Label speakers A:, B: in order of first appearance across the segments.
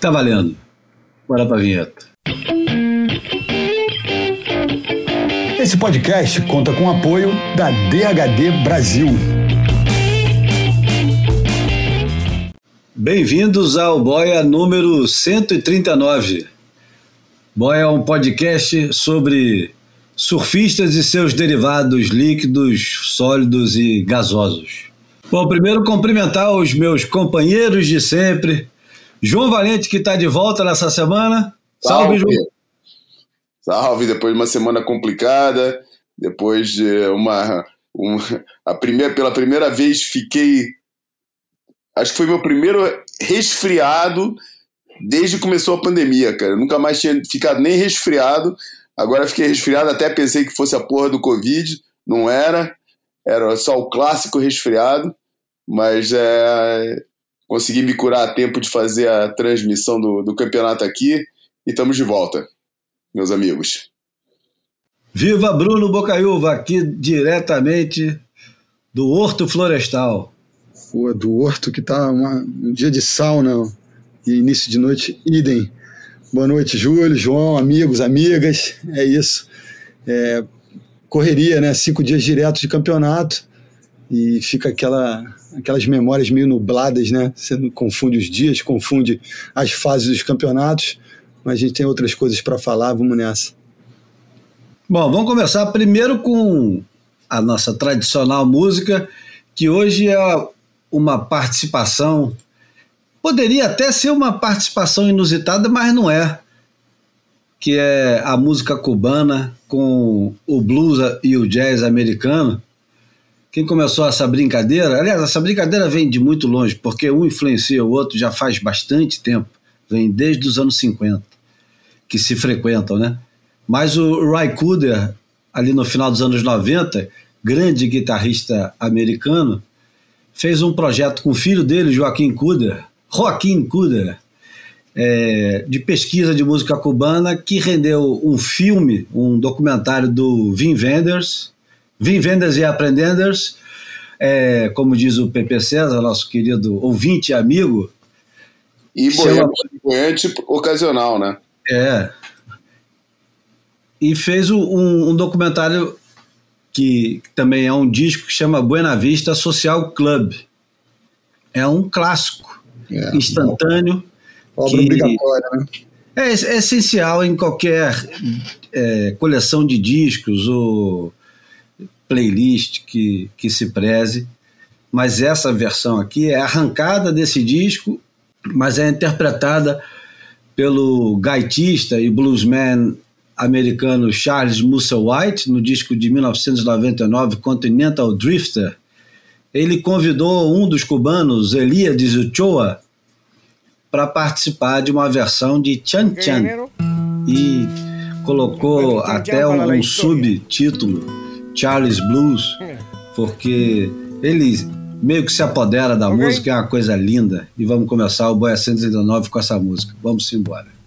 A: Tá valendo. Bora pra vinheta.
B: Esse podcast conta com o apoio da DHD Brasil.
A: Bem-vindos ao Boia número 139. Boia é um podcast sobre surfistas e seus derivados líquidos, sólidos e gasosos. Bom, primeiro cumprimentar os meus companheiros de sempre. João Valente, que está de volta nessa semana. Salve, Salve, João.
C: Salve, depois de uma semana complicada, depois de uma. uma a primeira, pela primeira vez fiquei. Acho que foi meu primeiro resfriado desde que começou a pandemia, cara. Eu nunca mais tinha ficado nem resfriado. Agora fiquei resfriado, até pensei que fosse a porra do Covid. Não era. Era só o clássico resfriado. Mas é, consegui me curar a tempo de fazer a transmissão do, do campeonato aqui. E estamos de volta meus amigos.
A: Viva Bruno Bocaiúva, aqui diretamente do Horto Florestal.
B: Pô, do Horto, que tá uma, um dia de sauna e início de noite, idem. Boa noite, Júlio, João, amigos, amigas. É isso. É, correria, né? Cinco dias direto de campeonato e fica aquela, aquelas memórias meio nubladas, né? Você confunde os dias, confunde as fases dos campeonatos mas a gente tem outras coisas para falar, vamos nessa.
A: Bom, vamos começar primeiro com a nossa tradicional música, que hoje é uma participação, poderia até ser uma participação inusitada, mas não é, que é a música cubana com o blues e o jazz americano. Quem começou essa brincadeira, aliás, essa brincadeira vem de muito longe, porque um influencia o outro já faz bastante tempo, vem desde os anos 50 que se frequentam, né? Mas o Ry Cooder, ali no final dos anos 90, grande guitarrista americano, fez um projeto com o filho dele, Joaquim Cooder, Joaquim Cooder, é, de pesquisa de música cubana, que rendeu um filme, um documentário do Vin Wenders, Vin Wenders e Aprendenders, é, como diz o Pepe César, nosso querido ouvinte e amigo.
C: E boiante ocasional, né?
A: É. E fez um, um documentário que também é um disco que chama Buena Vista Social Club. É um clássico é, instantâneo.
B: Obra obrigatória, né?
A: É, é, essencial em qualquer é, coleção de discos ou playlist que, que se preze. Mas essa versão aqui é arrancada desse disco, mas é interpretada pelo gaitista e bluesman americano Charles Musselwhite no disco de 1999 Continental Drifter. Ele convidou um dos cubanos, Eliades Ochoa, para participar de uma versão de Chan Chan e colocou até um subtítulo Charles Blues, porque ele meio que se apodera da okay. música, é uma coisa linda. E vamos começar o Boia 139 com essa música. Vamos embora.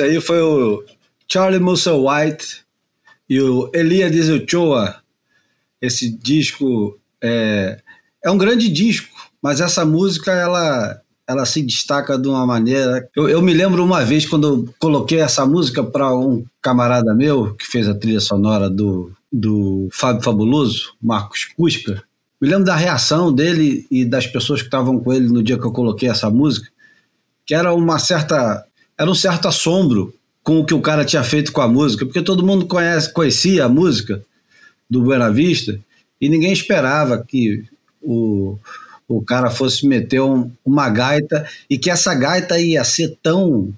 A: Esse aí foi o Charlie Musselwhite White e o Eliades Ochoa. Esse disco é, é um grande disco, mas essa música ela, ela se destaca de uma maneira. Eu, eu me lembro uma vez quando eu coloquei essa música para um camarada meu que fez a trilha sonora do, do Fábio Fabuloso, Marcos Cusca. Me lembro da reação dele e das pessoas que estavam com ele no dia que eu coloquei essa música, que era uma certa, era um certo assombro com o que o cara tinha feito com a música, porque todo mundo conhece, conhecia a música do Buena Vista e ninguém esperava que o, o cara fosse meter um, uma gaita e que essa gaita ia ser tão,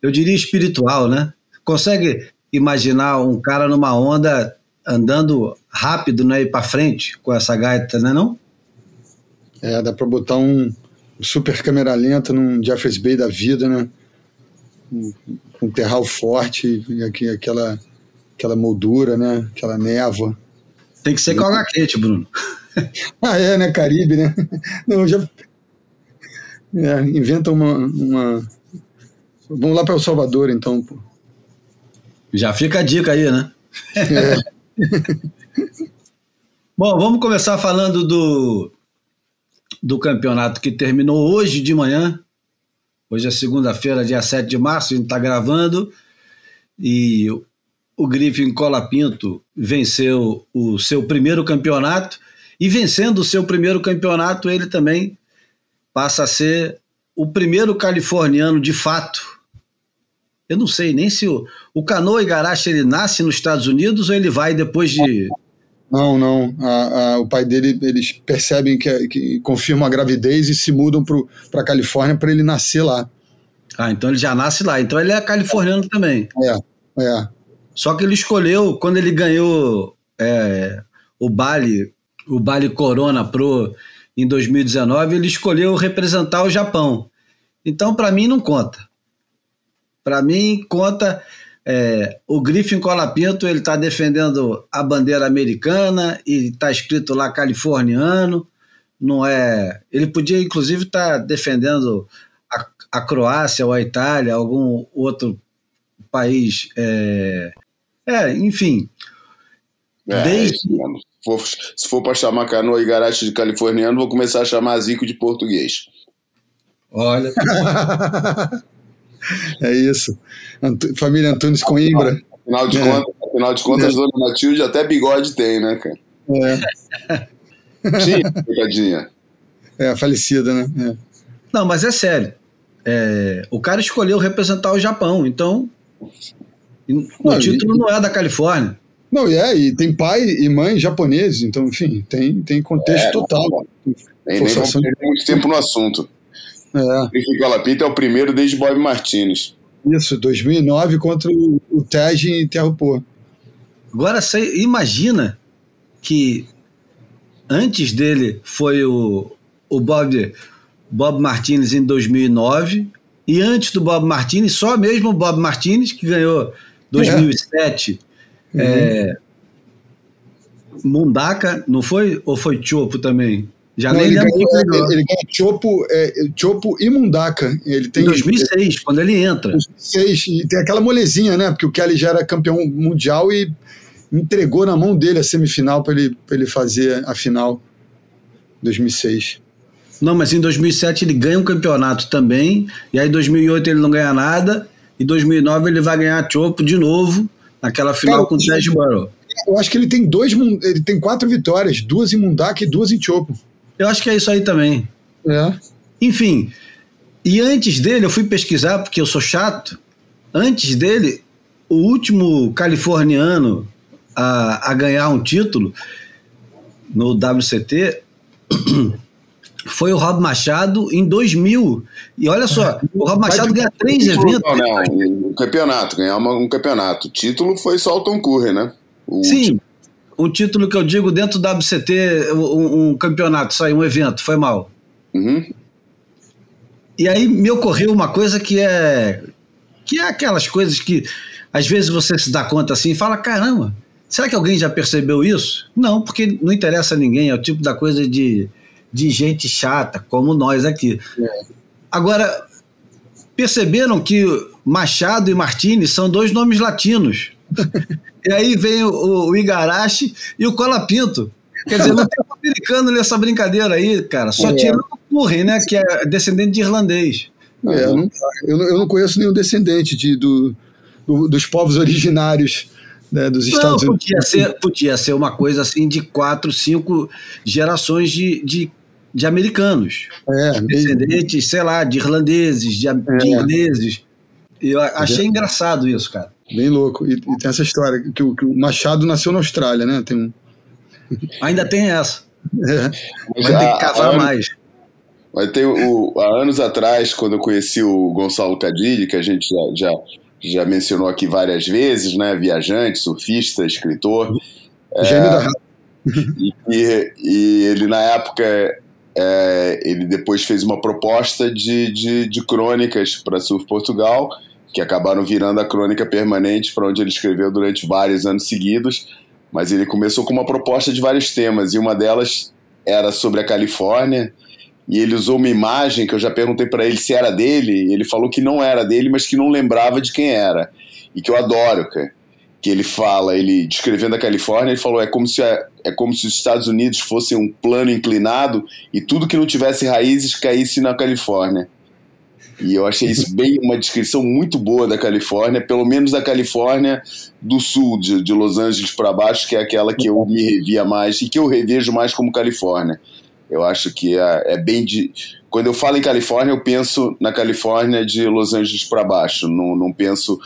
A: eu diria, espiritual, né? Consegue imaginar um cara numa onda andando rápido, né, ir para frente com essa gaita, né, não?
B: É, dá para botar um super câmera lenta num Jeffries Bay da vida, né? Um, um terral forte aquela, aquela moldura, né? Aquela névoa.
A: Tem que ser com água quente, Bruno.
B: ah, é, né? Caribe, né? Não, já. É, inventa uma, uma. Vamos lá para El Salvador, então. Pô.
A: Já fica a dica aí, né? É. Bom, vamos começar falando do, do campeonato que terminou hoje de manhã. Hoje é segunda-feira, dia 7 de março, a gente está gravando. E o Griffin Colapinto venceu o seu primeiro campeonato. E vencendo o seu primeiro campeonato, ele também passa a ser o primeiro californiano de fato. Eu não sei nem se o, o Canoa Igarashi ele nasce nos Estados Unidos ou ele vai depois de.
B: Não, não. A, a, o pai dele, eles percebem que, que confirmam a gravidez e se mudam para a Califórnia para ele nascer lá.
A: Ah, então ele já nasce lá. Então ele é californiano também.
B: É, é.
A: Só que ele escolheu, quando ele ganhou é, o Bali, o Bali Corona Pro em 2019, ele escolheu representar o Japão. Então, para mim, não conta. Para mim, conta é, o Griffin Colapinto, ele está defendendo a bandeira americana e está escrito lá californiano. Não é. Ele podia, inclusive, estar tá defendendo a, a, Croácia ou a Itália, algum outro país. É, é enfim.
C: É, desde... Se for para chamar Canoa e Garate de californiano, vou começar a chamar Zico de português.
A: Olha.
B: É isso. família Antunes Coimbra.
C: Afinal de, é. contas, afinal de contas, é. Dona Matilde até bigode tem, né, cara? É. Tinha.
B: É, falecida, né? É.
A: Não, mas é sério. É, o cara escolheu representar o Japão, então o não, título e, não é da Califórnia.
B: Não, é, e tem pai e mãe japoneses, então, enfim, tem, tem contexto é, total.
C: Nem, nem vamos perder muito tempo no assunto. É. Griffin Calapita é o primeiro desde Bob Martinez.
B: Isso, 2009 contra o, o Tej em Terrapô.
A: Agora você imagina que antes dele foi o, o Bob, Bob Martinez em 2009 e antes do Bob Martinez, só mesmo o Bob Martinez que ganhou 2007 é. É, Mundaka, não foi? Ou foi Chopo também?
B: Já Não, ele, ganhou, ele, ele ganhou Chopo, é, Chopo e Mundaka. Ele tem,
A: em 2006, ele, quando ele entra.
B: 2006, e tem aquela molezinha, né? Porque o Kelly já era campeão mundial e entregou na mão dele a semifinal para ele, ele fazer a final. 2006.
A: Não, mas em 2007 ele ganha um campeonato também, e aí em 2008 ele não ganha nada, e em 2009 ele vai ganhar Chopo de novo, naquela final Cara, com o Ted Burrow.
B: Eu acho que ele tem dois, ele tem quatro vitórias, duas em Mundaka e duas em Chopo.
A: Eu acho que é isso aí também.
B: É.
A: Enfim, e antes dele, eu fui pesquisar, porque eu sou chato. Antes dele, o último californiano a, a ganhar um título no WCT foi o Rob Machado em 2000. E olha só, o Rob Machado ganha três eventos. Não,
C: não, um campeonato, ganhar uma, um campeonato. O título foi só o Tom Curry, né? O
A: Sim.
C: Último.
A: Um título que eu digo dentro da WCT, um, um campeonato, sai um evento, foi mal.
C: Uhum.
A: E aí me ocorreu uma coisa que é que é aquelas coisas que às vezes você se dá conta assim e fala, caramba, será que alguém já percebeu isso? Não, porque não interessa a ninguém, é o tipo da coisa de, de gente chata, como nós aqui. Agora, perceberam que Machado e Martini são dois nomes latinos. e aí vem o, o Igarashi e o Colapinto. Quer dizer, não tem um americano nessa brincadeira aí, cara. Só
B: É.
A: tirando o Curry, né? Que é descendente de irlandês.
B: É, eu, não, eu, não, não conheço nenhum descendente de, do, do- dos povos originários né, dos
A: Não,
B: Estados Unidos.
A: podia ser, podia ser uma coisa assim de quatro, cinco gerações de, de, de americanos.
B: É,
A: Descendentes, sei lá, de irlandeses, de, de ingleses. Eu achei engraçado isso, cara.
B: Bem louco. E, e tem essa história que o, que o Machado nasceu na Austrália, né? Tem um,
A: Ainda tem essa.
B: é,
A: Vai ter que casar
C: anos-
A: mais.
C: Mas tem o, há anos atrás, quando eu conheci o Gonçalo Cadilli, que a gente já, já, já mencionou aqui várias vezes, né? Viajante, surfista, escritor.
B: gênio da
C: E, e ele, na época, é, ele depois fez uma proposta de, de, de crônicas para Surf Portugal, que acabaram virando a crônica permanente, para onde ele escreveu durante vários anos seguidos. Mas ele começou com uma proposta de vários temas, e uma delas era sobre a Califórnia. E ele usou uma imagem que eu já perguntei para ele se era dele, e ele falou que não era dele, mas que não lembrava de quem era. E que eu adoro, cara que ele fala, ele descrevendo a Califórnia, ele falou é como se é como se os Estados Unidos fossem um plano inclinado e tudo que não tivesse raízes caísse na Califórnia. E eu achei isso bem uma descrição muito boa da Califórnia, pelo menos da Califórnia do sul, de, de Los Angeles para baixo, que é aquela que eu me revia mais e que eu revejo mais como Califórnia. Eu acho que é, é bem de. Quando eu falo em Califórnia, eu penso na Califórnia de Los Angeles para baixo, não, não penso.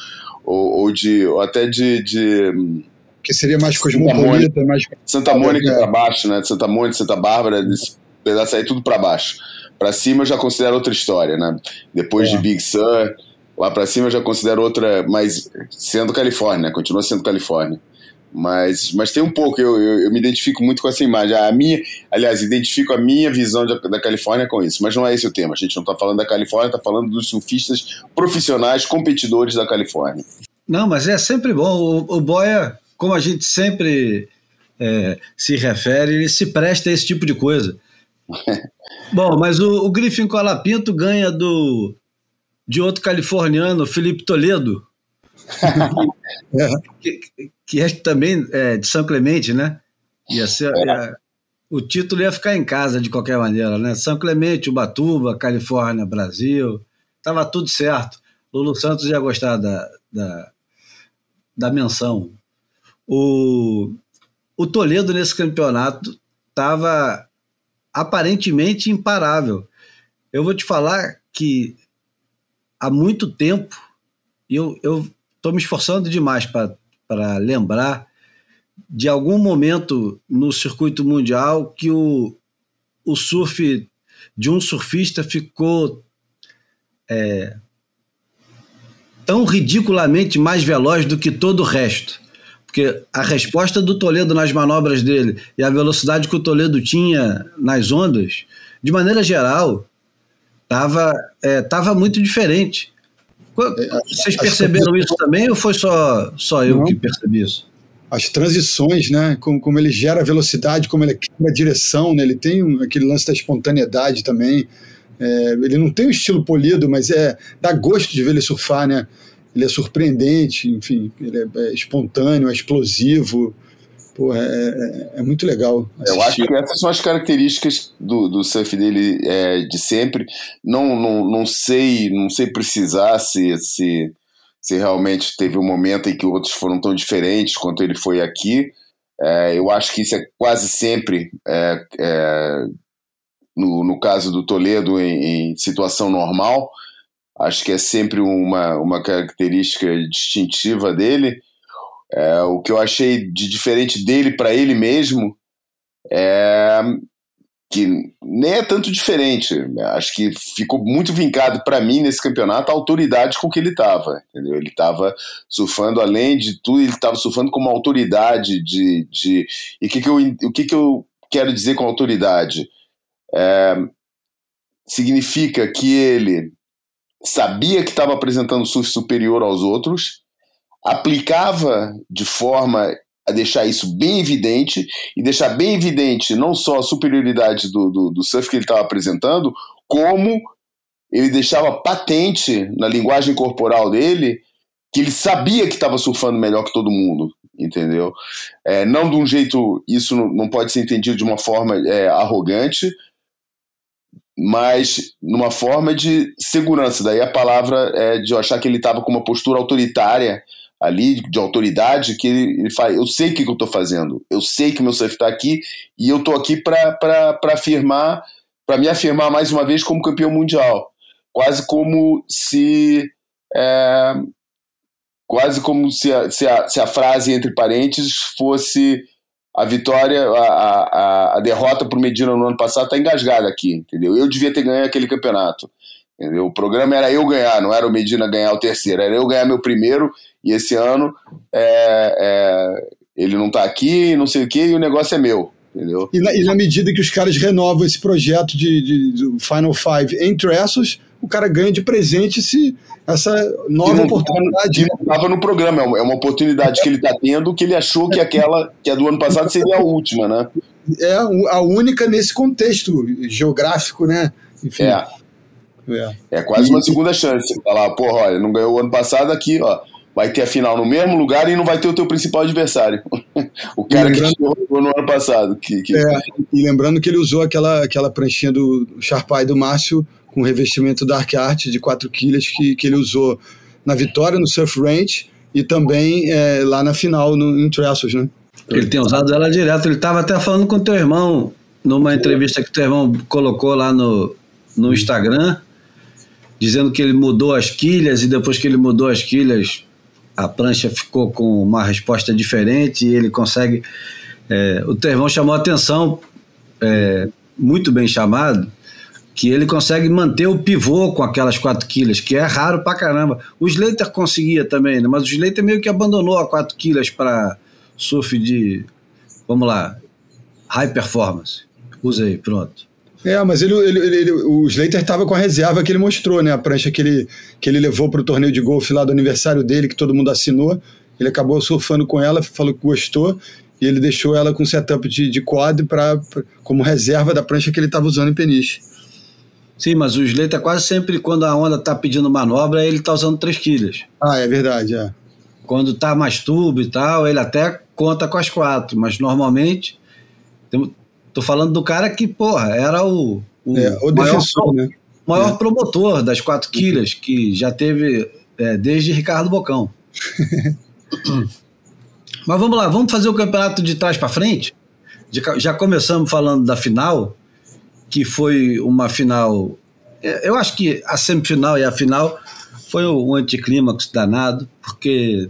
C: Ou, ou de. Ou até de, de
B: que seria mais
C: Santa
B: cosmopolita, mais
C: Santa Mônica
B: É.
C: para baixo, né? Santa Mônica, Santa Bárbara, desse pedaço aí tudo para baixo. Para cima eu já considero outra história, né? Depois
B: É.
C: de Big Sur, lá para cima eu já considero outra, mas sendo Califórnia, continua sendo Califórnia. Mas, mas tem um pouco, eu, eu, eu me identifico muito com essa imagem. A minha, aliás, identifico a minha visão da, da Califórnia com isso, mas não é esse o tema. A gente não está falando da Califórnia, está falando dos surfistas profissionais, competidores da Califórnia.
A: Não, mas é sempre bom. O, o Boia, como a gente sempre é, se refere, ele se presta a esse tipo de coisa. bom, mas o, o Griffin Colapinto ganha do de outro californiano, Felipe Toledo, que, que é também é, de São Clemente, né? Ia ser, ia- o título ia ficar em casa de qualquer maneira, né? São Clemente, Ubatuba, Califórnia, Brasil, tava tudo certo. Lulu Santos ia gostar da, da, da menção. O, o Toledo nesse campeonato estava aparentemente imparável. Eu vou te falar que há muito tempo, eu estou me esforçando demais para lembrar de algum momento no circuito mundial que o, o surf de um surfista ficou é, tão ridiculamente mais veloz do que todo o resto. Porque a resposta do Toledo nas manobras dele e a velocidade que o Toledo tinha nas ondas, de maneira geral, estava é, tava muito diferente. Vocês perceberam isso também ou foi só, só eu
B: Não.
A: que percebi isso?
B: as transições, né? Como, como ele gera velocidade, como ele cria a direção, né? Ele tem um- aquele lance da espontaneidade também. É, ele não tem um estilo polido, mas é dá gosto de ver ele surfar, né? Ele é surpreendente, enfim, ele é, é espontâneo, é explosivo. Pô, é, é- é muito legal.
C: Eu acho
B: assistir.
C: que essas são as características do, do surf dele é, de sempre. Não, não, não sei não sei precisar se, se, se realmente teve um momento em que outros foram tão diferentes quanto ele foi aqui. É, eu acho que isso é quase sempre, é, no, no caso do Toledo, em, em situação normal. Acho que é sempre uma, uma característica distintiva dele. É, o que eu achei de diferente dele para ele mesmo é que nem é tanto diferente. Acho que ficou muito vincado para mim nesse campeonato a autoridade com que ele estava. Ele estava surfando, além de tudo, ele estava surfando como autoridade de. de e que que eu, o que, que eu quero dizer com autoridade? É, significa que ele sabia que estava apresentando surf superior aos outros, aplicava de forma a deixar isso bem evidente e deixar bem evidente não só a superioridade do, do, do surf que ele estava apresentando, como ele deixava patente na linguagem corporal dele que ele sabia que estava surfando melhor que todo mundo, entendeu? É, não de um jeito, isso não, não pode ser entendido de uma forma é, arrogante, mas numa forma de segurança. Daí a palavra é de eu achar que ele estava com uma postura autoritária ali de autoridade que ele, ele fala, eu sei o que, que eu estou fazendo, eu sei que meu surf está aqui e eu estou aqui para afirmar, para me afirmar mais uma vez como campeão mundial, quase como se é, quase como se a, se, a, se a frase entre parênteses fosse a vitória, a, a, a derrota para o Medina no ano passado está engasgada aqui, entendeu? Eu devia ter ganho aquele campeonato. Entendeu? O programa era eu ganhar, não era o Medina ganhar o terceiro, era eu ganhar meu primeiro e esse ano é, é, ele não está aqui, não sei o que, e o negócio é meu. Entendeu?
B: E na, e na medida que os caras renovam esse projeto de, de, de Final Five em Tressos, o cara ganha de presente esse, essa nova
C: não
B: oportunidade.
C: Não estava no programa, é uma oportunidade que ele está tendo que ele achou que aquela que a do ano passado seria a última, né?
B: É a única nesse contexto geográfico, né?
C: Enfim. É. É, é quase uma segunda chance. Falar, porra, olha, não ganhou o ano passado aqui, ó. Vai ter a final no mesmo lugar e não vai ter o teu principal adversário. o cara que chegou no ano passado. Que, que...
B: É, e lembrando que ele usou aquela, aquela pranchinha do Sharpai do Márcio com revestimento Dark Art de 4 quilos que, que ele usou na vitória no Surf Range e também é, lá na final no, em Trestles, né?
A: Ele tem usado ela direto. Ele estava até falando com teu irmão numa entrevista que teu irmão colocou lá no, no Instagram dizendo que ele mudou as quilhas e depois que ele mudou as quilhas, a prancha ficou com uma resposta diferente e ele consegue. É, o Tervão chamou a atenção, é, muito bem chamado, que ele consegue manter o pivô com aquelas quatro quilhas, que é raro pra caramba. O Slater conseguia também, né? mas o Slater meio que abandonou a quatro quilhas para surf de, vamos lá, high performance. Usei, pronto.
B: É, mas ele, ele, ele o Slater estava com a reserva que ele mostrou, né? A prancha que ele, que ele levou para o torneio de golfe lá do aniversário dele, que todo mundo assinou. Ele acabou surfando com ela, falou que gostou, e ele deixou ela com setup de, de quad pra, pra, como reserva da prancha que ele estava usando em peniche.
A: Sim, mas o Slater quase sempre, quando a onda está pedindo manobra, ele está usando 3 quilos.
B: Ah, é verdade, é.
A: Quando está mais tubo e tal, ele até conta com as quatro, mas normalmente Tô falando do cara que, porra, era o,
B: o, é, o maior, defensor, né?
A: maior é. promotor das quatro quilhas, que já teve é, desde Ricardo Bocão. Mas vamos lá, vamos fazer o campeonato de trás para frente? Já começamos falando da final, que foi uma final. Eu acho que a semifinal e a final foi um anticlímax danado, porque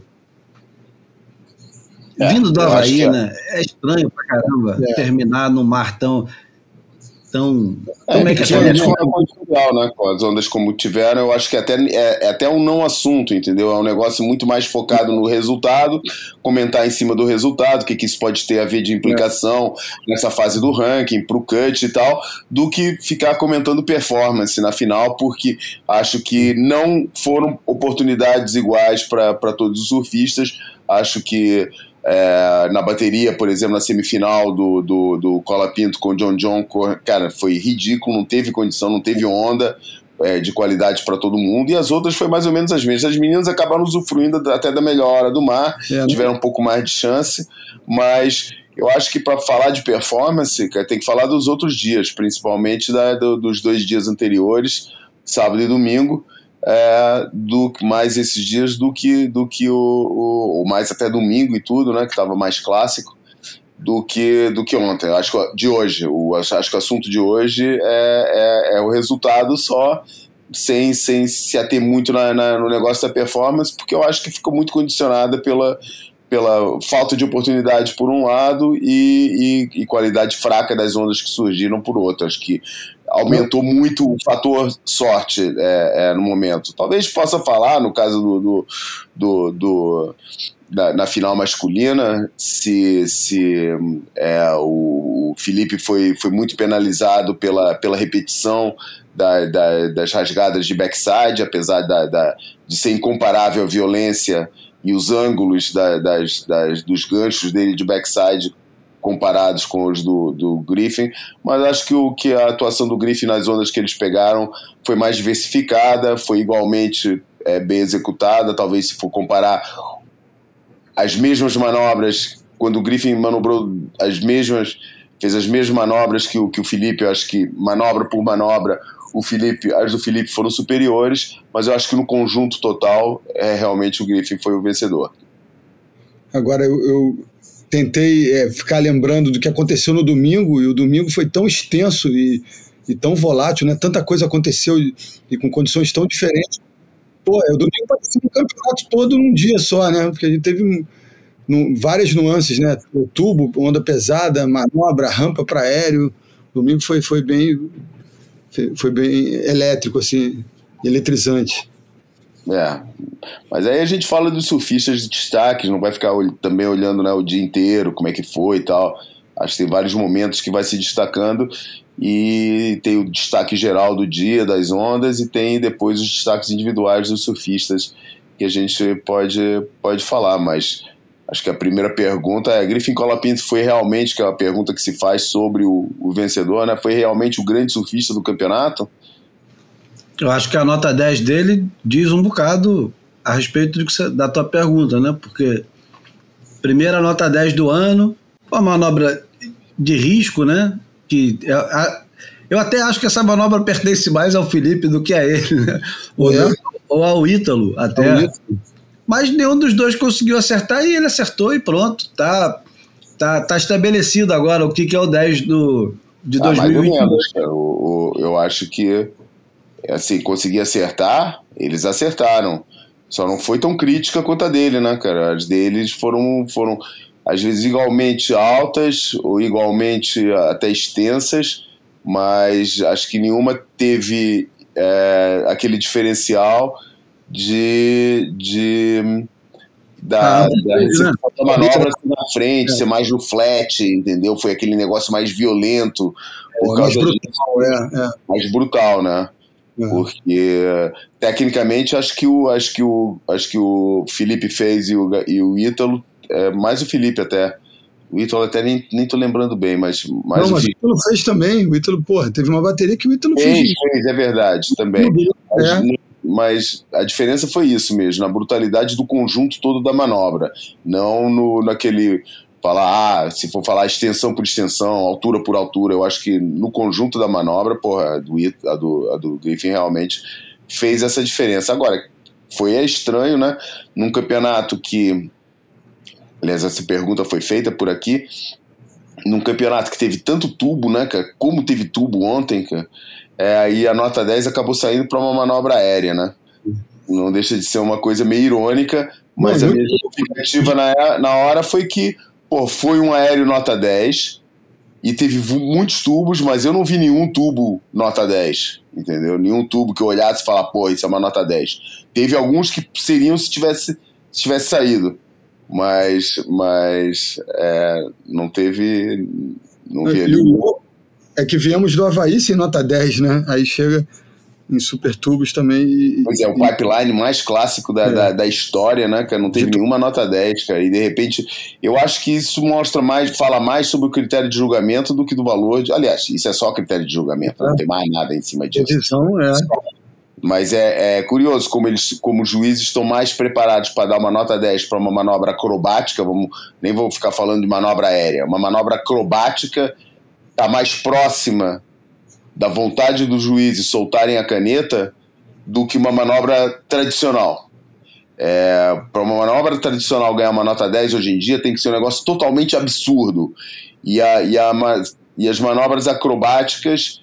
A: é, Vindo do Havaí, é. né? É estranho pra caramba é. terminar no mar tão. Tão
C: é, como é que é? Legal, né? Com as ondas como tiveram, eu acho que até, é, é, até um não assunto, entendeu? É um negócio muito mais focado no resultado, comentar em cima do resultado, o que, que isso pode ter a ver de implicação nessa fase do ranking, pro cut e tal, do que ficar comentando performance na final, porque acho que não foram oportunidades iguais para todos os surfistas. Acho que é, na bateria, por exemplo, na semifinal do, do, do Cola Pinto com o John John, cara, foi ridículo, não teve condição, não teve onda é, de qualidade para todo mundo, e as outras foi mais ou menos as mesmas. As meninas acabaram usufruindo até da melhor hora do mar, é, né? tiveram um pouco mais de chance, mas eu acho que para falar de performance, cara, tem que falar dos outros dias, principalmente da, do, dos dois dias anteriores, sábado e domingo é, do mais esses dias do que do que o, o, o mais até domingo e tudo, né, que estava mais clássico do que do que ontem. Acho que de hoje, o acho que o assunto de hoje é, é, é o resultado só sem, sem se ater muito na, na, no negócio da performance, porque eu acho que ficou muito condicionada pela pela falta de oportunidade por um lado e, e, e, qualidade fraca das ondas que surgiram por outro. Acho que aumentou muito o fator sorte é, é, no momento. Talvez possa falar, no caso do, do, do, do na final masculina, se, se é, o Felipe foi, foi muito penalizado pela, pela repetição da, da, das rasgadas de backside, apesar da, da, de ser incomparável a violência e os ângulos da, das, das, dos ganchos dele de backside comparados com os do, do Griffin, mas acho que, o, que a atuação do Griffin nas ondas que eles pegaram foi mais diversificada, foi igualmente é, bem executada, talvez se for comparar as mesmas manobras, quando o Griffin manobrou as mesmas, fez as mesmas manobras que o, que o Felipe, eu acho que manobra por manobra, o Felipe, as do Felipe foram superiores, mas eu acho que no conjunto total, é realmente o Griffin foi o vencedor.
B: Agora, eu, eu tentei é, ficar lembrando do que aconteceu no domingo, e o domingo foi tão extenso e, e tão volátil, né? tanta coisa aconteceu e, e com condições tão diferentes. Pô, o domingo parecia um campeonato todo num dia só, né? Porque a gente teve no, várias nuances, né? Tubo, onda pesada, manobra, rampa para aéreo. Domingo foi, foi bem foi bem elétrico, assim, eletrizante.
C: É, mas aí a gente fala dos surfistas de destaque, não vai ficar também olhando né, o dia inteiro como é que foi e tal. Acho que tem vários momentos que vai se destacando e tem o destaque geral do dia, das ondas, e tem depois os destaques individuais dos surfistas que a gente pode, pode falar, mas Acho que a primeira pergunta é: Griffin Colapinto foi realmente, que é a pergunta que se faz sobre o, o vencedor, né? Foi realmente o grande surfista do campeonato?
A: Eu acho que a nota 10 dele diz um bocado a respeito da tua pergunta, né? Porque primeira nota 10 do ano, uma manobra de risco, né? Que é, a, eu até acho que essa manobra pertence mais ao Felipe do que a ele, né? Ou, é. ou ao Ítalo, até. Ao Ítalo mas nenhum dos dois conseguiu acertar e ele acertou e pronto. Tá, tá, tá estabelecido agora o que, que é o 10 do, de ah, 2021.
C: Eu, eu acho que, assim, conseguir acertar, eles acertaram. Só não foi tão crítica quanto a dele, né, cara? As deles foram, foram às vezes igualmente altas ou igualmente até extensas, mas acho que nenhuma teve é, aquele diferencial de, de da, ah, da, da manobra assim na frente, é. ser mais no flat, entendeu? Foi aquele negócio mais violento. É, mais brutal, é, é. Mais brutal, né? É. Porque tecnicamente acho que o acho que o acho que o Felipe fez e o, e o Ítalo, é, mais o Felipe até. O Ítalo até nem, nem tô lembrando bem, mas.
B: mas Não, mas o Ítalo fez também. O Ítalo, porra, teve uma bateria que o Ítalo fez. Fez,
C: fez é verdade, também. É mas a diferença foi isso mesmo, na brutalidade do conjunto todo da manobra, não no, naquele falar, ah, se for falar extensão por extensão, altura por altura, eu acho que no conjunto da manobra, porra, a do, a do, a do Griffin realmente fez essa diferença. Agora, foi estranho, né? Num campeonato que, aliás, essa pergunta foi feita por aqui, num campeonato que teve tanto tubo, né, cara? Como teve tubo ontem, cara é, aí a nota 10 acabou saindo para uma manobra aérea, né? Não deixa de ser uma coisa meio irônica, mas a minha justificativa na, na hora foi que pô, foi um aéreo nota 10 e teve muitos tubos, mas eu não vi nenhum tubo nota 10, entendeu? Nenhum tubo que eu olhasse e falasse, pô, isso é uma nota 10. Teve alguns que seriam se tivesse, se tivesse saído, mas, mas é, não teve. Não vi ali.
B: É que viemos do Havaí sem nota 10, né? Aí chega em super tubos também. E,
C: pois é, o pipeline mais clássico da, é. da, da, história, né, cara? Não teve nenhuma nota 10, cara. E de repente, eu acho que isso mostra mais, fala mais sobre o critério de julgamento do que do valor. De, aliás, isso é só critério de julgamento, é. não tem mais nada em cima disso.
B: Posição, é.
C: Mas é, é, curioso como eles, como os juízes estão mais preparados para dar uma nota 10 para uma manobra acrobática, vamos, nem vou ficar falando de manobra aérea, uma manobra acrobática está mais próxima da vontade dos juízes soltarem a caneta do que uma manobra tradicional. É, para uma manobra tradicional ganhar uma nota 10 hoje em dia tem que ser um negócio totalmente absurdo. E, a, e, a, e as manobras acrobáticas,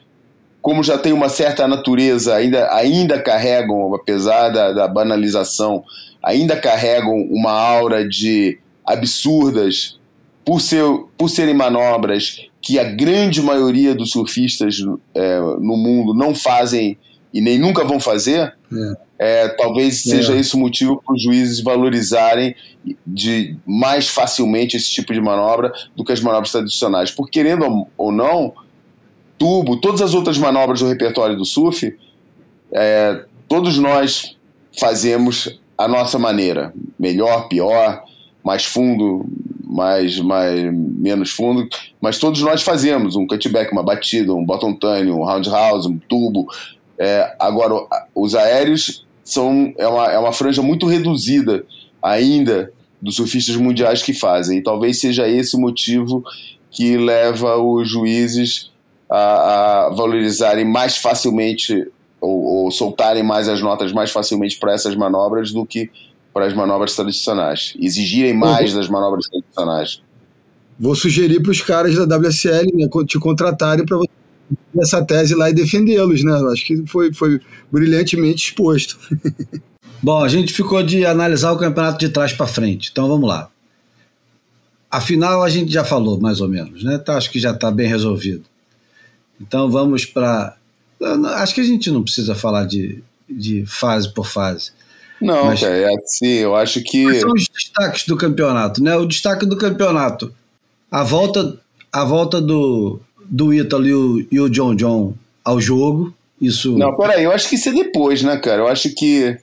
C: como já tem uma certa natureza, ainda, ainda carregam, apesar da, da banalização, ainda carregam uma aura de absurdas por, ser, por serem manobras que a grande maioria dos surfistas é, no mundo não fazem e nem nunca vão fazer, é, talvez seja esse o motivo para os juízes valorizarem de mais facilmente esse tipo de manobra do que as manobras tradicionais. Porque, querendo ou não, tubo, todas as outras manobras do repertório do surf, é, todos nós fazemos a nossa maneira, melhor, pior, mais fundo, mais, mais menos fundo, mas todos nós fazemos um cutback, uma batida, um bottom turn, um roundhouse, um tubo. É, agora, os aéreos são é uma, é uma franja muito reduzida ainda dos surfistas mundiais que fazem. E talvez seja esse o motivo que leva os juízes a, a valorizarem mais facilmente ou, ou, soltarem mais as notas mais facilmente para essas manobras do que para as manobras tradicionais. Exigirem mais uhum. das manobras tradicionais.
B: Vou sugerir para os caras da WSL né, te contratarem para você essa tese lá e defendê-los, né? Acho que foi, foi brilhantemente exposto.
A: Bom, a gente ficou de analisar o campeonato de trás para frente, então vamos lá. Afinal, a gente já falou, mais ou menos, né? Tá, acho que já está bem resolvido. Então vamos para. Acho que a gente não precisa falar de, de fase por fase.
C: Não, Mas, cara, é assim, eu acho que. Quais
A: são os destaques do campeonato, né? O destaque do campeonato. A volta, a volta do, do Ítalo e o, e o John John ao jogo. Isso.
C: Não, peraí, eu acho que isso é depois, né, cara? Eu acho que.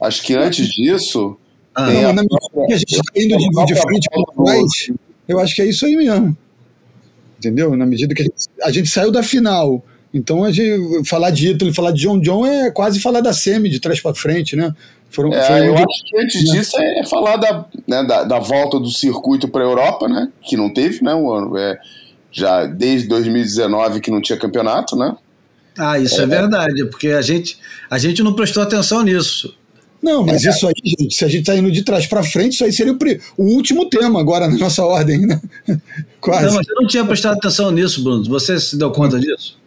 C: Acho que antes disso.
B: Ah, não, a... na medida que a gente está indo de, de frente para trás, eu acho que é isso aí mesmo. Entendeu? Na medida que a gente, a gente saiu da final. Então, a gente, falar de Ítalo e falar de John John é quase falar da semi de trás para frente, né?
C: Foram, é, eu acho que antes né? disso é, falar da, né, da, da, volta do circuito para a Europa, né? Que não teve, né? O ano. É, já desde 2019 que não tinha campeonato, né?
A: Ah, isso é, é verdade, porque a gente, a gente não prestou atenção nisso.
B: Não, mas é. isso aí, gente, se a gente está indo de trás para frente, isso aí seria o, o, último tema agora na nossa ordem, né?
A: Quase. Não, mas eu não tinha prestado atenção nisso, Bruno. Você se deu conta disso?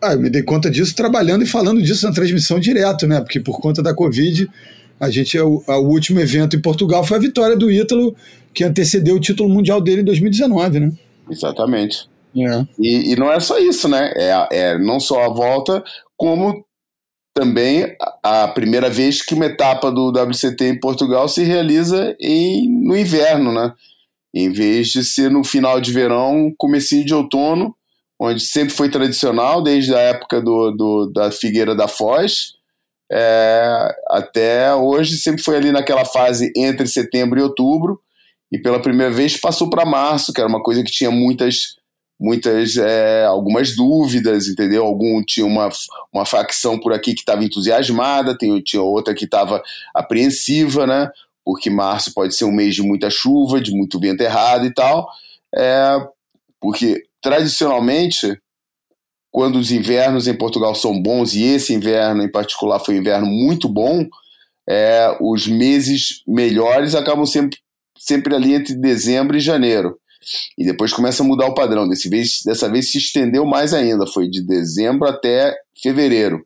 B: Ah, eu me dei conta disso trabalhando e falando disso na transmissão direto, né? Porque por conta da Covid, a gente, o, o último evento em Portugal foi a vitória do Ítalo que antecedeu o título mundial dele em 2019, né?
C: Exatamente. É. E, e, não é só isso, né? É, é não só a volta, como também a primeira vez que uma etapa do WCT em Portugal se realiza em, no inverno, né? Em vez de ser no final de verão, comecinho de outono, onde sempre foi tradicional, desde a época do, do da Figueira da Foz, é, até hoje sempre foi ali naquela fase entre setembro e outubro, e pela primeira vez passou para março, que era uma coisa que tinha muitas muitas é, algumas dúvidas, entendeu? Algum tinha uma, uma facção por aqui que estava entusiasmada, tem, tinha outra que estava apreensiva, né? Porque março pode ser um mês de muita chuva, de muito vento errado e tal. É, porque tradicionalmente, quando os invernos em Portugal são bons, e esse inverno em particular foi um inverno muito bom, é, os meses melhores acabam sempre sempre ali entre dezembro e janeiro. E depois começa a mudar o padrão. Desse vez, dessa vez se estendeu mais ainda, foi de dezembro até fevereiro.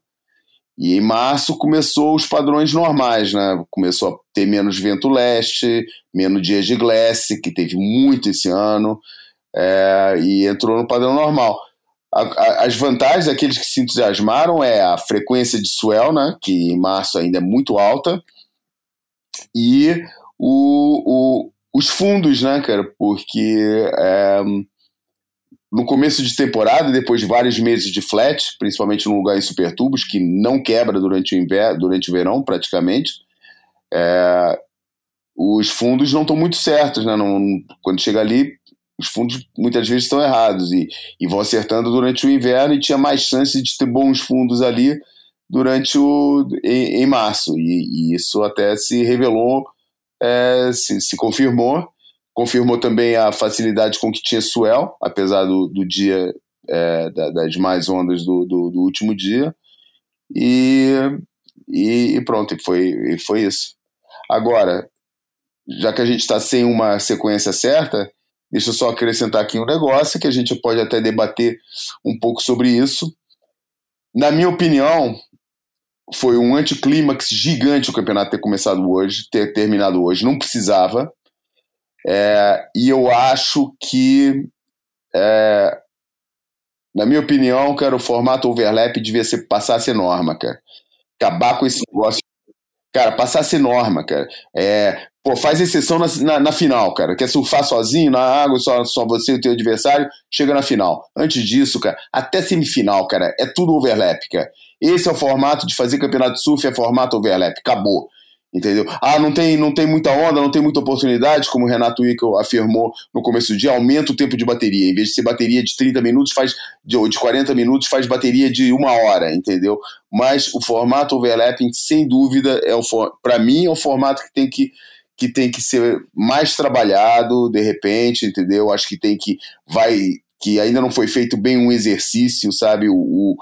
C: E em março começou os padrões normais, né? Começou a ter menos vento leste, menos dias de glace, que teve muito esse ano, é, e entrou no padrão normal. A, a, as vantagens daqueles que se entusiasmaram é a frequência de swell, né? Que em março ainda é muito alta, e o, o, os fundos, né, cara? Porque é, no começo de temporada, depois de vários meses de flat, principalmente num lugar em supertubos, que não quebra durante o inverno, durante o verão, praticamente, é, os fundos não estão muito certos, né? Não, quando chega ali, os fundos muitas vezes estão errados e, e vão acertando durante o inverno e tinha mais chance de ter bons fundos ali durante o em, em março e, e, isso até se revelou é, se, se, confirmou. Confirmou também a facilidade com que tinha Suel, apesar do, do dia é, das mais ondas do, do, do último dia. E, e, e, pronto, foi, foi isso. Agora, já que a gente está sem uma sequência certa, deixa eu só acrescentar aqui um negócio que a gente pode até debater um pouco sobre isso. Na minha opinião, foi um anticlímax gigante o campeonato ter começado hoje, ter terminado hoje. Não precisava. É, e eu acho que, é, na minha opinião, cara, o formato overlap devia ser, passar a ser norma, cara. Acabar com esse negócio. Cara, passar norma, cara. É, pô, faz exceção na, na, na, final, cara. Quer surfar sozinho na água, só, só você e o teu adversário, chega na final. Antes disso, cara, até semifinal, cara, é tudo overlap, cara. Esse é o formato de fazer campeonato de surf, é formato overlap. Acabou. Entendeu? Ah, não tem, não tem muita onda, não tem muita oportunidade, como o Renato Wickel afirmou no começo do dia, aumenta o tempo de bateria. Em vez de ser bateria de 30 minutos, faz de, de 40 minutos, faz bateria de uma hora, entendeu? Mas o formato overlapping, sem dúvida, é o para mim, é o formato que tem que, que tem que ser mais trabalhado, de repente, entendeu? Acho que tem que. vai que ainda não foi feito bem um exercício, sabe? o, o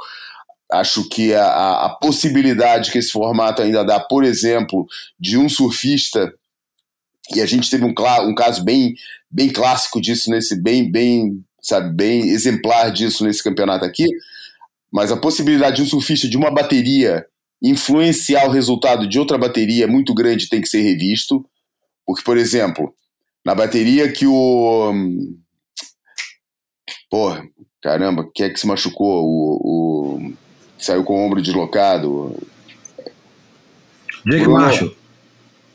C: Acho que a, a, possibilidade que esse formato ainda dá, por exemplo, de um surfista, e a gente teve um, um caso bem, bem clássico disso, nesse bem, bem, sabe, bem exemplar disso nesse campeonato aqui, mas a possibilidade de um surfista de uma bateria influenciar o resultado de outra bateria muito grande tem que ser revisto. Porque, por exemplo, na bateria que o. Porra, caramba, quem é que se machucou? O, o, saiu com o ombro deslocado.
A: Jake Bruno, Marshall.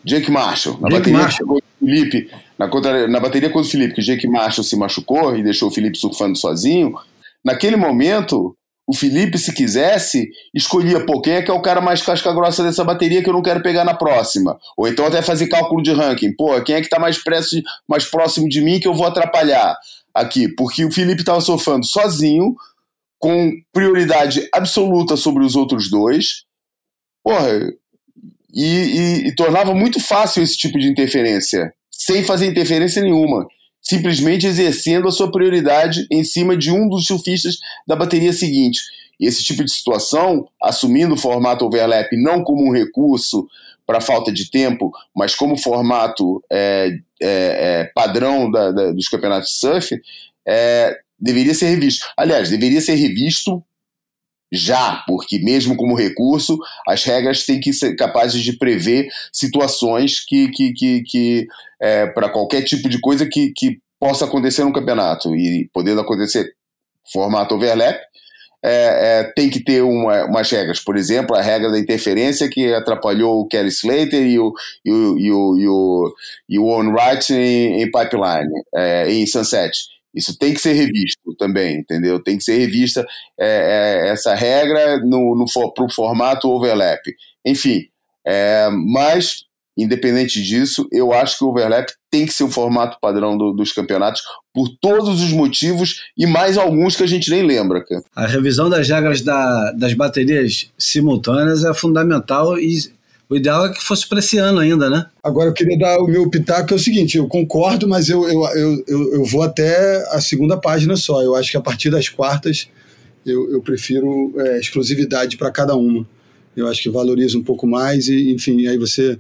C: Jake Marshall. Na
A: Jake
C: bateria
A: Marshall.
C: Felipe, na, contra, na bateria contra o Felipe, que o Jake Marshall se machucou e deixou o Felipe surfando sozinho, naquele momento, o Felipe, se quisesse, escolhia, pô, quem é que é o cara mais casca grossa dessa bateria que eu não quero pegar na próxima? Ou então até fazer cálculo de ranking. Pô, quem é que tá mais, preço, mais próximo de mim que eu vou atrapalhar aqui? Porque o Felipe tava surfando sozinho, com prioridade absoluta sobre os outros dois, porra, e, e, e, tornava muito fácil esse tipo de interferência, sem fazer interferência nenhuma, simplesmente exercendo a sua prioridade em cima de um dos surfistas da bateria seguinte. E esse tipo de situação, assumindo o formato overlap não como um recurso para falta de tempo, mas como formato é, é, é, padrão da, da, dos campeonatos de surf, é, deveria ser revisto. Aliás, deveria ser revisto já, porque mesmo como recurso, as regras têm que ser capazes de prever situações que, que, que, que é, para qualquer tipo de coisa que, que possa acontecer no campeonato e podendo acontecer formato overlap, é, é, tem que ter uma, umas regras. Por exemplo, a regra da interferência que atrapalhou o Kelly Slater e o, e o, e o, e o, e o Owen Wright em, em Pipeline, é, em Sunset isso tem que ser revisto também, entendeu? Tem que ser revista é, é, essa regra no, no, pro formato overlap. Enfim, é, mas, independente disso, eu acho que o overlap tem que ser o formato padrão do, dos campeonatos por todos os motivos e mais alguns que a gente nem lembra. Cara.
A: A revisão das regras da, das baterias simultâneas é fundamental e o ideal é que fosse para esse ano ainda, né?
B: Agora eu queria dar o meu pitaco, é o seguinte: eu concordo, mas eu, eu, eu, eu, eu vou até a segunda página só. Eu acho que a partir das quartas eu, eu prefiro é, exclusividade para cada uma. Eu acho que valoriza um pouco mais e, enfim, aí você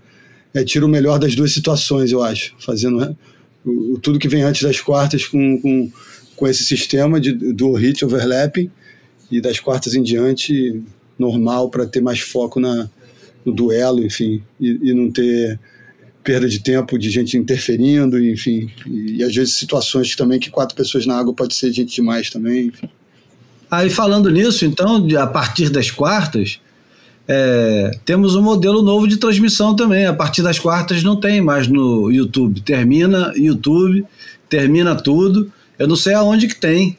B: é, tira o melhor das duas situações, eu acho, fazendo né, o, tudo que vem antes das quartas com, com, com esse sistema de, do hit overlapping e das quartas em diante normal para ter mais foco na, no duelo, enfim, e, e, não ter perda de tempo de gente interferindo, enfim, e, e, às vezes situações também que quatro pessoas na água pode ser gente demais também, enfim.
A: Aí falando nisso, então, a partir das quartas, é, temos um modelo novo de transmissão também. A partir das quartas não tem mais no YouTube. Termina YouTube, termina tudo. Eu não sei aonde que tem.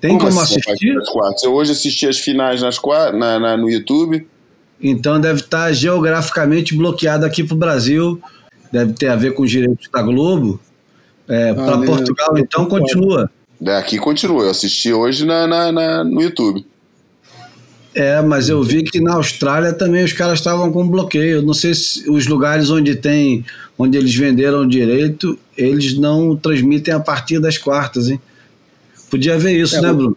A: Tem como, como assim, assistir?
C: Eu hoje assisti as finais nas, na, na, no YouTube.
A: Então deve estar geograficamente bloqueado aqui para o Brasil. Deve ter a ver com os direitos da Globo. É, ah, para Portugal, então, continua.
C: É, aqui continua. Eu assisti hoje na, na, na, no YouTube.
A: É, mas eu vi que na Austrália também os caras estavam com bloqueio. Não sei se os lugares onde tem, onde eles venderam direito, eles não transmitem a partir das quartas, hein? Podia ver isso, é, né, Bruno?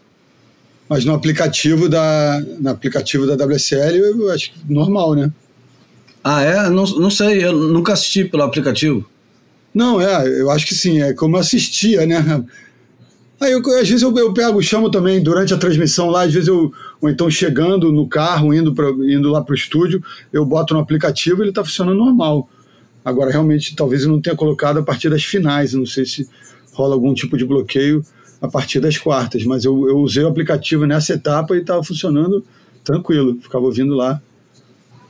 B: Mas no aplicativo da, no aplicativo da WSL, eu acho normal, né?
A: Ah, é? Não, não sei, eu nunca assisti pelo aplicativo.
B: Não, é, eu acho que sim, é como eu assistia, né? Aí eu, às vezes eu, eu pego, chamo também durante a transmissão lá, às vezes eu, ou então chegando no carro, indo, pra, indo lá para o estúdio, eu boto no aplicativo e ele está funcionando normal. Agora, realmente, talvez eu não tenha colocado a partir das finais, não sei se rola algum tipo de bloqueio a partir das quartas, mas eu, eu usei o aplicativo nessa etapa e estava funcionando tranquilo, ficava ouvindo lá.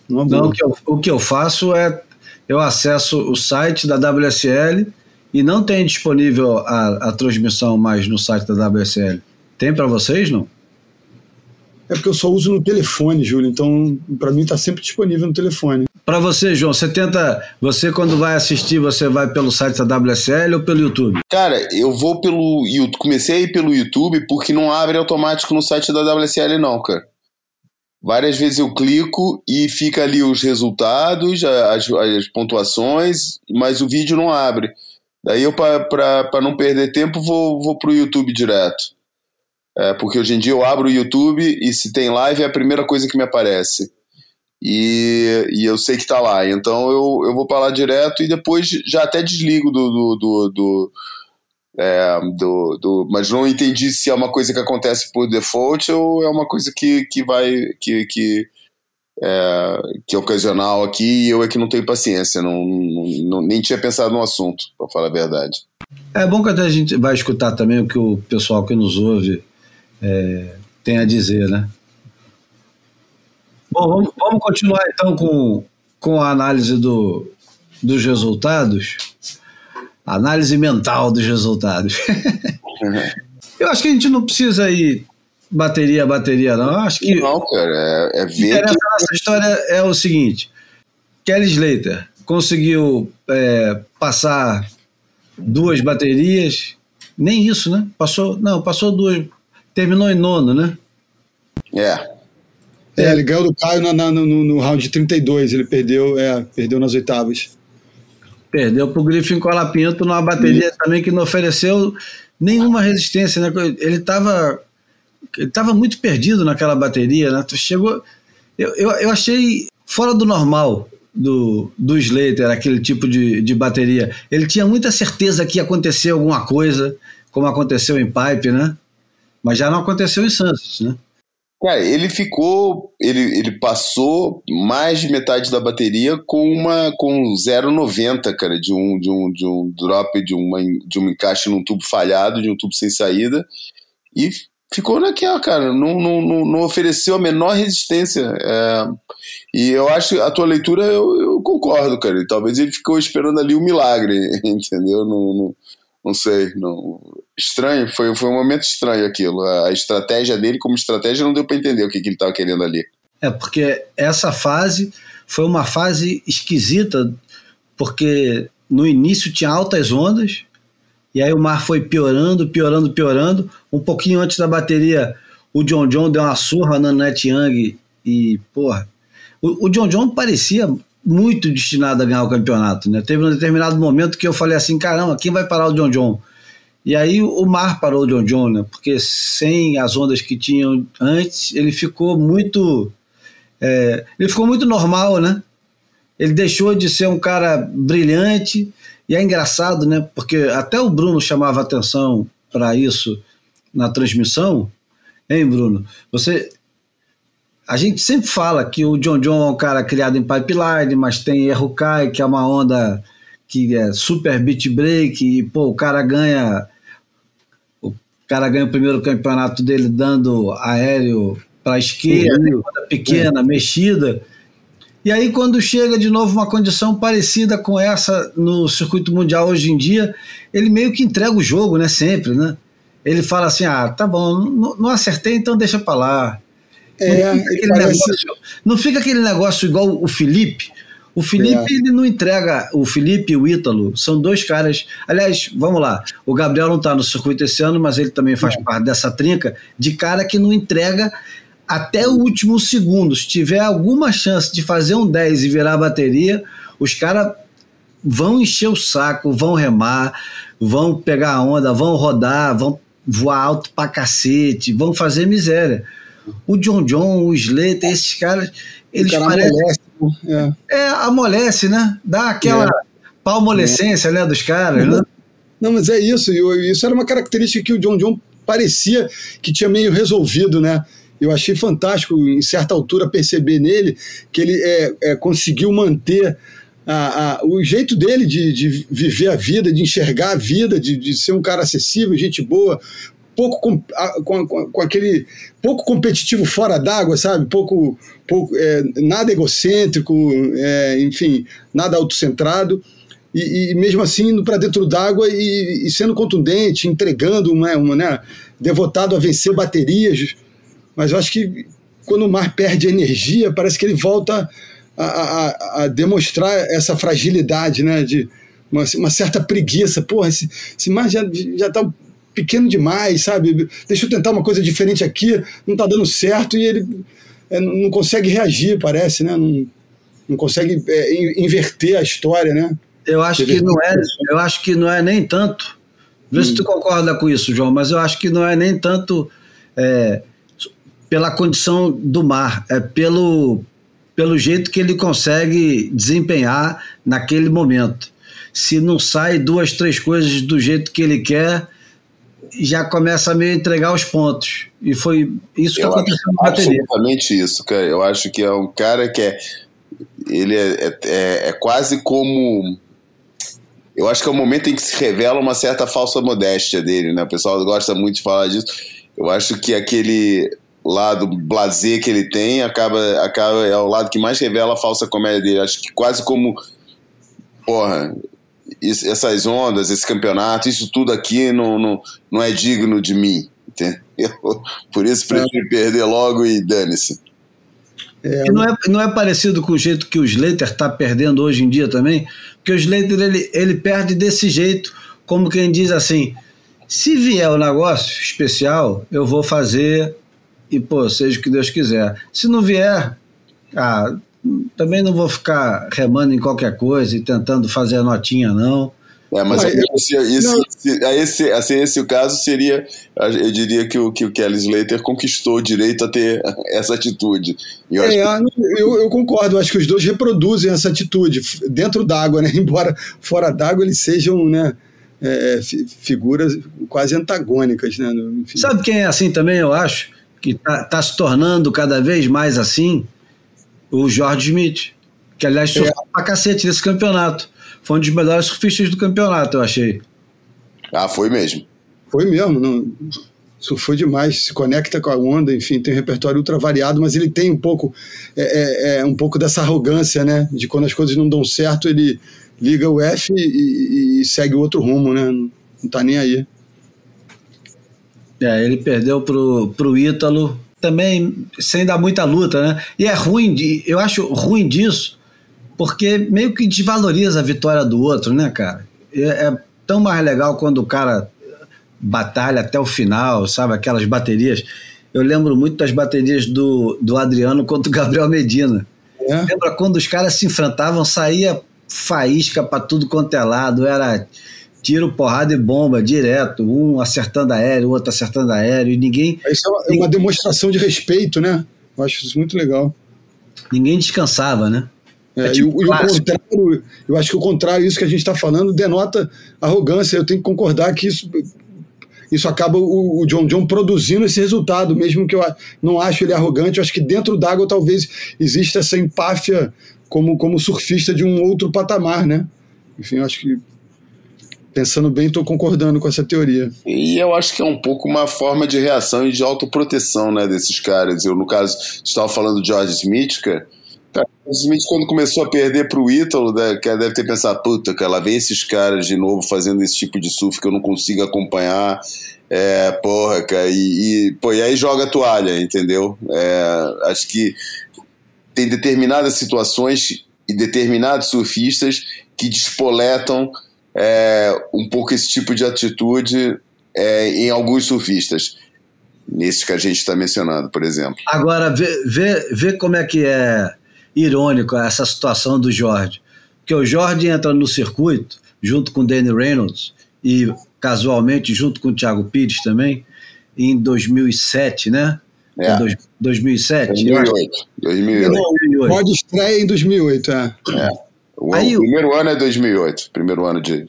A: Não, o que, eu, o que eu faço é eu acesso o site da WSL e não tem disponível a, a transmissão mais no site da WSL. Tem para vocês, não?
B: É porque eu só uso no telefone, Júlio, então para mim está sempre disponível no telefone.
A: Para você, João, você tenta. Você, quando vai assistir, você vai pelo site da WSL ou pelo YouTube?
C: Cara, eu vou pelo YouTube. Comecei pelo YouTube porque não abre automático no site da WSL, não, cara. Várias vezes eu clico e fica ali os resultados, as, as pontuações, mas o vídeo não abre. Daí eu, para não perder tempo, vou, vou pro YouTube direto. É, porque hoje em dia eu abro o YouTube e se tem live é a primeira coisa que me aparece. E, e eu sei que tá lá. Então eu, eu vou para lá direto e depois já até desligo do. do, do, do, é, do, do mas não entendi se é uma coisa que acontece por default ou é uma coisa que, que vai. que, que é, que é ocasional aqui e eu é que não tenho paciência, não, não nem tinha pensado no assunto, para falar a verdade.
A: É bom que até a gente vai escutar também o que o pessoal que nos ouve é, tem a dizer, né? Bom, vamos, vamos continuar então com, com a análise do, dos resultados. Análise mental dos resultados. Eu acho que a gente não precisa ir bateria bateria, não. Eu acho que.
C: Não, cara, é, é ver.
A: Interessa que... nessa história é o seguinte: Kelly Slater conseguiu é, passar duas baterias, nem isso, né? Passou, não, passou duas, terminou em nono, né?
C: É.
B: É, ele ganhou do Caio na, na, no, no round 32, ele perdeu, é, perdeu nas oitavas.
A: Perdeu pro Griffin Colapinto numa bateria Sim. também que não ofereceu nenhuma resistência, né? Ele estava ele tava muito perdido naquela bateria, né? Chegou. Eu, eu, eu achei fora do normal do, do Slater, aquele tipo de, de bateria. Ele tinha muita certeza que ia acontecer alguma coisa, como aconteceu em Pipe, né? Mas já não aconteceu em Santos, né?
C: Cara, ele ficou. Ele, ele passou mais de metade da bateria com uma com 0,90, cara, de um, de, um, de um drop, de, uma, de um encaixe num tubo falhado, de um tubo sem saída. E ficou naquela, cara, não, não, não, não ofereceu a menor resistência. É, e eu acho, a tua leitura, eu, eu concordo, cara. talvez ele ficou esperando ali o um milagre, entendeu? Não, não, não sei, não. Estranho, foi, foi um momento estranho aquilo. A estratégia dele, como estratégia, não deu para entender o que, que ele estava querendo ali.
A: É, porque essa fase foi uma fase esquisita, porque no início tinha altas ondas, e aí o mar foi piorando, piorando, piorando. Um pouquinho antes da bateria, o John John deu uma surra na Net Young e, porra, o, o John John parecia muito destinado a ganhar o campeonato, né? Teve um determinado momento que eu falei assim, caramba, quem vai parar o John John? E aí o mar parou o John John, né? Porque sem as ondas que tinham antes, ele ficou muito... É, ele ficou muito normal, né? Ele deixou de ser um cara brilhante, e é engraçado, né? Porque até o Bruno chamava atenção para isso na transmissão. Hein, Bruno? Você. A gente sempre fala que o John John é um cara criado em pipeline, mas tem erro cai, que é uma onda que é super beat break, e pô, o cara ganha. O cara ganha o primeiro campeonato dele dando aéreo para a esquerda, pequena, é. mexida. E aí, quando chega de novo uma condição parecida com essa no circuito mundial hoje em dia, ele meio que entrega o jogo, né? Sempre, né? Ele fala assim: ah, tá bom, não, não acertei, então deixa pra lá. É, não, fica parece... negócio, não fica aquele negócio igual o Felipe. O Felipe, é. ele não entrega. O Felipe e o Ítalo são dois caras. Aliás, vamos lá. O Gabriel não está no circuito esse ano, mas ele também faz é. parte dessa trinca de cara que não entrega até o último segundo, se tiver alguma chance de fazer um 10 e virar a bateria, os caras vão encher o saco, vão remar, vão pegar a onda, vão rodar, vão voar alto pra cacete, vão fazer miséria. O John John, o Slater, esses caras, eles cara parecem. Amolece, é. é, amolece, né? Dá aquela é. palmolescência, é. né, dos caras, né?
B: Não, mas é isso. Isso era uma característica que o John John parecia que tinha meio resolvido, né? Eu achei fantástico, em certa altura, perceber nele que ele é, é, conseguiu manter a, a, o jeito dele de, de, viver a vida, de enxergar a vida, de, de ser um cara acessível, gente boa, pouco com, com, com, aquele pouco competitivo fora d'água, sabe? Pouco, pouco é, nada egocêntrico, é, enfim, nada autocentrado. E, e mesmo assim indo para dentro d'água e, e, sendo contundente, entregando uma, uma né, devotado a vencer baterias. Mas eu acho que quando o mar perde energia, parece que ele volta a, a, a demonstrar essa fragilidade, né? De uma, uma certa preguiça. Porra, esse, esse mar já, já tá pequeno demais, sabe? Deixa eu tentar uma coisa diferente aqui, não tá dando certo e ele é, não consegue reagir, parece, né? Não, não consegue é, inverter a história, né?
A: Eu acho que não é, eu acho que não é nem tanto. Vê hum. se tu concorda com isso, João, mas eu acho que não é nem tanto é, pela condição do mar, é pelo, pelo jeito que ele consegue desempenhar naquele momento. Se não sai duas, três coisas do jeito que ele quer, já começa a meio entregar os pontos. E foi isso que
C: eu
A: aconteceu
C: na bateria. Absolutamente isso, cara. Eu acho que é um cara que é. Ele é, é, é, é quase como. Eu acho que é o momento em que se revela uma certa falsa modéstia dele, né? O pessoal gosta muito de falar disso. Eu acho que aquele lado blazer que ele tem acaba, acaba é o lado que mais revela a falsa comédia dele. Acho que quase como porra, isso, essas ondas, esse campeonato, isso tudo aqui não, não, não é digno de mim. Entendeu? Por isso prefiro é. perder logo e dane-se.
A: É. não, é, não é parecido com o jeito que o Slater está perdendo hoje em dia também? Porque o Slater ele, ele perde desse jeito, como quem diz assim: se vier o um negócio especial, eu vou fazer e, pô, seja o que Deus quiser. Se não vier, ah, também não vou ficar remando em qualquer coisa e tentando fazer a notinha, não.
C: É, mas esse, esse, esse, assim, esse o caso seria, eu diria que o, que o Kelly Slater conquistou o direito a ter essa atitude.
B: Eu, é, que... eu, eu, concordo, acho que os dois reproduzem essa atitude dentro d'água, né? embora fora d'água eles sejam né, é, figuras quase antagônicas. Né?
A: Enfim. Sabe quem é assim também, eu acho? Que está tá se tornando cada vez mais assim? O George Smith, que aliás surfou é. pra cacete nesse campeonato. Foi um dos melhores surfistas do campeonato, eu achei.
C: Ah, foi mesmo.
B: Foi mesmo, não, surfou demais, se conecta com a onda, enfim, tem um repertório ultra variado, mas ele tem um pouco, é, é, é um pouco dessa arrogância, né? De quando as coisas não dão certo, ele liga o F e, e, segue outro rumo, né? Não, não tá nem aí.
A: É, ele perdeu pro, pro Ítalo também sem dar muita luta, né? E é ruim, de, eu acho ruim disso, porque meio que desvaloriza a vitória do outro, né, cara? É, é tão mais legal quando o cara batalha até o final, sabe? Aquelas baterias. Eu lembro muito das baterias do, do Adriano contra o Gabriel Medina. É? Lembra quando os caras se enfrentavam, saía faísca para tudo quanto é lado, era tiro, porrada e bomba direto, um acertando aéreo, o outro acertando aéreo, e ninguém.
B: Isso é uma, é uma demonstração de respeito, né? Eu acho isso muito legal.
A: Ninguém descansava, né?
B: É, é tipo e, o contrário, eu acho que o contrário, isso que a gente está falando, denota arrogância. Eu tenho que concordar que isso, isso acaba o, o, John John produzindo esse resultado, mesmo que eu não acho ele arrogante. Eu acho que dentro d'água talvez exista essa empáfia como, como surfista de um outro patamar, né? Enfim, eu acho que pensando bem, estou concordando com essa teoria.
C: E eu acho que é um pouco uma forma de reação e de autoproteção né, desses caras. Eu, no caso, estava falando de George Smith, cara. O Smith, quando começou a perder para o Ítalo, né, deve ter pensado: puta, cara, lá vem esses caras de novo fazendo esse tipo de surf que eu não consigo acompanhar. É, porra, cara, e, e, pô, e aí joga a toalha, entendeu? É, acho que tem determinadas situações e determinados surfistas que despoletam é, um pouco esse tipo de atitude é, em alguns surfistas, nesses que a gente está mencionando, por exemplo.
A: Agora, vê, vê, vê como é que é irônico essa situação do Jorge. Porque o Jorge entra no circuito junto com o Danny Reynolds e casualmente junto com o Thiago Pires também, em 2007, né?
C: É.
A: Dois, 2007?
C: 2008. 2008.
B: 2008. Pode estreia em 2008, é.
C: é. O, Aí, o primeiro ano é 2008, primeiro ano de.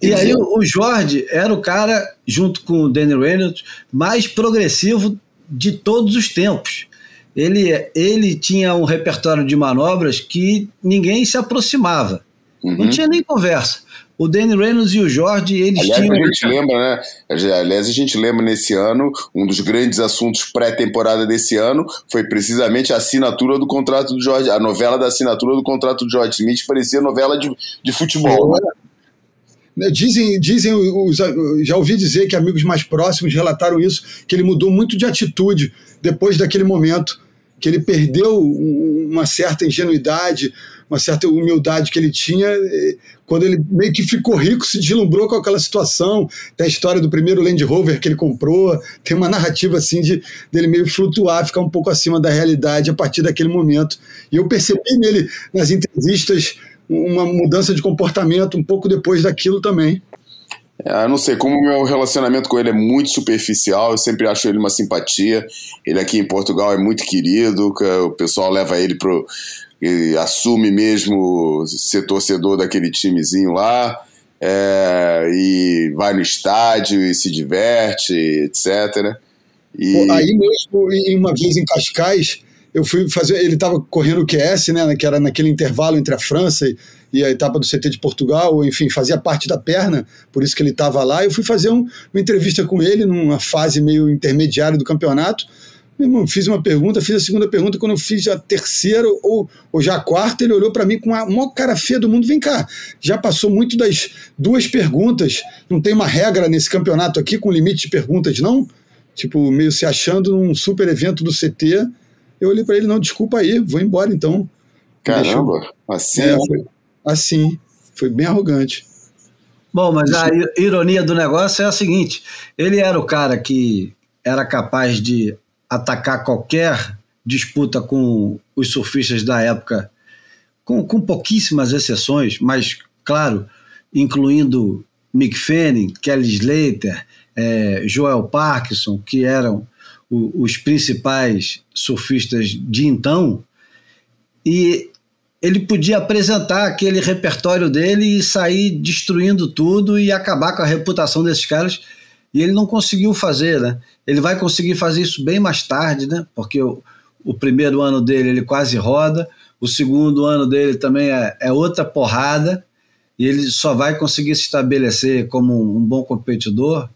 A: E aí o, Jorge era o cara, junto com o Danny Reynolds, mais progressivo de todos os tempos. Ele, ele tinha um repertório de manobras que ninguém se aproximava. Não
C: Uhum.
A: tinha nem conversa. O Danny Reynolds e o Jorge, eles
C: Aliás,
A: tinham.
C: a gente lembra, né? Aliás, a gente lembra nesse ano, um dos grandes assuntos pré-temporada desse ano foi precisamente a assinatura do contrato do George. A novela da assinatura do contrato do George Smith parecia novela de, de futebol. né?
B: Né, Dizem, dizem os, já ouvi dizer que amigos mais próximos relataram isso, que ele mudou muito de atitude depois daquele momento, que ele perdeu um- uma certa ingenuidade, uma certa humildade que ele tinha, quando ele meio que ficou rico, se deslumbrou com aquela situação. Tem a história do primeiro Land Rover que ele comprou, tem uma narrativa assim de dele meio flutuar, ficar um pouco acima da realidade a partir daquele momento. E eu percebi nele, nas entrevistas, uma mudança de comportamento um pouco depois daquilo também.
C: Ah, eu não sei, como o meu relacionamento com ele é muito superficial, eu sempre acho ele uma simpatia. Ele aqui em Portugal é muito querido, que o pessoal leva ele pro. Assume mesmo ser torcedor daquele timezinho lá, é, e vai no estádio e se diverte, etc. E,
B: Aí mesmo, em- uma vez em Cascais, eu fui fazer. Ele estava correndo o QS, né? Que era naquele intervalo entre a França e, e a etapa do CT de Portugal, enfim, fazia parte da perna, por isso que ele estava lá. Eu fui fazer um- uma entrevista com ele numa fase meio intermediária do campeonato. Meu irmão, fiz uma pergunta, fiz a segunda pergunta. Quando eu fiz a terceira ou, ou já a quarta, ele olhou para mim com a maior cara feia do mundo. Vem cá, já passou muito das duas perguntas. Não tem uma regra nesse campeonato aqui com limite de perguntas, não? Tipo, meio se achando num super evento do CT. Eu olhei para ele, não, desculpa aí, vou embora então.
C: caramba, assim.
B: É, foi assim, foi bem arrogante.
A: Bom, mas a ironia do negócio é a seguinte: ele era o cara que era capaz de atacar qualquer disputa com os surfistas da época, com, com pouquíssimas exceções, mas, claro, incluindo Mick Fanning, Kelly Slater, eh, Joel Parkinson, que eram o- os principais surfistas de então, e ele podia apresentar aquele repertório dele e sair destruindo tudo e acabar com a reputação desses caras. E ele não conseguiu fazer, né? Ele vai conseguir fazer isso bem mais tarde, né? Porque o, o primeiro ano dele ele quase roda, o segundo ano dele também é, é outra porrada, e ele só vai conseguir se estabelecer como um, um bom competidor.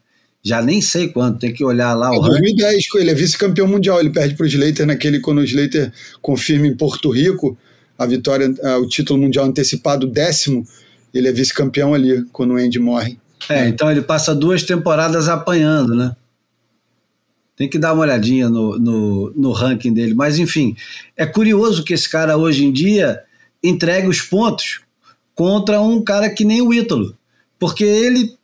A: Já nem sei quando, tem que olhar lá o
B: Em
A: ranking.
B: 2010, ele é vice-campeão mundial, ele perde para o Slater naquele quando o Slater confirma em Porto Rico a vitória, o título mundial antecipado, décimo, ele é vice-campeão ali quando o Andy morre.
A: É, então ele passa duas temporadas apanhando, né? Tem que dar uma olhadinha no, no, no ranking dele. Mas, enfim, é curioso que esse cara hoje em dia entregue os pontos contra um cara que nem o Ítalo. Porque ele,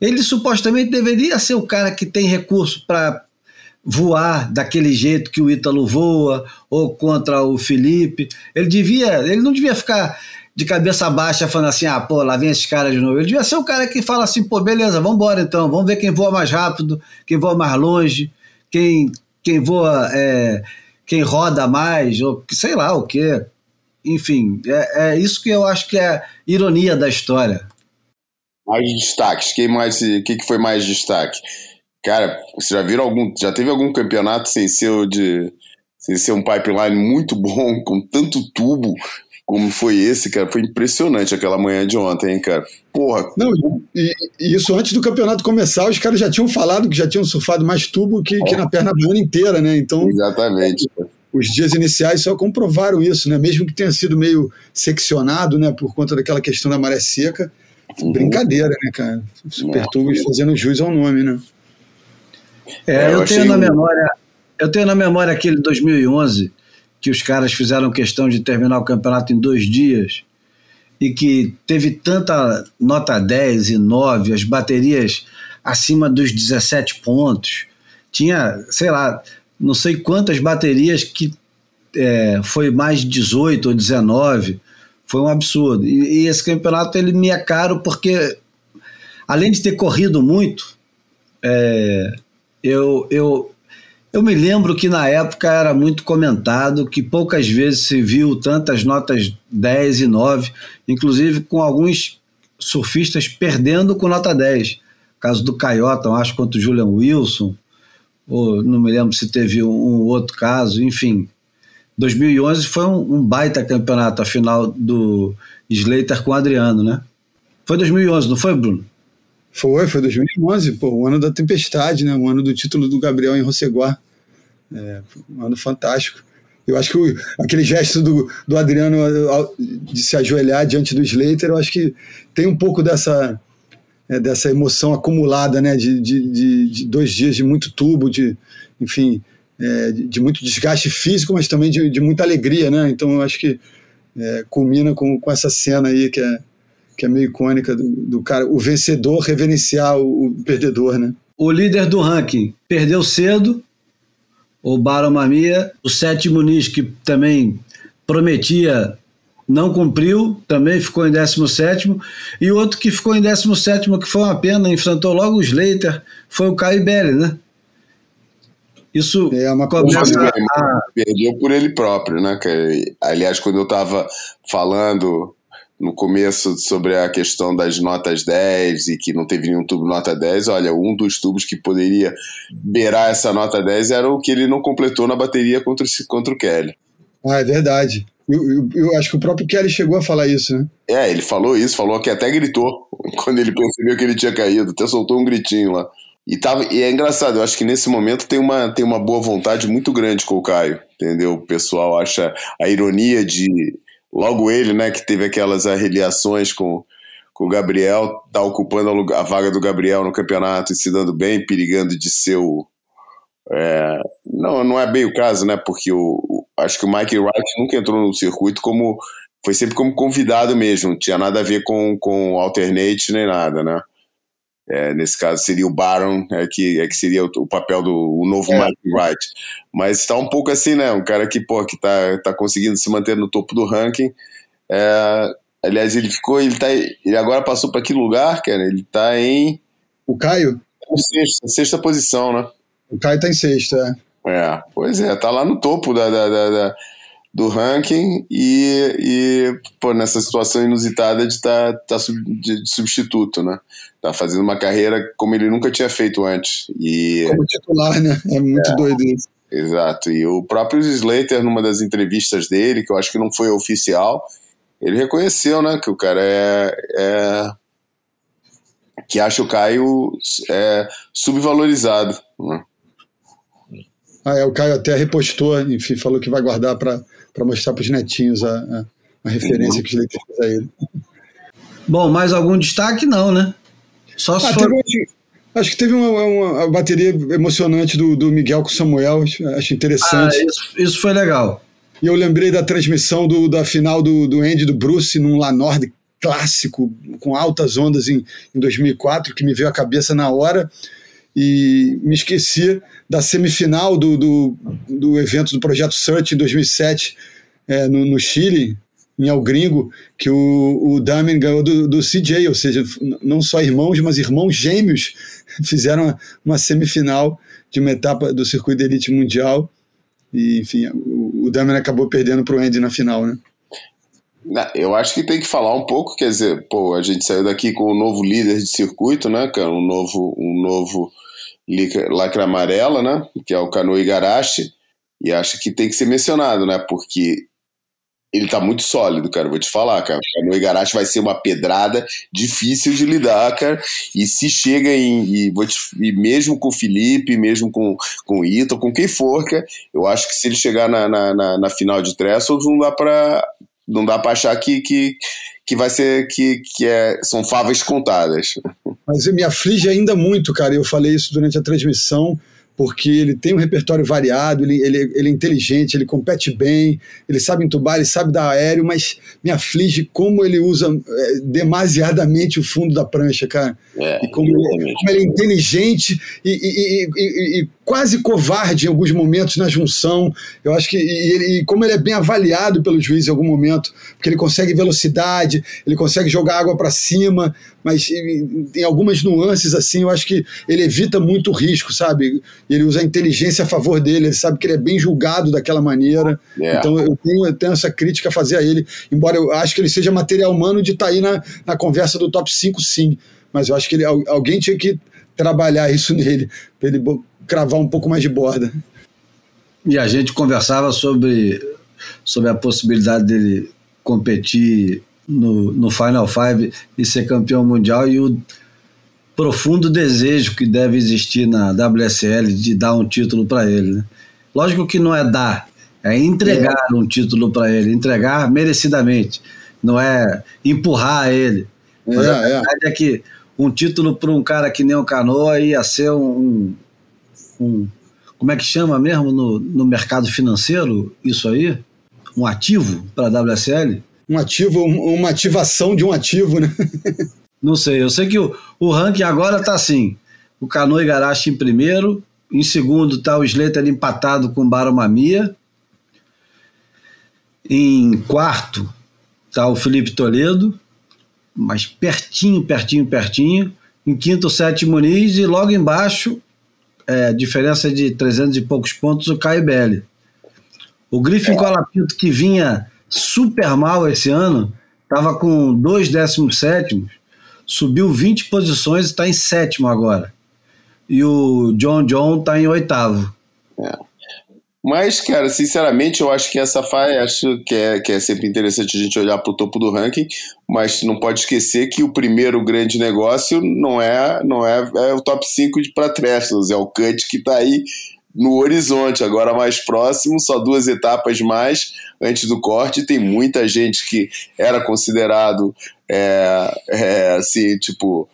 A: ele supostamente deveria ser o cara que tem recurso para voar daquele jeito que o Ítalo voa, ou contra o Felipe. Ele devia, ele não devia ficar de cabeça baixa falando assim, ah, pô, lá vem esses caras de novo. Ele devia ser o cara que fala assim, pô, beleza, vamos embora então, vamos ver quem voa mais rápido, quem voa mais longe, quem, quem voa, é, quem roda mais, ou sei lá o quê. Enfim, é, é isso que eu acho que é ironia da história.
C: Mais destaques. Quem mais? O que, que foi mais destaque? Cara, você já viram algum. Já teve algum campeonato sem ser de. Sem ser um pipeline muito bom, com tanto tubo como foi esse, cara? Foi impressionante aquela manhã de ontem, hein, cara? Porra,
B: Não, e, e isso antes do campeonato começar, os caras já tinham falado que já tinham surfado mais tubo que, que na perna baiana inteira, né? Então,
C: exatamente.
B: os dias iniciais só comprovaram isso, né? Mesmo que tenha sido meio seccionado, né? Por conta daquela questão da maré seca.
C: Uhum.
B: Brincadeira, né, cara? Super tubos
C: foi-
B: fazendo jus ao nome, né?
A: É,
C: É, eu
A: eu,
C: achei
A: tenho na
C: um-
A: memória, eu tenho na memória aquele 2011 que os caras fizeram questão de terminar o campeonato em dois dias e que teve tanta nota 10 e 9, as baterias acima dos 17 pontos. Tinha, sei lá, não sei quantas baterias que é, foi mais de 18 ou 19. Foi um absurdo. E, e esse campeonato ele me é caro porque, além de ter corrido muito, é, eu, eu, eu me lembro que na época era muito comentado que poucas vezes se viu tantas notas 10 e 9, inclusive com alguns surfistas perdendo com nota 10. Caso do Caiota, acho, contra o Julian Wilson, ou não me lembro se teve um, um outro caso, enfim. 2011 foi um, um, baita campeonato, a final do Slater com o Adriano, né? Foi 2011, não foi, Bruno?
B: Foi, foi 2011, pô, o ano da tempestade, né? O ano do título do Gabriel em Roceguá. É, um ano fantástico. Eu acho que o, aquele gesto do, do Adriano de se ajoelhar diante do Slater, eu acho que tem um pouco dessa, é, dessa emoção acumulada, né? De, de, de, de, dois dias de muito tubo, de, enfim, é, de, muito desgaste físico, mas também de, de muita alegria, né? Então eu acho que é, culmina com, com essa cena aí que é, que é meio icônica do, do cara, o vencedor reverenciar o, o, perdedor, né?
A: O líder do ranking perdeu cedo, o Baron Mamia, o sétimo Muniz, que também prometia, não cumpriu, também ficou em 17 e o outro que ficou em 17 que foi uma pena, enfrentou logo o Slater, foi o Caio Belli, né? Isso
C: é uma começa a... Perdeu por ele próprio, né? Aliás, quando eu estava falando no começo sobre a questão das notas 10 e que não teve nenhum tubo nota 10, olha, um dos tubos que poderia beirar essa nota 10 era o que ele não completou na bateria contra o, contra o Kelly.
B: Ah, é verdade. Eu, eu, eu, acho que o próprio Kelly chegou a falar isso, né?
C: É, ele falou isso, falou que até gritou quando ele percebeu que ele tinha caído, até soltou um gritinho lá. E, tava, e é engraçado, eu acho que nesse momento tem uma, tem uma boa vontade muito grande com o Caio, entendeu? O pessoal acha a ironia de logo ele, né, que teve aquelas arreliações com, com o Gabriel, tá ocupando a, a, vaga do Gabriel no campeonato e se dando bem, perigando de ser o. É, não, não é bem o caso, né? Porque o, o, acho que o Mike Wright nunca entrou no circuito como. Foi sempre como convidado mesmo, não tinha nada a ver com, com alternate nem nada, né? É, nesse caso seria o Baron, é, que, é que seria o, o papel do o novo é. Mike Wright. Mas está um pouco assim, né? Um cara que, pô, que tá, tá conseguindo se manter no topo do ranking. É, aliás, ele ficou, ele tá. Ele agora passou para que lugar, cara? Ele tá em.
B: O Caio?
C: Sexta, sexta posição, né?
B: O Caio tá em sexta,
C: é. É, pois é, tá lá no topo da, da, da, da do ranking e, e pô, nessa situação inusitada de estar tá, tá sub, de, de, substituto, né? Tá fazendo uma carreira como ele nunca tinha feito antes. E,
B: como titular, né? É muito é, doido isso.
C: Exato. E o próprio Slater, numa das entrevistas dele, que eu acho que não foi oficial, ele reconheceu, né, que o cara é, é que acha o Caio é, subvalorizado. Né?
B: Ah, é, o Caio até repostou, enfim, falou que vai guardar para para mostrar para os netinhos a, a, a referência uhum. que os leitores fez a ele.
A: Bom, mais algum destaque? Não, né? Só se ah, for...
B: acho que teve uma, uma, uma, bateria emocionante do, do Miguel com o Samuel, acho interessante.
A: Ah, isso, isso foi legal.
B: E eu lembrei da transmissão do, da final do, do Andy do Bruce num Lanord clássico, com altas ondas em, em 2004, que me veio à cabeça na hora e me esqueci da semifinal do, do, do evento do Projeto Search em 2007 é, no, no, Chile, em El Gringo, que o, o Damien ganhou do, do CJ, ou seja, não só irmãos, mas irmãos gêmeos fizeram uma semifinal de uma etapa do circuito elite mundial. E, enfim, o, o Damien acabou perdendo para o Andy na final, né?
C: Eu acho que tem que falar um pouco, quer dizer, pô, a gente saiu daqui com um novo líder de circuito, né, cara? Um novo, um novo lacra amarela, né? Que é o Cano Igarashi. E acho que tem que ser mencionado, né? Porque ele tá muito sólido, cara. Vou te falar, cara. O Cano Igarashi vai ser uma pedrada difícil de lidar, cara. E se chega em. E, vou te, e mesmo com o Felipe, mesmo com, com o Ito, com quem for, cara, eu acho que se ele chegar na, na, na, na final de Trestles, não dá pra. Não dá pra achar que, que, que vai ser que, que é, são favas contadas.
B: Mas me aflige ainda muito, cara. Eu falei isso durante a transmissão, porque ele tem um repertório variado, ele, ele, ele é inteligente, ele compete bem, ele sabe entubar, ele sabe dar aéreo, mas me aflige como ele usa é, demasiadamente o fundo da prancha, cara. É, e como, ele, como ele é inteligente e, e, e, e quase covarde em alguns momentos na junção. Eu acho que e, ele, e como ele é bem avaliado pelo juiz em algum momento, porque ele consegue velocidade, ele consegue jogar água para cima, mas em, algumas nuances assim, eu acho que ele evita muito risco, sabe? Ele usa a inteligência a favor dele, ele sabe que ele é bem julgado daquela maneira.
C: Yeah.
B: Então eu tenho, eu tenho essa crítica a fazer a ele, embora eu acho que ele seja material humano de estar aí na, na conversa do top 5, sim. Mas eu acho que ele, alguém tinha que trabalhar isso nele, para ele cravar um pouco mais de borda.
A: E a gente conversava sobre, sobre a possibilidade dele competir no, no Final Five e ser campeão mundial e o profundo desejo que deve existir na WSL de dar um título para ele. Né? Lógico que não é dar, é entregar é. um título para ele, entregar merecidamente, não é empurrar ele. Mas é, a verdade é. é que um título para um cara que nem o Canoa ia ser um, um, como é que chama mesmo no, no mercado financeiro isso aí? Um ativo para a WSL?
B: Um ativo, uma ativação de um ativo, né?
A: Não sei, eu sei que o, o ranking agora está assim: o Canoa e Garache em primeiro, em segundo está o Slater empatado com o Baromamia, em quarto está o Felipe Toledo, mas pertinho, pertinho, pertinho. Em quinto, o Sete Muniz e logo embaixo é, diferença de 300 e poucos pontos, o Caio Belli. O Griffin é. Colapinto, que vinha super mal esse ano, estava com dois décimos sétimos, subiu 20 posições e está em sétimo agora. E o John John está em oitavo.
C: É. Mas, cara, sinceramente, eu acho que essa fase, acho que é, que é sempre interessante a gente olhar para o topo do ranking, mas não pode esquecer que o primeiro grande negócio não é, não é, é o top 5 para Trestles, é o Cut que está aí no horizonte, agora mais próximo, só duas etapas mais antes do corte. Tem muita gente que era considerado é, é, assim, tipo,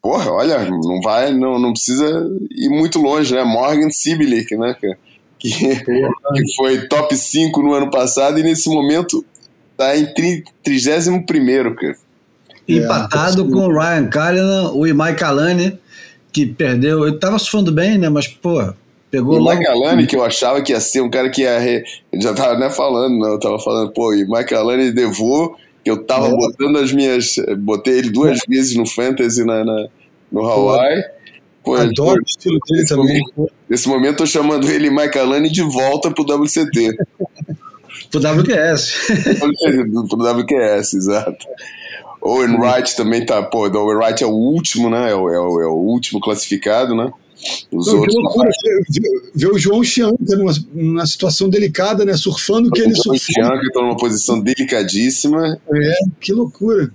C: porra, olha, não vai, não, não precisa ir muito longe, né? Morgan Sibilic, né, que, que foi top 5 no ano passado e nesse momento tá em 31 cara.
A: Empatado é, com o Ryan Callahan, o Imai Kalani, que perdeu. Ele tava surfando bem, né? Mas, pô, pegou
C: o Imai Kalani, que eu achava que ia ser um cara que ia. Re... Ele já tava né, falando, não. Eu tava falando, pô, o Imai Kalani levou, que eu tava é. botando as minhas. Botei ele duas é. vezes no Fantasy na, na no Hawaii.
B: Pô, Adoro o estilo dele também.
C: Momento, nesse momento, tô chamando ele Mike Alane de volta pro WCT.
A: Pro WQS.
C: pro WQS, exato. Owen Wright também tá. Pô, o Owen Wright é o último, né? É o, é o, é o último classificado, né?
B: Os Não, outros. Que loucura, ver, ver o João Chianca numa, numa situação delicada, né? Surfando o que ele surfou. O
C: Chianca tá numa posição delicadíssima.
B: É, que loucura.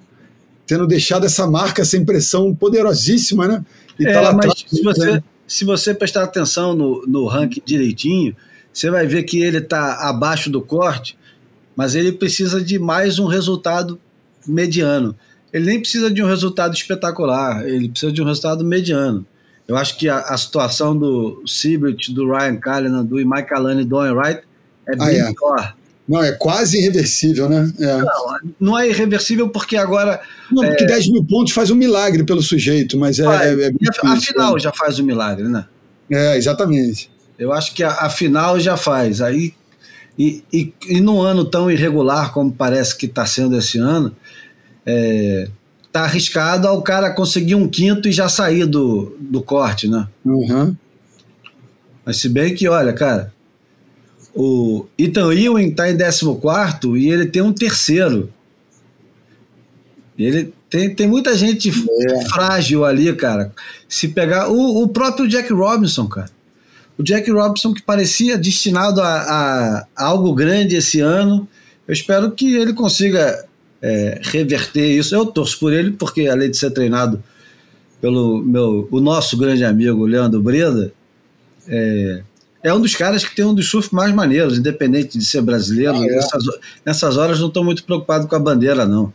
B: Tendo deixado essa marca, essa impressão poderosíssima, né?
A: E tá é, tá mas se você, né? se você prestar atenção no, no ranking direitinho, você vai ver que ele está abaixo do corte, mas ele precisa de mais um resultado mediano. Ele nem precisa de um resultado espetacular, ele precisa de um resultado mediano. Eu acho que a, a situação do Seabrit, do Ryan Callahan, do Mike Allen e do Owen Wright é bem ah, é. pior.
B: Não, é quase irreversível, né? É.
A: Não, não é irreversível porque agora.
B: Não, porque é... 10 mil pontos faz um milagre pelo sujeito, mas é. é, é
A: a, final já faz um milagre, né?
B: É, exatamente.
A: Eu acho que a, a final já faz. Aí, e, e, e num ano tão irregular como parece que está sendo esse ano, é, tá arriscado ao cara conseguir um quinto e já sair do, do corte, né?
B: Uhum.
A: Mas se bem que, olha, cara, o Ethan Ewing está em 14 e ele tem um terceiro. Ele tem, tem muita gente é. frágil ali, cara. Se pegar. O, o próprio Jack Robinson, cara. O Jack Robinson, que parecia destinado a, a, a algo grande esse ano. Eu espero que ele consiga é, reverter isso. Eu torço por ele, porque além de ser treinado pelo meu, o nosso grande amigo Leandro Breda, é, é um dos caras que tem um dos surf mais maneiros, independente de ser brasileiro. Ah, é. nessas, nessas, horas não estou muito preocupado com a bandeira, não.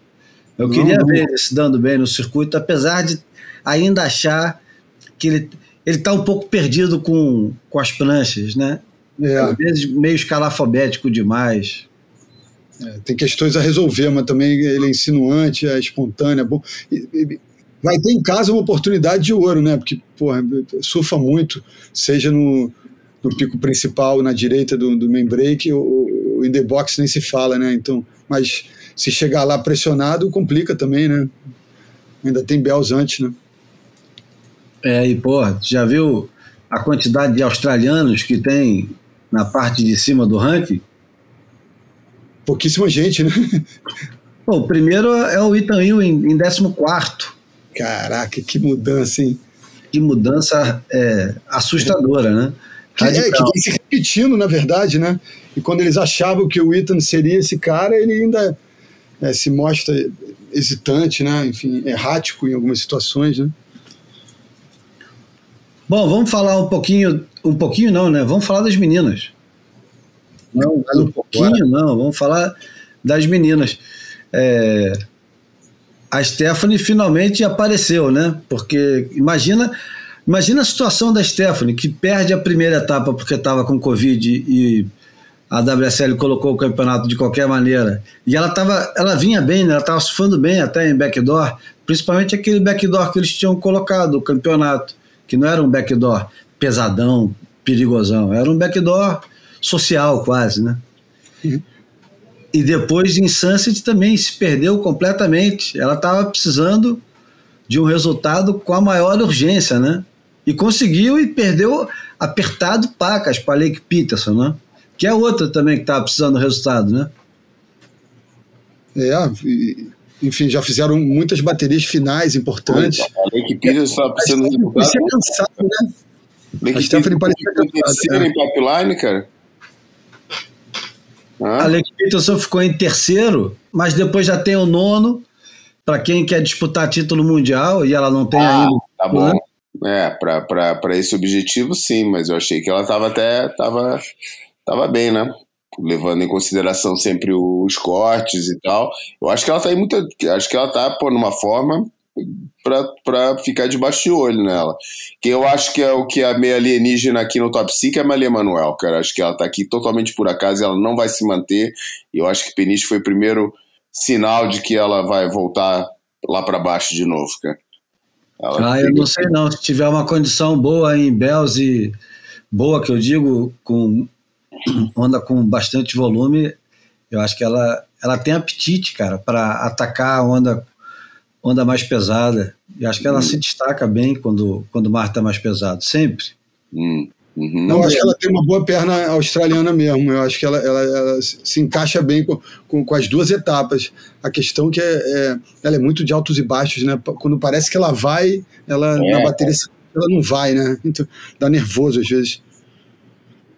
A: Eu não, queria não. ver ele se dando bem no circuito, apesar de ainda achar que ele ele está um pouco perdido com, com as pranchas, né? É. Às vezes meio escalafobético demais.
B: É, tem questões a resolver, mas também ele é insinuante, é espontâneo, é bom. E, e, vai ter em casa uma oportunidade de ouro, né? Porque, porra, surfa muito, seja no, no pico principal, na direita do, do main break, ou, ou in the box nem se fala, né? Então, mas se chegar lá pressionado, complica também, né? Ainda tem Bells antes, né?
A: É, e porra, já viu a quantidade de australianos que tem na parte de cima do ranking?
B: Pouquíssima gente, né?
A: Pô, o primeiro é o Ethan em, em 14.
B: Caraca, que mudança, hein?
A: Que mudança é, assustadora, né?
B: Que, é, que vem se repetindo, na verdade, né? E quando eles achavam que o Ethan seria esse cara, ele ainda é, se mostra hesitante, né? Enfim, errático em algumas situações, né?
A: Bom, vamos falar um pouquinho, um pouquinho não, né? Vamos falar das meninas. Não, um pouquinho não, vamos falar das meninas. É, a Stephanie finalmente apareceu, né? Porque imagina, imagina a situação da Stephanie, que perde a primeira etapa porque estava com Covid e a WSL colocou o campeonato de qualquer maneira. E ela tava, ela vinha bem, né? ela estava surfando bem até em backdoor, principalmente aquele backdoor que eles tinham colocado, o campeonato, que não era um backdoor pesadão, perigosão, era um backdoor social quase, né? Uhum. E depois em Sunset também se perdeu completamente. Ela estava precisando de um resultado com a maior urgência, né? E conseguiu e perdeu apertado pacas para Lake Peterson, né? Que é outra também que estava precisando do resultado, né?
B: É, enfim, já fizeram muitas baterias finais importantes.
C: A Lake Peterson estava precisando
B: do resultado. Você é cansado, né?
C: Lake a Stephanie parecia cansada. Né? em pipeline, cara.
A: Ah. Alex Peterson ficou em terceiro, mas depois já tem o nono para quem quer disputar título mundial e ela não tem
C: ah,
A: ainda.
C: Tá bom. Né? É, para esse objetivo sim, mas eu achei que ela estava até tava, tava bem, né? Levando em consideração sempre os cortes e tal. Eu acho que ela tá em muita. Acho que ela tá pô, numa forma para ficar debaixo de olho nela. Que eu acho que é o que a meia alienígena aqui no top 5 é a Malia Manuel, cara. Acho que ela tá aqui totalmente por acaso, ela não vai se manter. E eu acho que Peniche foi o primeiro sinal de que ela vai voltar lá para baixo de novo, cara.
A: Ela ah, eu não sei não. Se tiver uma condição boa em Bells e boa, que eu digo, com onda com bastante volume, eu acho que ela, ela tem apetite, cara, para atacar a onda onda mais pesada. E acho que ela hum. se destaca bem quando, quando o mar está mais pesado, sempre.
C: Hum. Uhum.
B: Não, acho que ela tem uma boa perna australiana mesmo. Eu acho que ela, ela, ela se encaixa bem com, com, com, as duas etapas. A questão que é, é, ela é muito de altos e baixos, né? Quando parece que ela vai, ela é. na bateria ela não vai, né? Então, dá nervoso às vezes.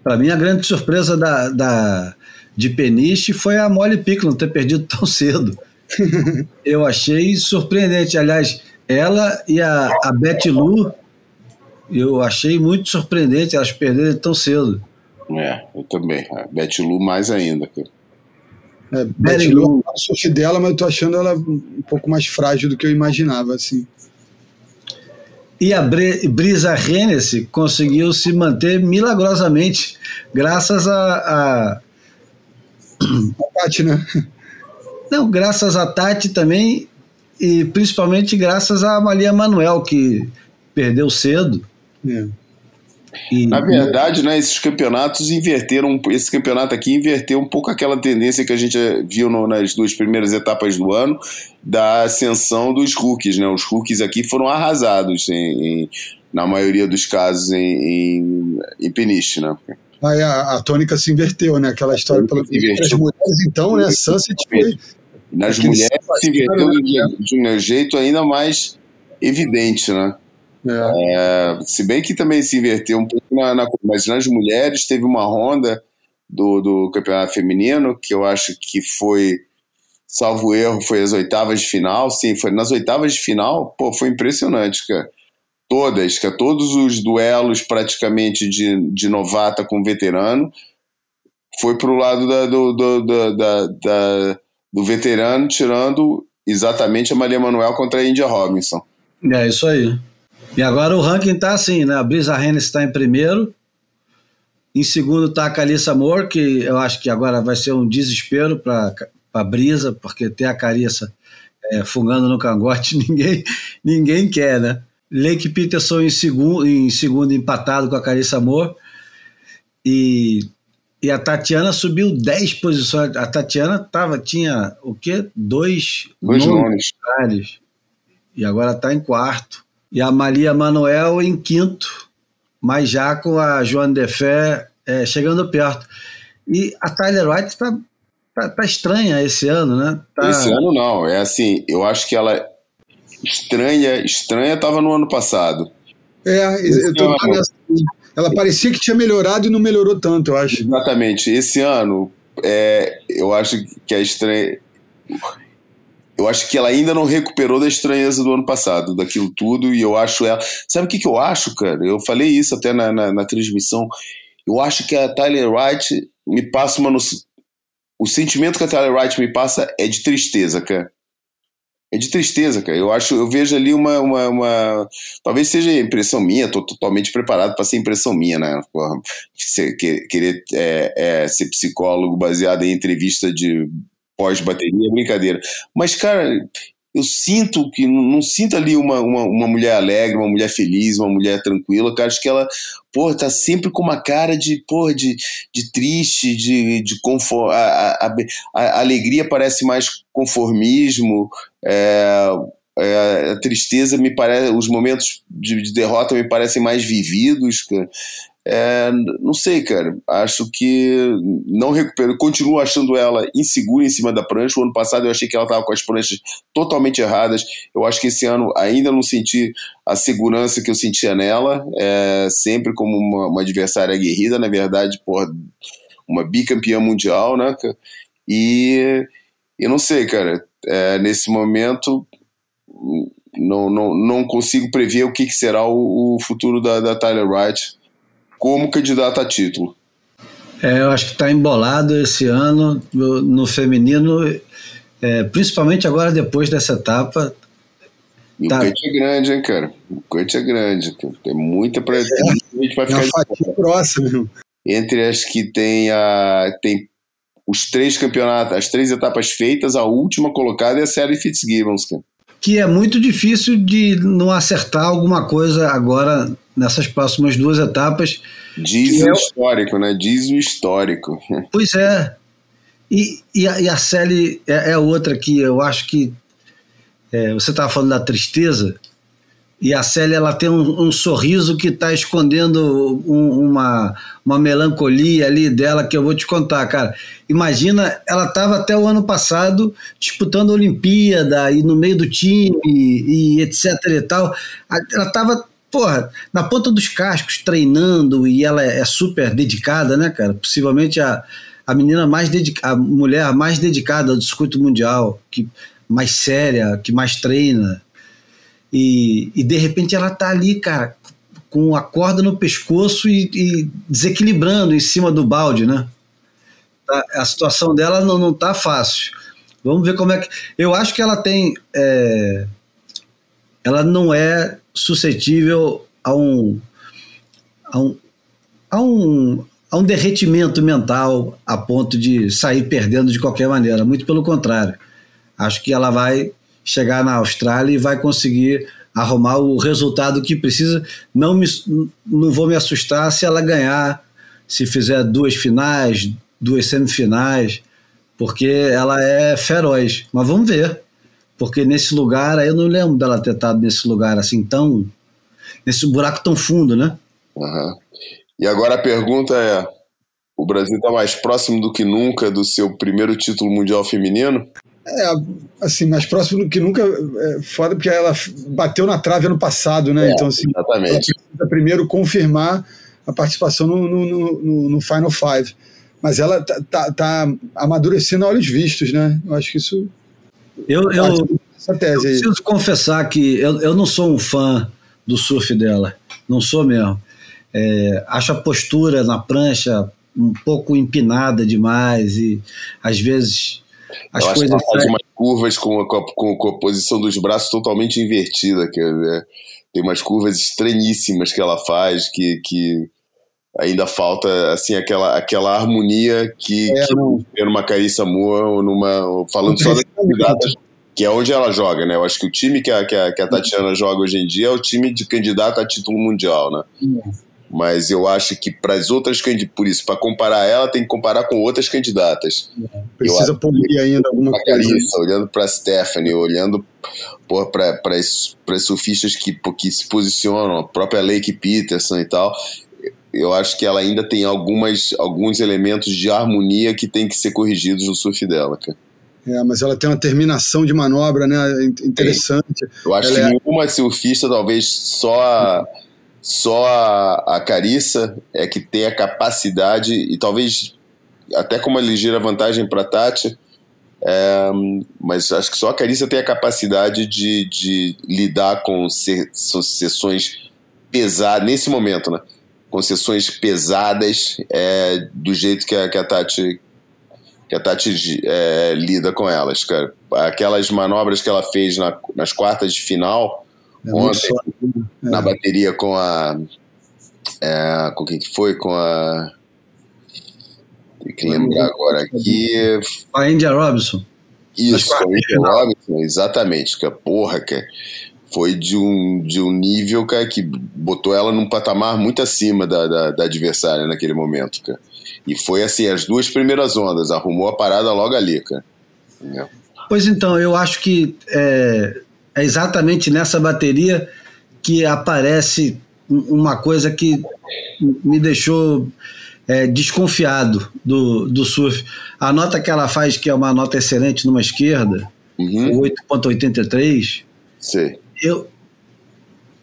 A: Para mim, a grande surpresa da, da, de Peniche foi a Molly Picklin ter perdido tão cedo. eu achei surpreendente. Aliás, ela e a, a Betty Lu, eu achei muito surpreendente elas perderem tão cedo.
C: É, eu também. A Betty Lu mais ainda.
B: É, Betty Lu, eu sou dela, mas eu tô achando ela um pouco mais frágil do que eu imaginava, assim.
A: E a Brisa Hennessy conseguiu se manter milagrosamente, graças a. a...
B: a Tati, né?
A: Não, graças a Tati também, e principalmente graças a Maria Manuel, que perdeu cedo.
B: É.
C: E, Na verdade, né, esses campeonatos inverteram, esse campeonato aqui inverteu um pouco aquela tendência que a gente viu no, nas duas primeiras etapas do ano da ascensão dos rookies, né? Os rookies aqui foram arrasados em, em, na maioria dos casos em, em, em peniche, né?
B: Aí a, a, tônica se inverteu, né? Aquela história pelas mulheres, então, né? Sunset foi
C: nas mulheres se inverteu de, de um jeito ainda mais evidente, né? É. É, se bem que também se inverteu um pouco na, na, mas nas mulheres teve uma ronda do, do campeonato feminino que eu acho que foi salvo erro foi as oitavas de final sim foi nas oitavas de final pô foi impressionante cara todas cara todos os duelos praticamente de, de novata com veterano foi pro lado da, do, do, da, da, da do veterano, tirando exatamente a Maria Manuel contra a Índia Robinson.
A: É isso aí. E agora o ranking tá assim, né? A Brisa Rennes está em primeiro. Em segundo está a Carissa Moore, que eu acho que agora vai ser um desespero para a Brisa, porque ter a Carissa é, fungando no cangote, ninguém, ninguém quer, né? Lake Peterson em segundo, em segundo empatado com a Carissa Amor. E, e a Tatiana subiu 10 posições. A Tatiana tava, tinha o quê? Dois,
C: Dois nomes.
A: E agora está em quarto. E a Maria Manuel em quinto, mas já com a Joana Defé é, chegando perto. E a Tyler White está tá, tá estranha esse ano, né? Tá...
C: Esse ano não, é assim, eu acho que ela estranha, estranha estava no ano passado.
B: É, eu tô
C: ano-
B: nessa- ela parecia que tinha melhorado e não melhorou tanto, eu acho.
C: Exatamente. Esse ano, é, eu acho que a estranha. Eu acho que ela ainda não recuperou da estranheza do ano passado, daquilo tudo, e eu acho ela. Sabe o que, que eu acho, cara? Eu falei isso até na, na, na transmissão. Eu acho que a Tyler Wright me passa uma. O sentimento que a Tyler Wright me passa é de tristeza, cara. É de tristeza, cara. Eu acho, eu vejo ali uma. uma, uma- talvez seja impressão minha, tô totalmente preparado para ser impressão minha, né? Porra, querer é, é, ser psicólogo baseado em entrevista de pós-bateria brincadeira. Mas, cara, eu sinto que não, sinto ali uma, uma, uma mulher alegre, uma mulher feliz, uma mulher tranquila, cara. Acho que ela, porra, tá sempre com uma cara de, porra, de, de triste, de, de a, a, a alegria parece mais conformismo, é, é, a tristeza me parece, os momentos de, de derrota me parecem mais vividos, cara. É, não sei, cara. Acho que não recupero. Continuo achando ela insegura em cima da prancha. O ano passado eu achei que ela estava com as pranchas totalmente erradas. Eu acho que esse ano ainda não senti a segurança que eu sentia nela. É, sempre como uma, uma adversária aguerrida, na verdade, porra, uma bicampeã mundial, né? E eu não sei, cara. É, nesse momento não, não, não consigo prever o que, que será o, o futuro da, da Tyler Wright como candidata a título.
A: É, eu acho que está embolado esse ano no, no feminino, é, principalmente agora depois dessa etapa.
C: E
A: Tá.
C: o cut é grande, hein, cara? O cut é grande. cara. Tem muita pra. tem muita gente vai
B: É
C: ficar
B: uma
C: de
B: fatia mesmo.
C: Entre as que tem a. Tem os três campeonatos, as três etapas feitas, a última colocada é a série Fitzgibbons, cara.
A: Que é muito difícil de não acertar alguma coisa agora nessas próximas duas etapas.
C: Diz o
A: é
C: histórico, né? Diz o histórico.
A: Pois é. E, e, a, e a Sally é, é outra que eu acho que. é, você estava falando da tristeza, e a Sally ela tem um, um sorriso que está escondendo um- uma, uma melancolia ali dela que eu vou te contar, cara. Imagina, ela estava até o ano passado disputando a Olimpíada e no meio do time e, e etc e tal. Ela estava, porra, na ponta dos cascos treinando e ela é super dedicada, né, cara? Possivelmente a, a menina mais dedicada, a mulher mais dedicada do circuito mundial, que mais séria, que mais treina. E, e de repente ela tá ali, cara, com a corda no pescoço e, e desequilibrando em cima do balde, né? Tá- A situação dela não, não tá fácil. Vamos ver como é que. Eu acho que ela tem. é, ela não é suscetível a um, a um, a um, a um derretimento mental a ponto de sair perdendo de qualquer maneira. Muito pelo contrário. Acho que ela vai chegar na Austrália e vai conseguir arrumar o resultado que precisa. Não, me, não vou me assustar se ela ganhar, se fizer duas finais, duas semifinais, porque ela é feroz. Mas vamos ver. Porque nesse lugar, aí eu não lembro dela ter estado nesse lugar assim tão. nesse buraco tão fundo, né?
C: Aham. E agora a pergunta é: o Brasil está mais próximo do que nunca do seu primeiro título mundial feminino?
B: É, assim, mais próximo do que nunca. É foda porque ela bateu na trave ano passado, né?
C: É,
B: então, assim, ela
C: Exatamente.
B: precisa primeiro confirmar a participação no, no, no- no- no Final Five. Mas ela tá, tá, tá amadurecendo a olhos vistos, né? Eu acho que isso.
A: Eu, eu, eu preciso confessar que eu, eu não sou um fã do surf dela. Não sou mesmo. É, acho a postura na prancha um pouco empinada demais e às vezes as
C: Eu acho que
A: coisas
C: ela faz umas curvas com a, com, a, com- com a posição dos braços totalmente invertida. Quer dizer, tem umas curvas estranhíssimas que ela faz que, que ainda falta assim aquela, aquela harmonia que,
B: É,
C: que
B: não.
C: tem numa Carissa Moore ou numa. ou falando só das candidatas que é onde ela joga, né? Eu acho que o time que a, que a, que a Tatiana joga hoje em dia é o time de candidato a título mundial, né? Mas eu acho que para as outras candidatas, por isso, para comparar ela, tem que comparar com outras candidatas.
B: Precisa
C: acho
B: polir ainda alguma coisa.
C: Carissa, olhando para Stephanie, olhando para as surfistas que, que se posicionam, a própria Lake Peterson e tal. Eu acho que ela ainda tem algumas, alguns elementos de harmonia que tem que ser corrigidos no surf dela, cara.
B: É, mas ela tem uma terminação de manobra, né? Interessante.
C: Eu acho
B: Ela
C: que
B: é-
C: nenhuma surfista, talvez só a, só a, a Carissa é que tem a capacidade, e talvez até com uma ligeira vantagem para a Tati, é, mas acho que só a Carissa tem a capacidade de, de lidar com se- sessões pesadas, nesse momento, né? Com sessões pesadas é, do jeito que a, que a Tati que a Tati é, lida com elas, cara. Aquelas manobras que ela fez na- nas quartas de final,
B: É
C: ontem, na bateria com a. É, com quem que foi? Com a. Tem que lembrar agora aqui.
A: A India Robinson.
C: Isso,
A: de final.
C: Robinson, exatamente. Que porra, cara. Foi de um, de um nível, cara, que botou ela num patamar muito acima da, da, da adversária naquele momento, cara. E foi assim, as duas primeiras ondas, arrumou a parada logo ali, cara. É.
A: Pois então, eu acho que é, é exatamente nessa bateria que aparece um- uma coisa que me deixou é, desconfiado do, do surf. A nota que ela faz, que é uma nota excelente numa esquerda,
C: Uhum,
A: 8.83,
C: sei.
A: Eu,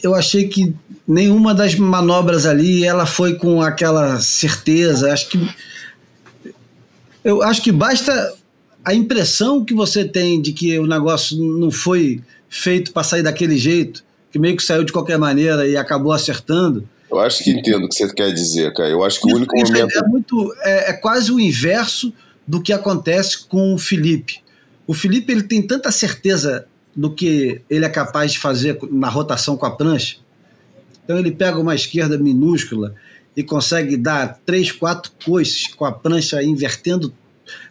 A: eu achei que nenhuma das manobras ali ela foi com aquela certeza. Acho que eu acho que basta a impressão que você tem de que o negócio não foi feito para sair daquele jeito, que meio que saiu de qualquer maneira e acabou acertando.
C: Eu acho que entendo o que você quer dizer, cara. Eu acho que o
A: Isso,
C: único
A: isso
C: momento.
A: é, muito, é, é quase o inverso do que acontece com o Felipe. O Felipe ele tem tanta certeza do que ele é capaz de fazer na rotação com a prancha. Então ele pega uma esquerda minúscula e consegue dar três, quatro coices com a prancha invertendo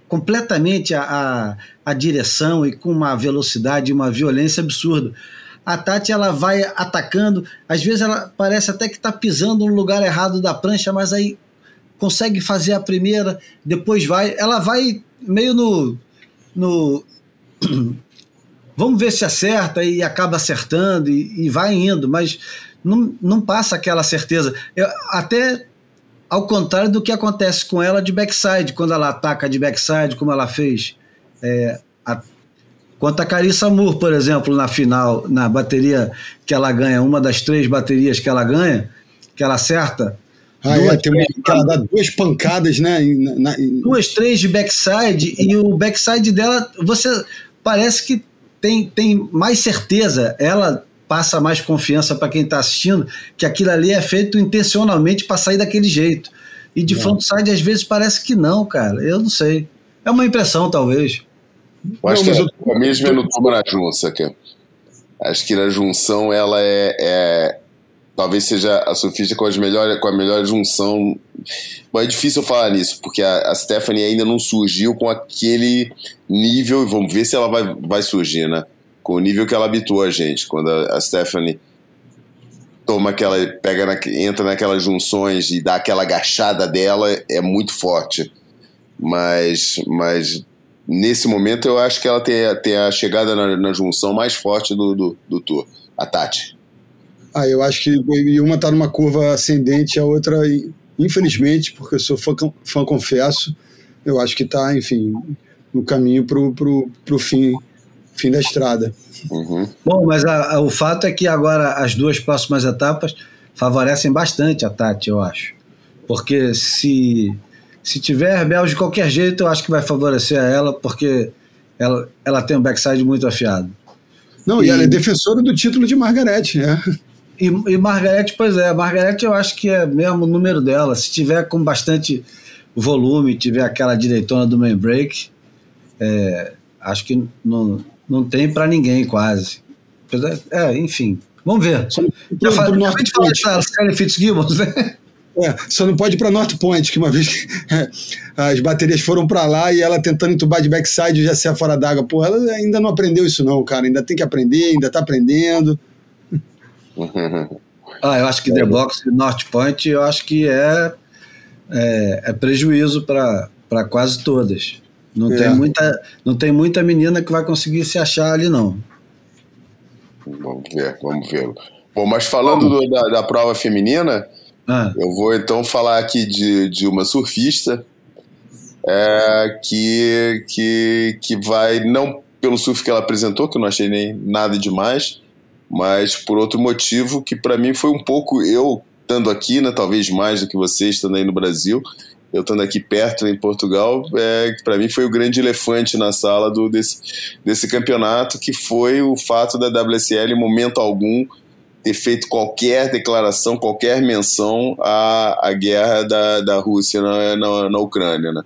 A: completamente a, a, a direção e com uma velocidade e uma violência absurda. A Tati ela vai atacando, às vezes ela parece até que está pisando no lugar errado da prancha, mas aí consegue fazer a primeira, depois vai, ela vai meio no, no vamos ver se acerta e acaba acertando e, e vai indo, mas não, não passa aquela certeza. Eu, até ao contrário do que acontece com ela de backside, quando ela ataca de backside, como ela fez é, a, Quanto a Carissa Moore, por exemplo, na final, na bateria que ela ganha, uma das três baterias que ela ganha, que ela acerta,
B: Ah, é, tem uma, ela dá duas pancadas, né? na- em-
A: duas, três de backside, e o backside dela, você parece que tem, tem mais certeza, ela passa mais confiança para quem está assistindo, que aquilo ali é feito intencionalmente para sair daquele jeito. E de frontside, às vezes, parece que não, cara. Eu não sei. É uma impressão, talvez.
C: Eu acho
B: Não,
C: que
B: mas
C: é a mesma é no turma na junça, cara. Acho que na junção ela é, é- talvez seja a surfista com, as melhores, com a melhor junção. Bom, é difícil falar nisso, porque a, a Stephanie ainda não surgiu com aquele nível, e vamos ver se ela vai, vai surgir, né? Com o nível que ela habituou a gente. Quando a, a Stephanie toma aquela, pega na, entra naquelas junções e dá aquela agachada dela, é muito forte. Mas, mas nesse momento eu acho que ela tem, tem a chegada na, na junção mais forte do, do, do tour, a Tati.
B: Ah, eu acho que e uma tá numa curva ascendente, a outra, infelizmente, porque eu sou fã, fã confesso, eu acho que tá, enfim, no caminho pro, pro, pro fim, fim da estrada.
C: Uhum.
A: Bom, mas a- a- o fato é que agora as duas próximas etapas favorecem bastante a Tati, eu acho. Porque se, se tiver rebelde de qualquer jeito, eu acho que vai favorecer a ela, porque ela, ela tem um backside muito afiado.
B: Não, e,
A: E-
B: ela é defensora do título de Margarete, é.
A: E, e Margarete, pois é, Margarete eu acho que é mesmo o número dela. Se tiver com bastante volume, tiver aquela direitona do main break, é, acho que não, não tem para ninguém quase. Apesar- É, enfim, vamos ver.
B: Só
A: falei,
B: pro
A: acabei de falar Sally Fitzgibbons, né?
B: É, só não pode ir para North Point, que uma vez é, as baterias foram para lá e ela tentando entubar de backside já saia fora d'água. Pô, ela ainda não aprendeu isso não, cara. Ainda tem que aprender, ainda tá aprendendo.
A: ah, eu acho que The Box e North Point, eu acho que é, é, é prejuízo para quase todas. Não, é. tem muita, não tem muita menina que vai conseguir se achar ali, não.
C: Vamos ver, vamos ver. Bom, mas falando do, da, da prova feminina, ah. Eu vou então falar aqui de, de uma surfista é, que, que, que vai, não pelo surf que ela apresentou, que eu não achei nem nada demais, mas por outro motivo que para mim foi um pouco, eu estando aqui, né, talvez mais do que vocês estando aí no Brasil, eu estando aqui perto em Portugal, é, para mim foi o grande elefante na sala do, desse, desse campeonato, que foi o fato da WSL, em momento algum, ter feito qualquer declaração, qualquer menção à, à guerra da, da Rússia na, na, na Ucrânia. Né?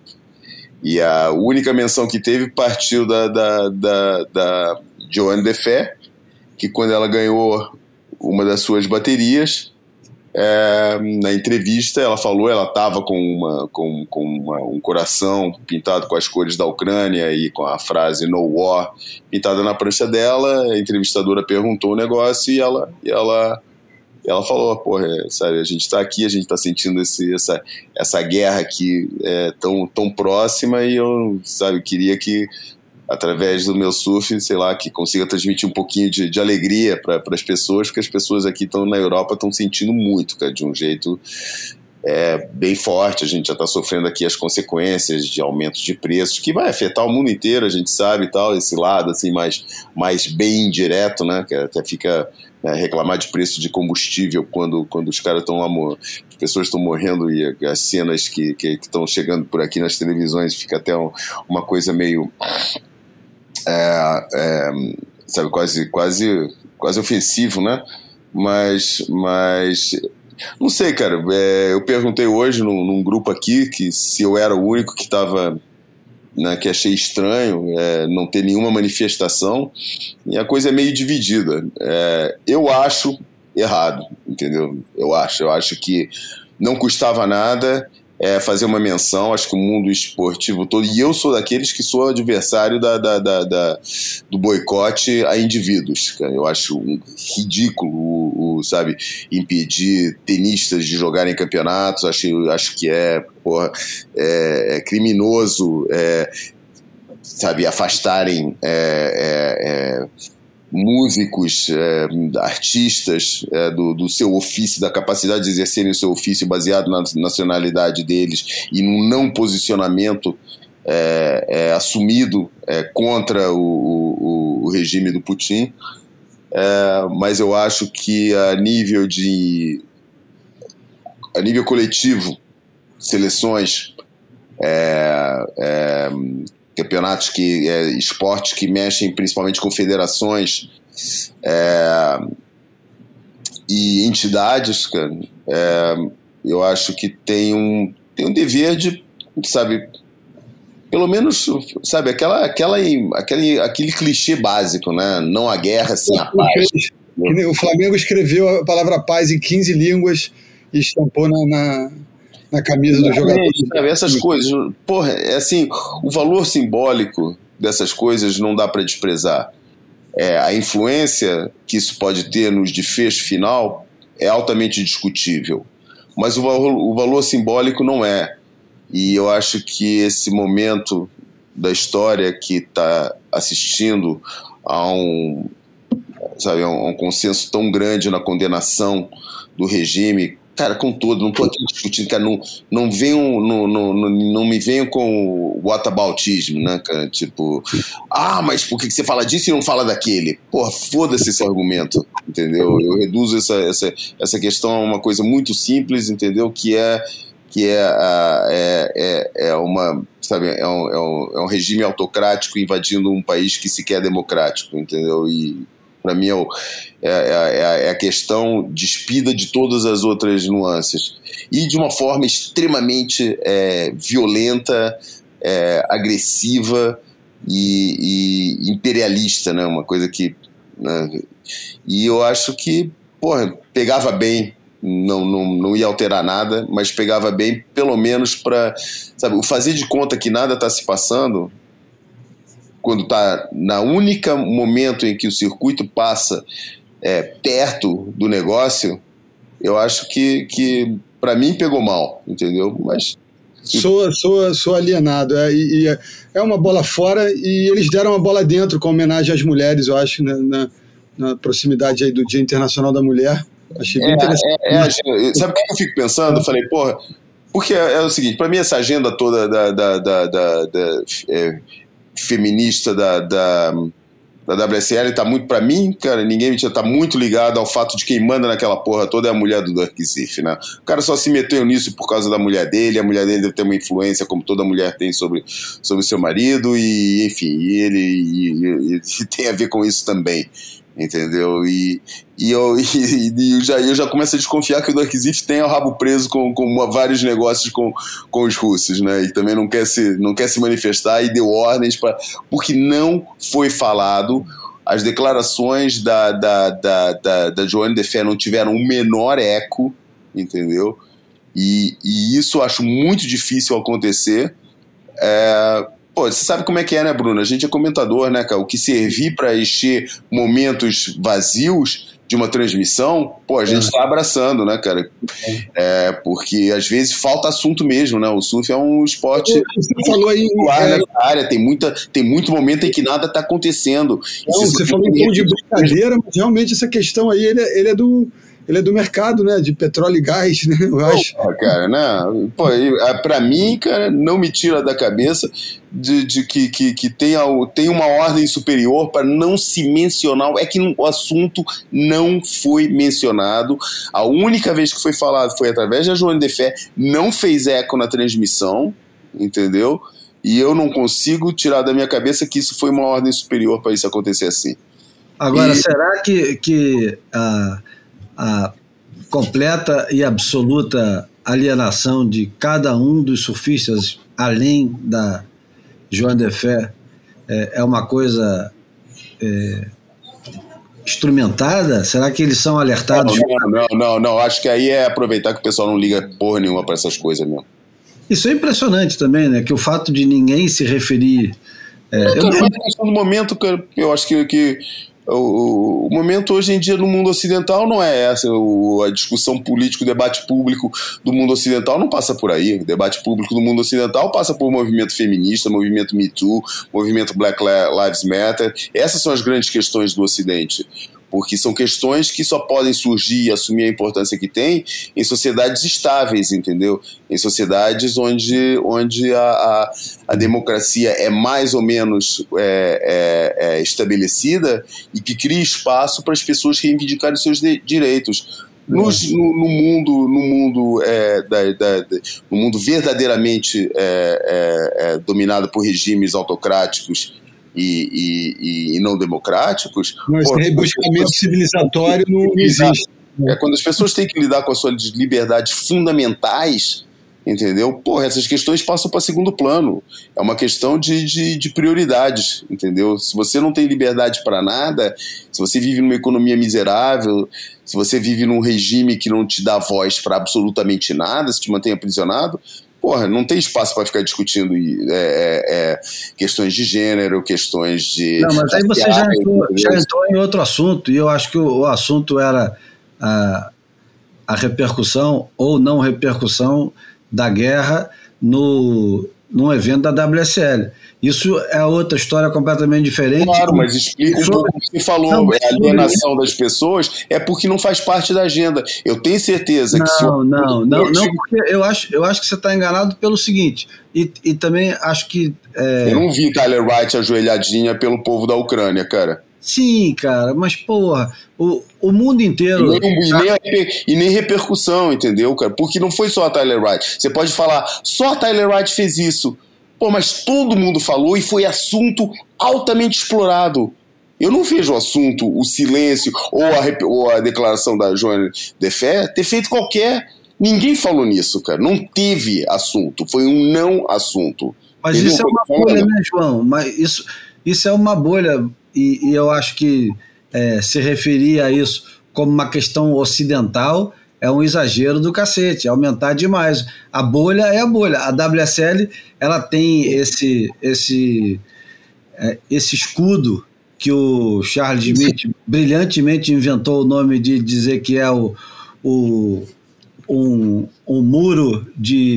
C: E a única menção que teve partiu da, da, da, da Joanne que quando ela ganhou uma das suas baterias, é, na entrevista ela falou, ela estava com, uma, com, com uma, um coração pintado com as cores da Ucrânia e com a frase No War pintada na prancha dela. A entrevistadora perguntou o negócio e ela, e ela, ela falou: Porra, é, sabe, a gente está aqui, a gente está sentindo esse, essa, essa guerra aqui é, tão, tão próxima e eu sabe, queria que através do meu surf, sei lá, que consiga transmitir um pouquinho de, de alegria para as pessoas, porque as pessoas aqui estão na Europa estão sentindo muito, cara, de um jeito é, bem forte. A gente já está sofrendo aqui as consequências de aumentos de preços, que vai afetar o mundo inteiro, a gente sabe e tal, esse lado assim mais, mais bem indireto, né, que até fica né, reclamar de preço de combustível quando, quando os caras estão lá, as pessoas estão morrendo e as cenas que estão chegando por aqui nas televisões fica até um, uma coisa meio é, é, sabe, quase, quase, quase ofensivo, né? Mas, mas não sei, cara. É, eu perguntei hoje num, num, grupo aqui que se eu era o único que estava, né, que achei estranho é, não ter nenhuma manifestação. E a coisa é meio dividida. É, eu acho errado, entendeu? Eu acho. Eu acho que não custava nada é, fazer uma menção, acho que o mundo esportivo todo, e eu sou daqueles que sou adversário da, da, da, da do boicote a indivíduos. Cara. Eu acho um ridículo, o, o, sabe, impedir tenistas de jogarem campeonatos, acho, acho que é, porra, é, é criminoso, é, sabe, afastarem. Músicos, é, artistas é, do, do, seu ofício, da capacidade de exercerem o seu ofício baseado na nacionalidade deles e num não posicionamento é, assumido contra o, o, o, regime do Putin. Mas eu acho que a nível de a nível coletivo, seleções campeonatos que é, esportes que mexem principalmente com federações é, e entidades, cara, é, eu acho que tem um, tem um dever de, sabe, pelo menos, sabe, aquela, aquela, aquele, aquele clichê básico, né? Não a guerra, sim a paz.
B: O Flamengo escreveu a palavra paz em 15 línguas e estampou na, na na camisa do jogador.
C: Sabe, essas coisas, porra, é assim, o valor simbólico dessas coisas não dá para desprezar. É, a influência que isso pode ter no desfecho final é altamente discutível, mas o valor, o valor simbólico não é. E eu acho que esse momento da história que está assistindo a um, sabe, a um consenso tão grande na condenação do regime cara, com todo, não tô aqui discutindo, cara, não, não venham, não, não, não, não me venham com o whataboutismo, né, cara, tipo, ah, mas por que você fala disso e não fala daquele? Porra, foda-se esse argumento, entendeu? Eu reduzo essa, essa, essa questão a uma coisa muito simples, entendeu? Que é que é, é, é, é uma sabe é um, é, um, é um regime autocrático invadindo um país que sequer é democrático entendeu e para mim, é, é, é, é, a questão despida de todas as outras nuances. E de uma forma extremamente é, violenta, é, agressiva e, e, imperialista, né? Uma coisa que. Né? E eu acho que, porra, pegava bem não, não, não ia alterar nada, mas pegava bem, pelo menos para. Sabe, o fazer de conta que nada está se passando, quando está na única momento em que o circuito passa é, perto do negócio, eu acho que, que para mim pegou mal, entendeu? Mas
B: Sou, sou, sou alienado. É, e, e é uma bola fora e eles deram uma bola dentro com homenagem às mulheres, eu acho, né, na, na proximidade aí do Dia Internacional da Mulher. Achei bem
C: É,
B: interessante.
C: é, é, sabe o que eu fico pensando? Eu falei, porra, porque é, é o seguinte, para mim essa agenda toda da, da, da, da- é, feminista da, da, da WSL tá muito, para mim, cara, ninguém me tá muito ligado ao fato de quem manda naquela porra toda é a mulher do Dirk Ziff, né? O cara só se meteu nisso por causa da mulher dele, a mulher dele deve ter uma influência como toda mulher tem sobre, sobre seu marido e, enfim, ele e- e- e tem a ver com isso também. Entendeu? E, e eu, e, e eu, já, eu já começo a desconfiar que o Dark Ziff tem o rabo preso com, com vários negócios com, com os russos, né? E também não quer se, não quer se manifestar e deu ordens para. Porque não foi falado. As declarações da, da, da, da, da Joanne não tiveram o menor eco, entendeu? E, e isso eu acho muito difícil acontecer. É, Pô, você sabe como é que é, né, Bruno? A gente é comentador, né, cara? O que servir para encher momentos vazios de uma transmissão, pô, a gente tá abraçando, né, cara? É, porque às vezes falta assunto mesmo, né? O surf é um esporte
B: Você falou aí.
C: popular
B: é,
C: área, tem, muita, tem muito momento em que nada tá acontecendo.
B: não, você falou em tom de brincadeira, mas realmente essa questão aí ele, é- ele é do. Ele é do mercado, né? De petróleo e gás, né? Eu acho.
C: Porra, cara, né? Pô, ah, pra mim, cara, não me tira da cabeça de, de que, que, que tem, tem uma ordem superior para não se mencionar. É que o assunto não foi mencionado. A única vez que foi falado foi através da Joane de Fé, não fez eco na transmissão, entendeu? E eu não consigo tirar da minha cabeça que isso foi uma ordem superior para isso acontecer assim.
A: Agora,
C: E-
A: será que, que a, a completa e absoluta alienação de cada um dos surfistas, além da Joan de Fé, é, é uma coisa é, instrumentada? Será que eles são alertados?
C: Não, não, não, não. Acho que aí é aproveitar que o pessoal não liga porra nenhuma para essas coisas mesmo.
A: Isso é impressionante também, né? Que o fato de ninguém se referir. é, eu-
C: mas a questão do momento, cara, eu acho que, que o, o momento hoje em dia no mundo ocidental não é essa. O, a discussão política, o debate público do mundo ocidental não passa por aí. O debate público do mundo ocidental passa por movimento feminista, movimento Me Too, movimento Black Lives Matter. Essas são as grandes questões do Ocidente. Porque são questões que só podem surgir e assumir a importância que tem em sociedades estáveis, entendeu? Em sociedades onde, onde a, a, a democracia é mais ou menos é, é, é, estabelecida e que cria espaço para as pessoas reivindicarem seus de- direitos. Nos- no, no mundo, no mundo, é, da, da- da- no mundo verdadeiramente é, é, é, dominado por regimes autocráticos e, e- e- não democráticos,
B: esse
C: pô,
B: rebuscamento civilizatório não, não existe.
C: é quando as pessoas têm que lidar com as suas liberdades fundamentais, entendeu? Porra, essas questões passam para segundo plano. É uma questão de, de, de prioridades, entendeu? Se você não tem liberdade para nada, se você vive numa economia miserável, se você vive num regime que não te dá voz para absolutamente nada, se te mantém aprisionado, porra, não tem espaço para ficar discutindo é, é, é, questões de gênero, questões de.
A: Não, mas aí você já entrou, já entrou em outro assunto, e eu acho que o, o assunto era a, a repercussão ou não repercussão da guerra no, num evento da WSL. Isso é outra história completamente diferente.
C: Claro, mas explica um pouco o que você falou.
A: Não,
C: é a alienação das pessoas é porque não faz parte da agenda. Eu tenho certeza que se
A: Não, não, não, não, porque eu acho, eu acho que você está enganado pelo seguinte, e, e também acho que. é,
C: Eu não vi Tyler Wright ajoelhadinha pelo povo da Ucrânia, cara.
A: sim, cara, mas porra, o, o mundo
C: E
A: inteiro.
C: nem, e nem a reper- e nem repercussão, entendeu, cara? Porque não foi só a Tyler Wright. Você pode falar, só a Tyler Wright fez isso. Pô, mas todo mundo falou e foi assunto altamente explorado. Eu não vejo o assunto, o silêncio ou a, ou a declaração da Joana de Fé ter feito qualquer. Ninguém falou nisso, cara. Não teve assunto. Foi um não assunto.
A: Mas
C: Entendeu?
A: isso é uma bolha, né, João? Mas isso, isso é uma bolha, e, e eu acho que é, se referir a isso como uma questão ocidental é um exagero do cacete, é aumentar demais. A bolha é a bolha. A WSL ela tem esse esse é, esse escudo que o Charles Smith brilhantemente inventou o nome de dizer que é o, o um, um muro de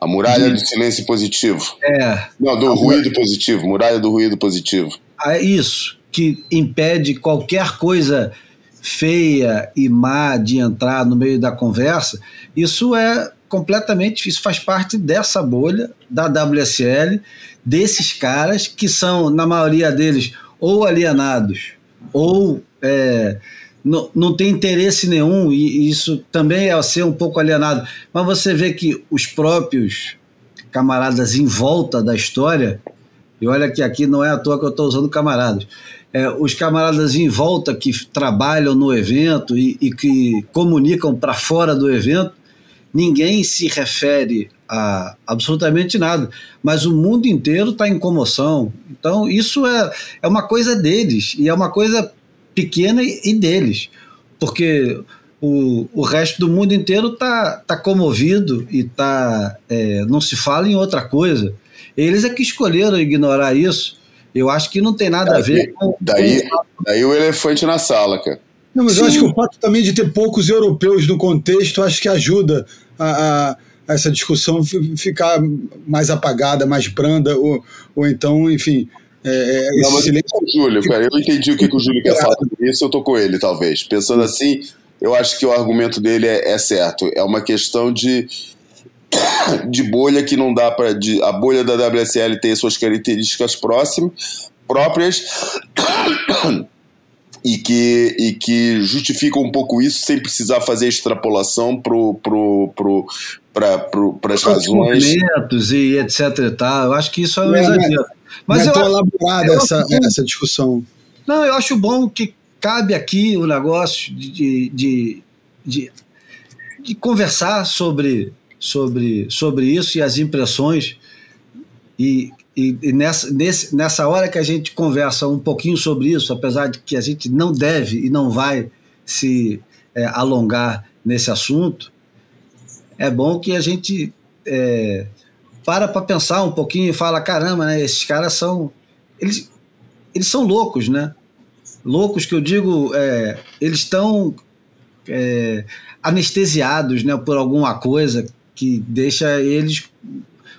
C: A muralha do silêncio positivo.
A: é
C: Não, do ruído positivo. Muralha do ruído positivo.
A: é isso que impede qualquer coisa feia e má de entrar no meio da conversa. Isso é completamente, isso faz parte dessa bolha da WSL, desses caras que são, na maioria deles, ou alienados ou é, não, não tem interesse nenhum, e isso também é ser um pouco alienado. Mas você vê que os próprios camaradas em volta da história, e olha que aqui não é à toa que eu estou usando camaradas, é, os camaradas em volta que trabalham no evento e, e que comunicam para fora do evento, ninguém se refere a absolutamente nada, mas o mundo inteiro está em comoção. Então, isso é, é uma coisa deles, e é uma coisa pequena e, deles, porque o, o resto do mundo inteiro está tá comovido e tá, é, não se fala em outra coisa. Eles é que escolheram ignorar isso. Eu acho que não tem nada a ver com.
C: Daí, daí o elefante na sala, cara.
B: Não, mas eu
A: Sim.
B: acho que o fato também de ter poucos europeus no contexto, acho que ajuda a, a- a essa discussão fi- ficar mais apagada, mais branda, ou, ou então, enfim, é, é,
C: Não, mas
B: silêncio.
C: o Júlio, cara, eu entendi o que, que o Júlio quer falar sobre isso, eu tô com ele, talvez. Pensando assim, eu acho que o argumento dele é, é certo. É uma questão de, de bolha que não dá para. A bolha da WSL tem suas características próximas, próprias. E que, e que justifica um pouco isso sem precisar fazer extrapolação pro, pro, pro, para as razões.
A: e etc e tal. Eu acho que isso é um
B: É,
A: exagero. Mas
B: é
A: eu
B: tão elaborada essa,
A: acho-
B: essa discussão.
A: Não, eu acho bom que cabe aqui o negócio de, de, de, de conversar sobre, sobre, sobre isso e as impressões. E, e, e nessa, nesse, nessa hora que a gente conversa um pouquinho sobre isso, apesar de que a gente não deve e não vai se é, alongar nesse assunto, é bom que a gente é, para para pensar um pouquinho e fala, caramba, né, esses caras são... Eles, eles são loucos, né? Loucos que eu digo, é, eles estão é, anestesiados né, por alguma coisa que deixa eles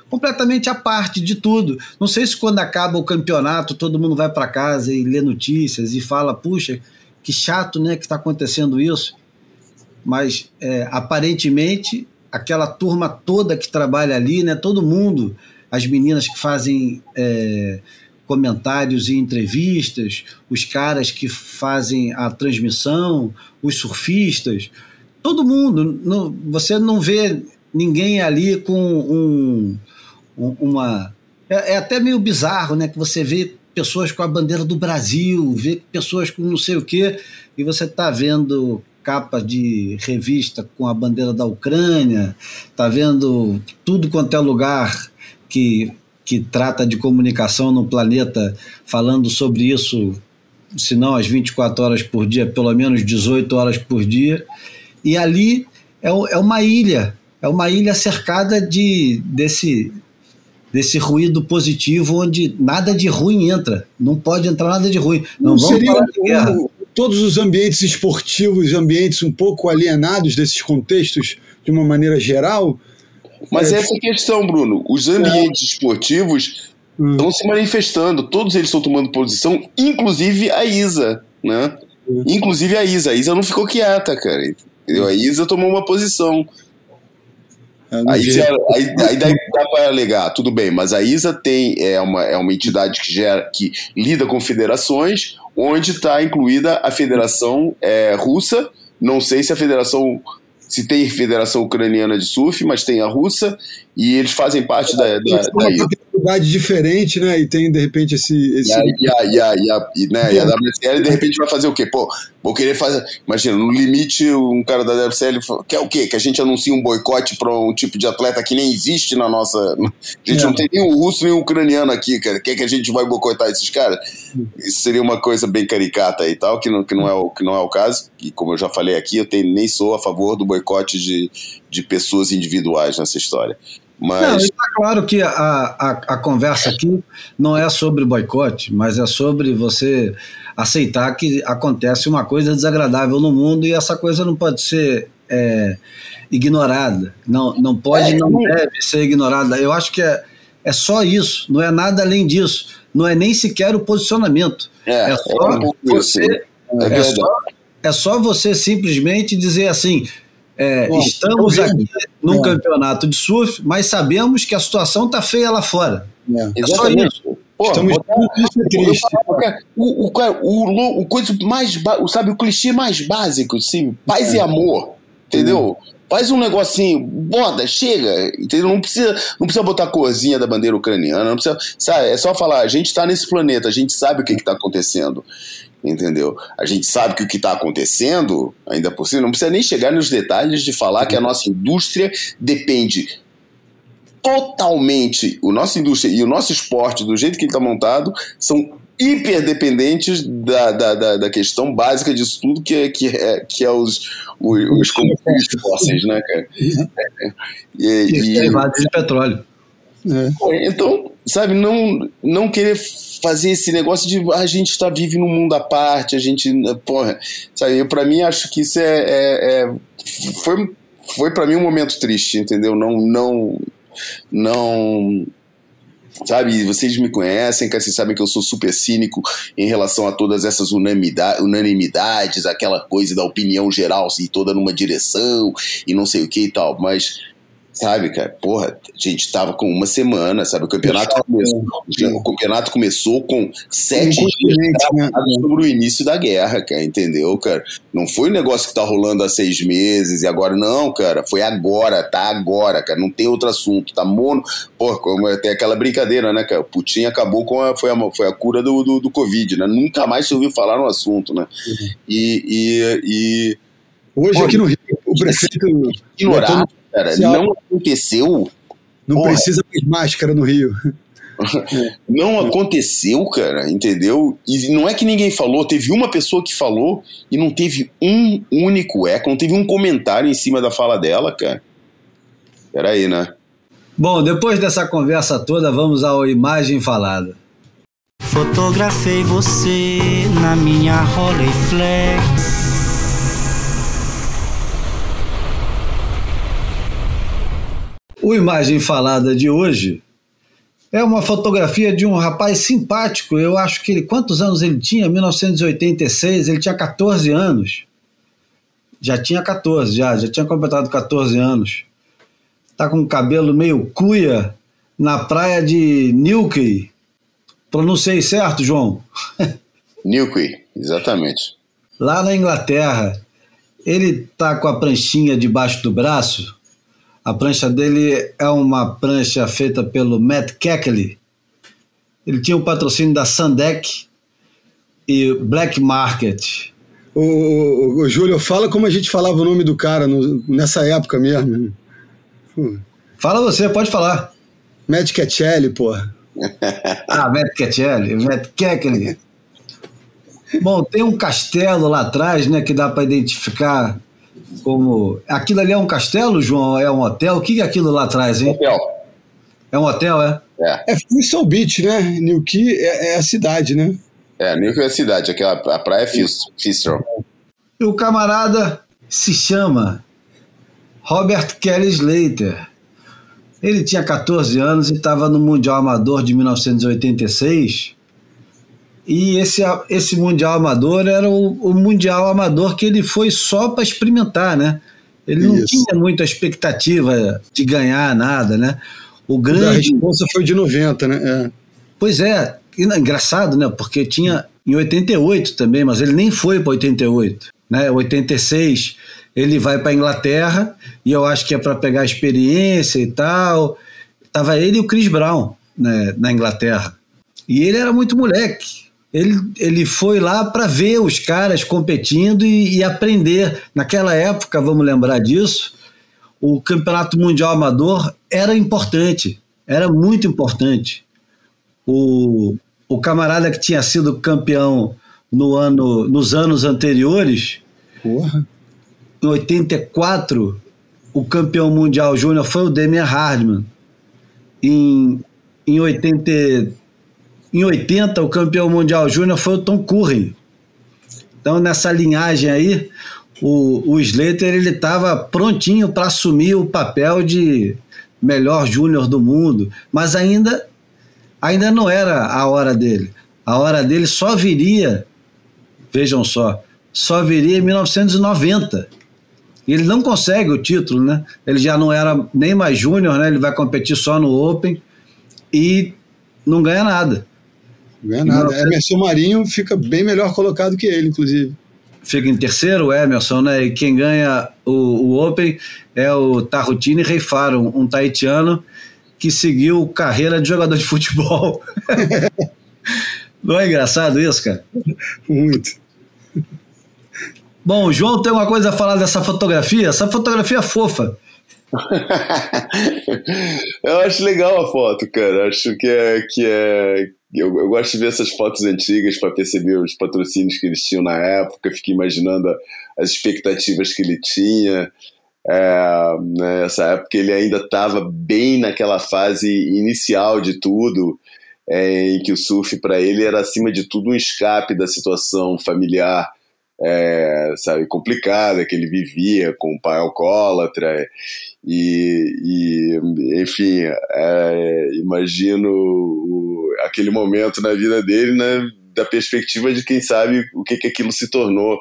A: completamente à parte de tudo. Não sei se quando acaba o campeonato todo mundo vai para casa e lê notícias e fala, puxa, que chato né, que está acontecendo isso. Mas é, aparentemente aquela turma toda que trabalha ali, né, todo mundo, as meninas que fazem é, comentários e entrevistas, os caras que fazem a transmissão, os surfistas, todo mundo. Não, você não vê ninguém ali com um, um- uma. É, é até meio bizarro, né? Que você vê pessoas com a bandeira do Brasil, vê pessoas com não sei o quê, e você está vendo capa de revista com a bandeira da Ucrânia, está vendo tudo quanto é lugar que, que trata de comunicação no planeta falando sobre isso, se não às 24 horas por dia, pelo menos 18 horas por dia. E ali é, é uma ilha, é uma ilha cercada de, desse, desse ruído positivo onde nada de ruim entra. Não pode entrar nada de ruim. Não,
B: Não
A: vamos
B: seria
A: falar de guerra.
B: um- todos os ambientes esportivos, ambientes um pouco alienados desses contextos de uma maneira geral?
C: Mas
B: É.
C: essa é a questão, Bruno. Os ambientes esportivos
B: Hum.
C: estão se manifestando, todos eles estão tomando posição, inclusive a Isa, né?
B: Hum.
C: Inclusive a Isa. A Isa não ficou quieta, cara. Entendeu? A Isa tomou uma posição.
B: É,
C: Aí, aí, aí daí dá para alegar, tudo bem, mas a ISA tem, é, uma, é uma entidade que, gera, que lida com federações, onde está incluída a Federação é, Russa. Não sei se a Federação. Se tem Federação Ucraniana de Surf, mas tem a russa, e eles fazem parte da, da,
B: têm
C: da
B: uma capacidade diferente, né? E tem, de repente, esse. esse...
C: E a, e, a, e, a, e, né, e a WSL de repente vai fazer o quê? Pô, vou querer fazer. Imagina, no limite, um cara da WSL quer o quê? Que a gente anuncie um boicote para um tipo de atleta que nem existe na nossa. A gente
B: É.
C: não tem nem o russo nem o ucraniano aqui, cara. Quer que a gente vai boicotar esses caras? Isso seria uma coisa bem caricata e tal, que não, que não, é, o, que não é o caso. E como eu já falei aqui, eu tenho, nem sou a favor do boicote de, de pessoas individuais nessa história. Mas.
A: Não, está claro que a, a, a conversa aqui não é sobre boicote, mas é sobre você aceitar que acontece uma coisa desagradável no mundo e essa coisa não pode ser é, ignorada. Não, não pode,
C: É,
A: não
C: não-
A: deve ser ignorada. Eu acho que é, é só isso, não é nada além disso. Não é nem sequer o posicionamento.
C: É,
A: É
C: é
A: só você
C: É
A: É só, é só você simplesmente dizer assim: é,
B: Bom,
A: estamos
B: tô vendo.
A: aqui num
B: É.
A: campeonato de surf, mas sabemos que a situação tá feia lá fora.
B: É.
A: É só isso.
C: Pô,
B: Estamos muito tristes.
C: O, o, o, o coisa mais, sabe, o clichê mais básico, assim, paz e amor, entendeu? Faz um negocinho, boda, chega, entendeu? Não precisa, não precisa botar corzinha da bandeira ucraniana, não precisa, sabe? É só falar, a gente está nesse planeta, a gente sabe o que está acontecendo, entendeu? A gente sabe que o que está acontecendo, ainda por cima, não precisa nem chegar nos detalhes de falar que a nossa indústria depende totalmente o nossa indústria e o nosso esporte, do jeito que ele está montado, são hiperdependentes da, da, da, da questão básica disso tudo, que é, que é, que é os, os, os combustíveis fósseis, né, cara? E,
A: E
C: e-
A: derivados de petróleo.
B: É.
C: Então, sabe, não, não querer fazer esse negócio de "Ah, a gente está vive num mundo à parte, a gente. Porra, sabe, eu, pra mim acho que isso é. é- é- foi foi para mim um momento triste, entendeu? Não. não não sabe, vocês me conhecem, cara, vocês sabem que eu sou super cínico em relação a todas essas unanimida- unanimidades, aquela coisa da opinião geral, assim, toda numa direção e não sei o que e tal, mas sabe, cara, porra, a gente tava com uma semana, sabe, o campeonato começou, o campeonato começou com sete dias
B: né?
C: sobre o início da guerra, cara, entendeu, cara? Não foi um negócio que tá rolando há seis meses e agora, não, cara, foi agora, tá agora, cara, não tem outro assunto, tá mono. Pô, como é- tem aquela brincadeira, né, cara? O Putin acabou com a. Foi a, foi a cura do, do, do Covid, né? Nunca mais se ouviu falar no assunto, né? E. e, e
B: Hoje
C: Pô,
B: aqui no Rio, o prefeito
C: ignorar, cara,
B: Se
C: não aconteceu.
B: não
C: Porra.
B: precisa mais máscara no Rio.
C: Não aconteceu, cara, entendeu? E não é que ninguém falou, teve uma pessoa que falou e não teve um único eco, não teve um comentário em cima da fala dela, cara. Peraí, né?
A: Bom, depois dessa conversa toda, vamos à imagem falada.
D: Fotografei você na minha Rolleiflex.
A: O imagem falada de hoje é uma fotografia de um rapaz simpático. Eu acho que ele. Quantos anos ele tinha? 1986, ele tinha 14 anos. Já tinha 14, já, já tinha completado 14 anos. Tá com o cabelo meio cuia na praia de Newquay. Pronunciei certo, João?
C: Newquay, exatamente.
A: Lá na Inglaterra. Ele tá com a pranchinha debaixo do braço. A prancha dele é uma prancha feita pelo Matt Keckley. Ele tinha o patrocínio da Sandec e Black Market.
B: Ô, ô, ô, Júlio, fala como a gente falava o nome do cara no- nessa época mesmo. Pô,
A: Fala você, pode falar.
B: Matt Ketchelli, porra.
A: Ah, Matt Keckley, Matt Keckley. Bom, tem um castelo lá atrás, né, que dá para identificar como... Aquilo ali é um castelo, João? É um hotel? O que é aquilo lá atrás, hein?
C: Hotel.
A: É um hotel, é?
C: É,
B: É Crystal Beach, né? Newquay é, é a cidade, né?
C: é, Newquay é a cidade, aquela, a praia é Fistral.
A: E o camarada se chama Robert Kelly Slater. Ele tinha 14 anos e estava no Mundial Amador de 1986. E esse, esse Mundial Amador era o, o Mundial Amador que ele foi só para experimentar, né? Ele não
B: Isso.
A: tinha muita expectativa de ganhar nada, né? O
B: A
A: grande
B: resposta foi de 90, né? É.
A: Pois é, engraçado, né? Porque tinha em 88 também, mas ele nem foi para 88, né? 86 ele vai para Inglaterra e eu acho que é para pegar experiência e tal. Tava ele e o Chris Brown né, na Inglaterra. E ele era muito moleque. Ele, ele foi lá para ver os caras competindo e, e aprender. Naquela época, vamos lembrar disso, o Campeonato Mundial Amador era importante, era muito importante. O, o camarada que tinha sido campeão no ano, nos anos anteriores,
B: Porra.
A: em 84, o campeão mundial júnior foi o Demian Hardman. Em, em, 80, em 80, o campeão mundial júnior foi o Tom Curry. Então, nessa linhagem aí, o, o Slater ele estava prontinho para assumir o papel de melhor júnior do mundo, mas ainda, ainda não era a hora dele. A hora dele só viria, vejam só, só viria em 1990. Ele não consegue o título, né? Ele já não era nem mais júnior, né? Ele vai competir só no Open e não ganha nada.
B: Não ganha nada. Emerson Marinho fica bem melhor colocado que ele, inclusive
A: fica em terceiro, o Emerson, né? E quem ganha o, o Open é o Tarrutini Reifaro, um, um taitiano que seguiu carreira de jogador de futebol. Não é engraçado isso, cara?
B: Muito.
A: Bom, João, tem alguma coisa a falar dessa fotografia? Essa fotografia é fofa.
C: eu acho legal a foto, cara. Acho que é, que é, eu, eu, gosto de ver essas fotos antigas para perceber os patrocínios que eles tinham na época, fiquei imaginando as expectativas que ele tinha. É, nessa né, época ele ainda estava bem naquela fase inicial de tudo, é, em que o surf para ele era acima de tudo um escape da situação familiar, é, sabe, complicada que ele vivia com o pai alcoólatra e, e enfim, é, imagino o, aquele momento na vida dele, né, da perspectiva de quem sabe o que, que aquilo se tornou.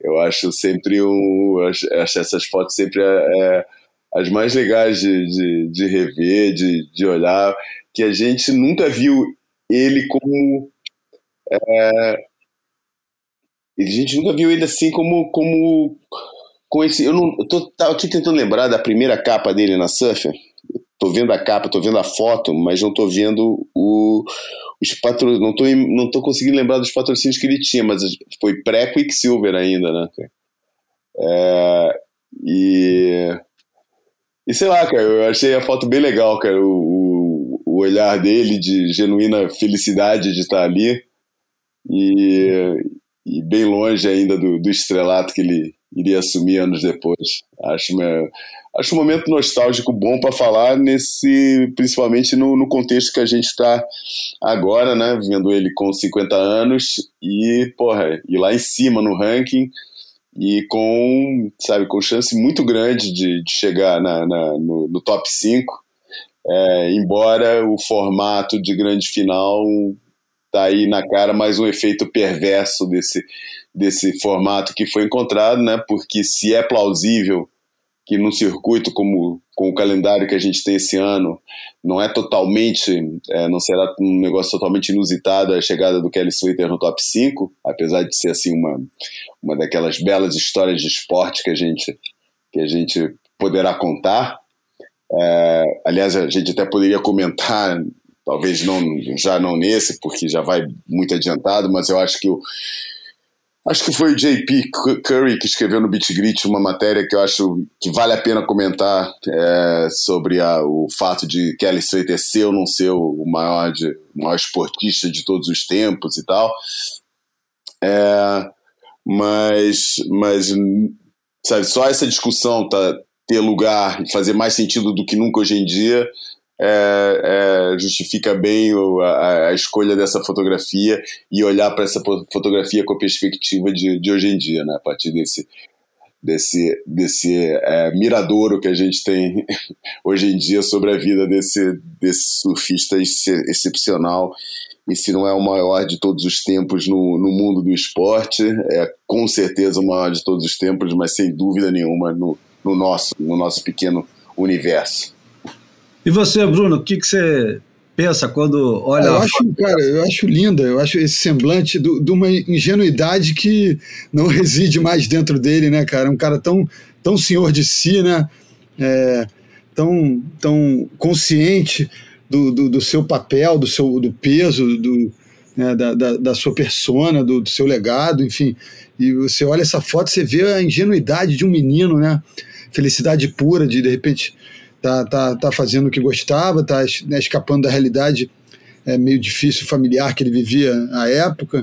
C: Eu acho sempre um, acho, essas fotos sempre é, é, as mais legais de, de, de rever, de, de olhar, que a gente nunca viu ele como é, a gente nunca viu ele assim como como com esse. Eu não. Eu tô, tentando lembrar da primeira capa dele na Surfer. Tô vendo a capa, tô vendo a foto, mas não tô vendo o, os patrocínios. Não tô, não tô conseguindo lembrar dos patrocínios que ele tinha, mas foi pré-Quicksilver ainda, né? É, e. E sei lá, cara, eu achei a foto bem legal, cara. O, o, o olhar dele de genuína felicidade de estar ali. E, e bem longe ainda do, do estrelato que ele, iria assumir anos depois. Acho, acho um momento nostálgico bom para falar nesse, principalmente no, no contexto que a gente está agora, né? Vendo ele com 50 anos e, porra, ir lá em cima no ranking e com, sabe, com chance muito grande de, de chegar na, na no, no, top 5. É, embora o formato de grande final tá aí na cara mais um efeito perverso desse, desse formato que foi encontrado, né? Porque se é plausível que num circuito como com o calendário que a gente tem esse ano não é totalmente, é, não será um negócio totalmente inusitado a chegada do Kelly Slater no top 5, apesar de ser assim uma, uma daquelas belas histórias de esporte que a gente que a gente poderá contar. É, aliás, a gente até poderia comentar talvez não já não nesse, porque já vai muito adiantado, mas eu acho que o Acho que foi o JP Curry que escreveu no Beat Grit uma matéria que eu acho que vale a pena comentar é, sobre a, o fato de Kelly Slater ser ou não ser o maior, de, maior esportista de todos os tempos e tal. É, mas, mas sabe, só essa discussão tá, ter lugar e fazer mais sentido do que nunca hoje em dia é, é, justifica bem o, a, a, escolha dessa fotografia e olhar para essa fotografia com a perspectiva de, de hoje em dia, né? a partir desse, desse, desse é, miradouro que a gente tem hoje em dia sobre a vida desse, desse surfista excepcional. E se não é o maior de todos os tempos no, no mundo do esporte, é com certeza o maior de todos os tempos, mas sem dúvida nenhuma no, no nosso, no nosso pequeno universo.
A: E você, Bruno, o que, que você pensa quando olha.
B: Eu acho, cara, eu acho linda, eu acho esse semblante do, de uma ingenuidade que não reside mais dentro dele, né, cara? Um cara tão, tão senhor de si, né? É, tão, tão consciente do, do, do, seu papel, do seu do peso, do, né, da, da, da, sua persona, do, do seu legado, enfim. E você olha essa foto, você vê a ingenuidade de um menino, né? Felicidade pura de, de repente, tá, tá, tá fazendo o que gostava, tá né, escapando da realidade é, meio difícil familiar que ele vivia à época.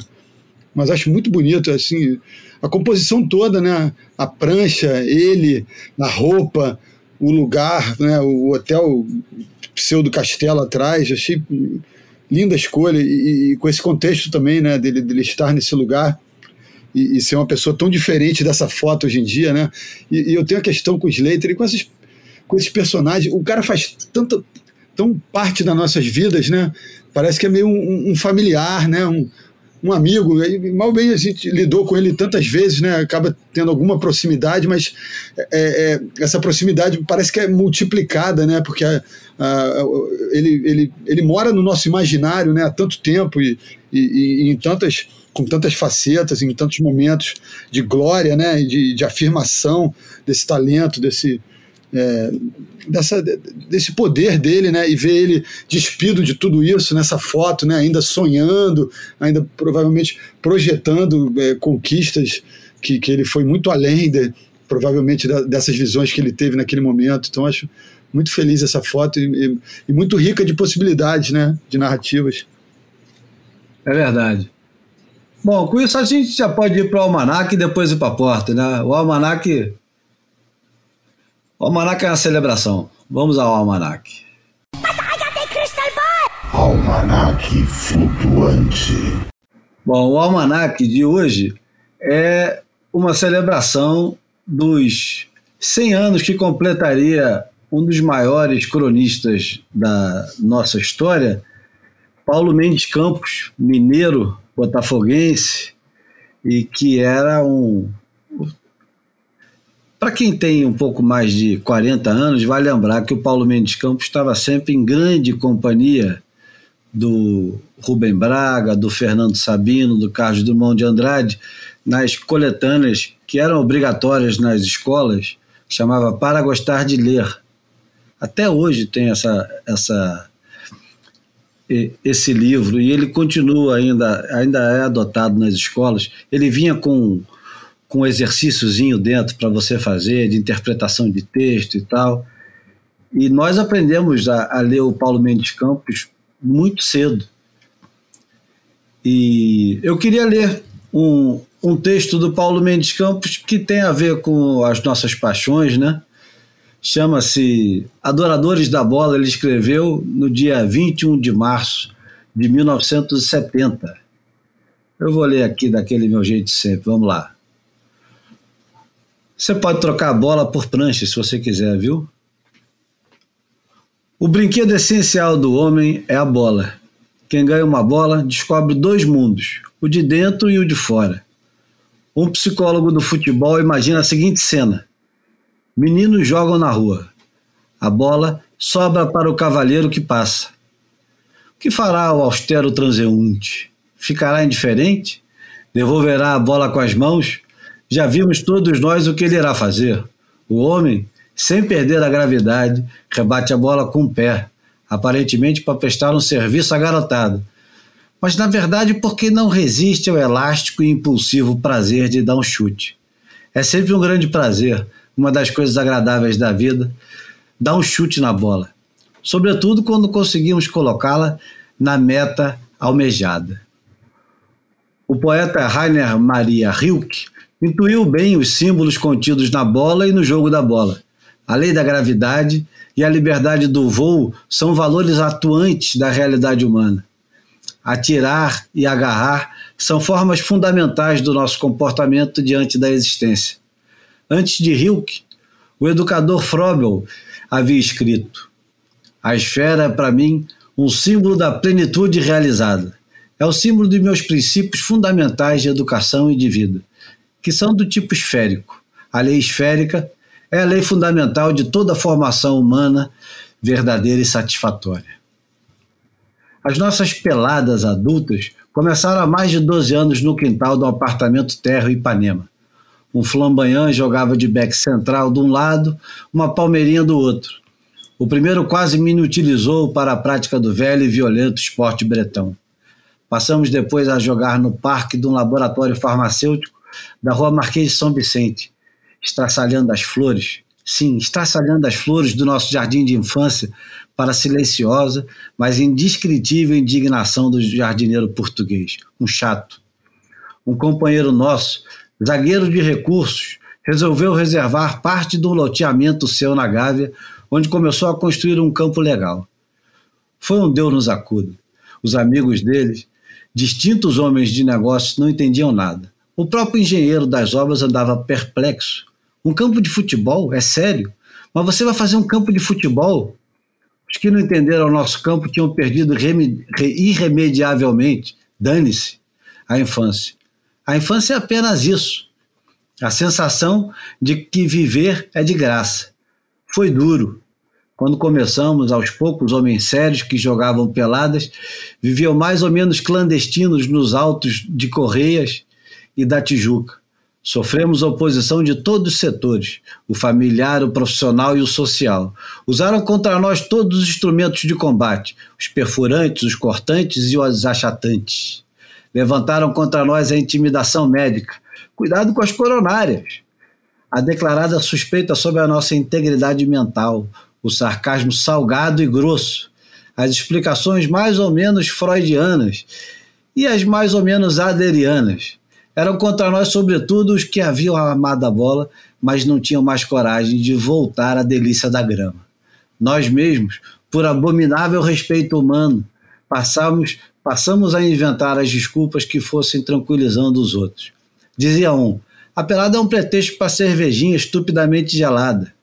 B: mas acho muito bonito, assim, a composição toda, né? A prancha, ele, a roupa, o lugar, né? O hotel pseudo castelo atrás, achei linda escolha e, e, com esse contexto também, né? Dele, dele estar nesse lugar e, e, ser uma pessoa tão diferente dessa foto hoje em dia, né? E, e eu tenho a questão com o Slater e com esses, com esses personagens. O cara faz tanto, tão parte das nossas vidas, né? Parece que é meio um, um familiar, né? Um, um amigo, mal bem a gente lidou com ele tantas vezes, né? Acaba tendo alguma proximidade, mas é, é, essa proximidade parece que é multiplicada, né? Porque a, a, ele, ele, ele mora no nosso imaginário, né? Há tanto tempo e, e, e em tantas com tantas facetas, em tantos momentos de glória, né? De, de afirmação desse talento, desse é, dessa, desse poder dele, né? E ver ele despido de tudo isso nessa foto, né? Ainda sonhando, ainda provavelmente projetando é, conquistas que, que ele foi muito além de, provavelmente da, dessas visões que ele teve naquele momento. Então acho muito feliz essa foto e, e, e muito rica de possibilidades, né? De narrativas.
A: É verdade. Bom, com isso a gente já pode ir para o Almanac e depois ir para a porta, né? O Almanac o almanac é uma celebração. Vamos ao almanac.
E: Almanac flutuante.
A: Bom, o almanac de hoje é uma celebração dos 100 anos que completaria um dos maiores cronistas da nossa história, Paulo Mendes Campos, mineiro, botafoguense, e que era um para quem tem um pouco mais de 40 anos, vai lembrar que o Paulo Mendes Campos estava sempre em grande companhia do Rubem Braga, do Fernando Sabino, do Carlos Drummond de Andrade, nas coletâneas que eram obrigatórias nas escolas, chamava Para Gostar de Ler. Até hoje tem essa, essa esse livro e ele continua ainda ainda é adotado nas escolas. Ele vinha com com um exercíciozinho dentro para você fazer, de interpretação de texto e tal. E nós aprendemos a, a, ler o Paulo Mendes Campos muito cedo. E eu queria ler um, um texto do Paulo Mendes Campos que tem a ver com as nossas paixões, né? Chama-se Adoradores da Bola. Ele escreveu no dia 21 de março de 1970. Eu vou ler aqui daquele meu jeito sempre. Vamos lá. Você pode trocar a bola por prancha se você quiser, viu? O brinquedo essencial do homem é a bola. Quem ganha uma bola descobre dois mundos, o de dentro e o de fora. Um psicólogo do futebol imagina a seguinte cena: meninos jogam na rua. A bola sobra para o cavalheiro que passa. O que fará o austero transeunte? Ficará indiferente? Devolverá a bola com as mãos já vimos todos nós o que ele irá fazer. O homem, sem perder a gravidade, rebate a bola com o pé, aparentemente para prestar um serviço agarotado. Mas na verdade porque não resiste ao elástico e impulsivo prazer de dar um chute. É sempre um grande prazer, uma das coisas agradáveis da vida, dar um chute na bola, sobretudo quando conseguimos colocá-la na meta almejada. O poeta Rainer Maria Rilke intuiu bem os símbolos contidos na bola e no jogo da bola. A lei da gravidade e a liberdade do voo são valores atuantes da realidade humana. Atirar e agarrar são formas fundamentais do nosso comportamento diante da existência. Antes de Hilke, o educador Frobel havia escrito: A esfera é para mim um símbolo da plenitude realizada. É o símbolo dos meus princípios fundamentais de educação e de vida que são do tipo esférico. A lei esférica é a lei fundamental de toda formação humana verdadeira e satisfatória. As nossas peladas adultas começaram há mais de 12 anos no quintal do apartamento Terra Ipanema. Um flambanhã jogava de beck central de um lado, uma palmeirinha do outro. O primeiro quase me inutilizou para a prática do velho e violento esporte bretão. Passamos depois a jogar no parque de um laboratório farmacêutico da rua Marquês de São Vicente, estraçalhando as flores, sim, estraçalhando as flores do nosso jardim de infância para a silenciosa, mas indescritível indignação do jardineiro português, um chato. um companheiro nosso, zagueiro de recursos, resolveu reservar parte do loteamento seu na Gávea, onde começou a construir um campo legal. Foi um Deus nos acuda. Os amigos deles, distintos homens de negócios, não entendiam nada. O próprio engenheiro das obras andava perplexo. Um campo de futebol? É sério? Mas você vai fazer um campo de futebol? Os que não entenderam o nosso campo tinham perdido irremediavelmente, dane-se, a infância. A infância é apenas isso. A sensação de que viver é de graça. Foi duro. Quando começamos, aos poucos, homens sérios que jogavam peladas viviam mais ou menos clandestinos nos altos de Correias e da Tijuca. Sofremos oposição de todos os setores, o familiar, o profissional e o social. Usaram contra nós todos os instrumentos de combate, os perfurantes, os cortantes e os achatantes. Levantaram contra nós a intimidação médica. Cuidado com as coronárias. A declarada suspeita sobre a nossa integridade mental, o sarcasmo salgado e grosso, as explicações mais ou menos freudianas e as mais ou menos aderianas eram contra nós, sobretudo, os que haviam amado a bola, mas não tinham mais coragem de voltar à delícia da grama. Nós mesmos, por abominável respeito humano, passamos, passamos a inventar as desculpas que fossem tranquilizando os outros. Dizia um: a pelada é um pretexto para cervejinha estupidamente gelada.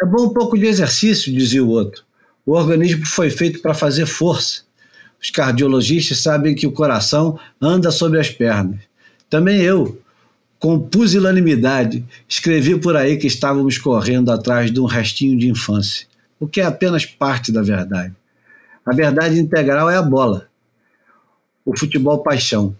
A: É bom um pouco de exercício, dizia o outro. O organismo foi feito para fazer força. Os cardiologistas sabem que o coração anda sobre as pernas. Também eu, com pusilanimidade, escrevi por aí que estávamos correndo atrás de um restinho de infância, o que é apenas parte da verdade. A verdade integral é a bola, o futebol paixão.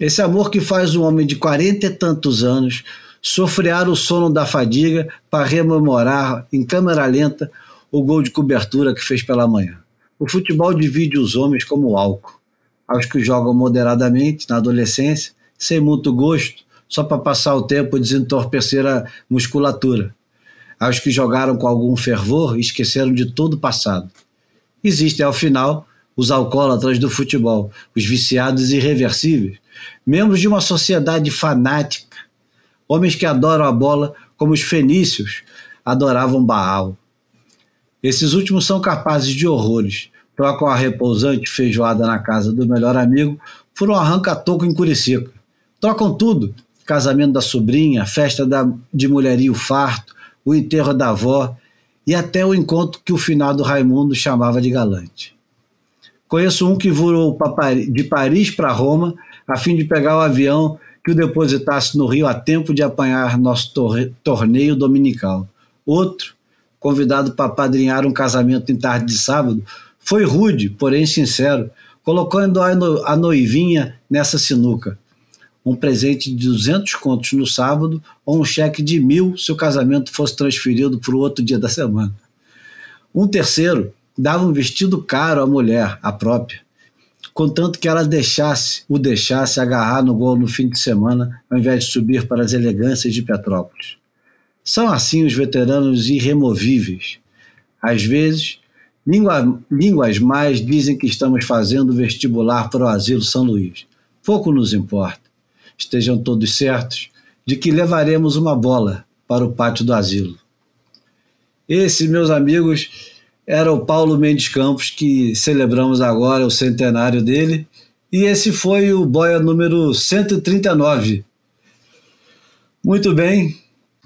A: Esse amor que faz um homem de quarenta e tantos anos sofrear o sono da fadiga para rememorar em câmera lenta o gol de cobertura que fez pela manhã. O futebol divide os homens como o álcool. Aos que jogam moderadamente na adolescência, sem muito gosto, só para passar o tempo e desentorpecer a musculatura. Aos que jogaram com algum fervor esqueceram de todo o passado. Existem, ao final, os alcoólatras do futebol, os viciados irreversíveis, membros de uma sociedade fanática, homens que adoram a bola como os fenícios adoravam Baal. Esses últimos são capazes de horrores, trocam a repousante feijoada na casa do melhor amigo por um arranca-toco em Curicica. Trocam tudo: casamento da sobrinha, festa da, de mulherio farto, o enterro da avó e até o encontro que o finado Raimundo chamava de galante. Conheço um que voou de Paris para Roma a fim de pegar o avião que o depositasse no Rio a tempo de apanhar nosso torneio dominical. Outro, convidado para padrinhar um casamento em tarde de sábado, foi rude, porém sincero, colocando a noivinha nessa sinuca um presente de 200 contos no sábado ou um cheque de mil se o casamento fosse transferido para o outro dia da semana. Um terceiro dava um vestido caro à mulher, a própria, contanto que ela deixasse o deixasse agarrar no gol no fim de semana, ao invés de subir para as elegâncias de Petrópolis. São assim os veteranos irremovíveis. Às vezes, língua, línguas mais dizem que estamos fazendo vestibular para o Asilo São Luís. Pouco nos importa estejam todos certos de que levaremos uma bola para o pátio do asilo. Esse, meus amigos, era o Paulo Mendes Campos, que celebramos agora o centenário dele, e esse foi o Boia número 139. Muito bem,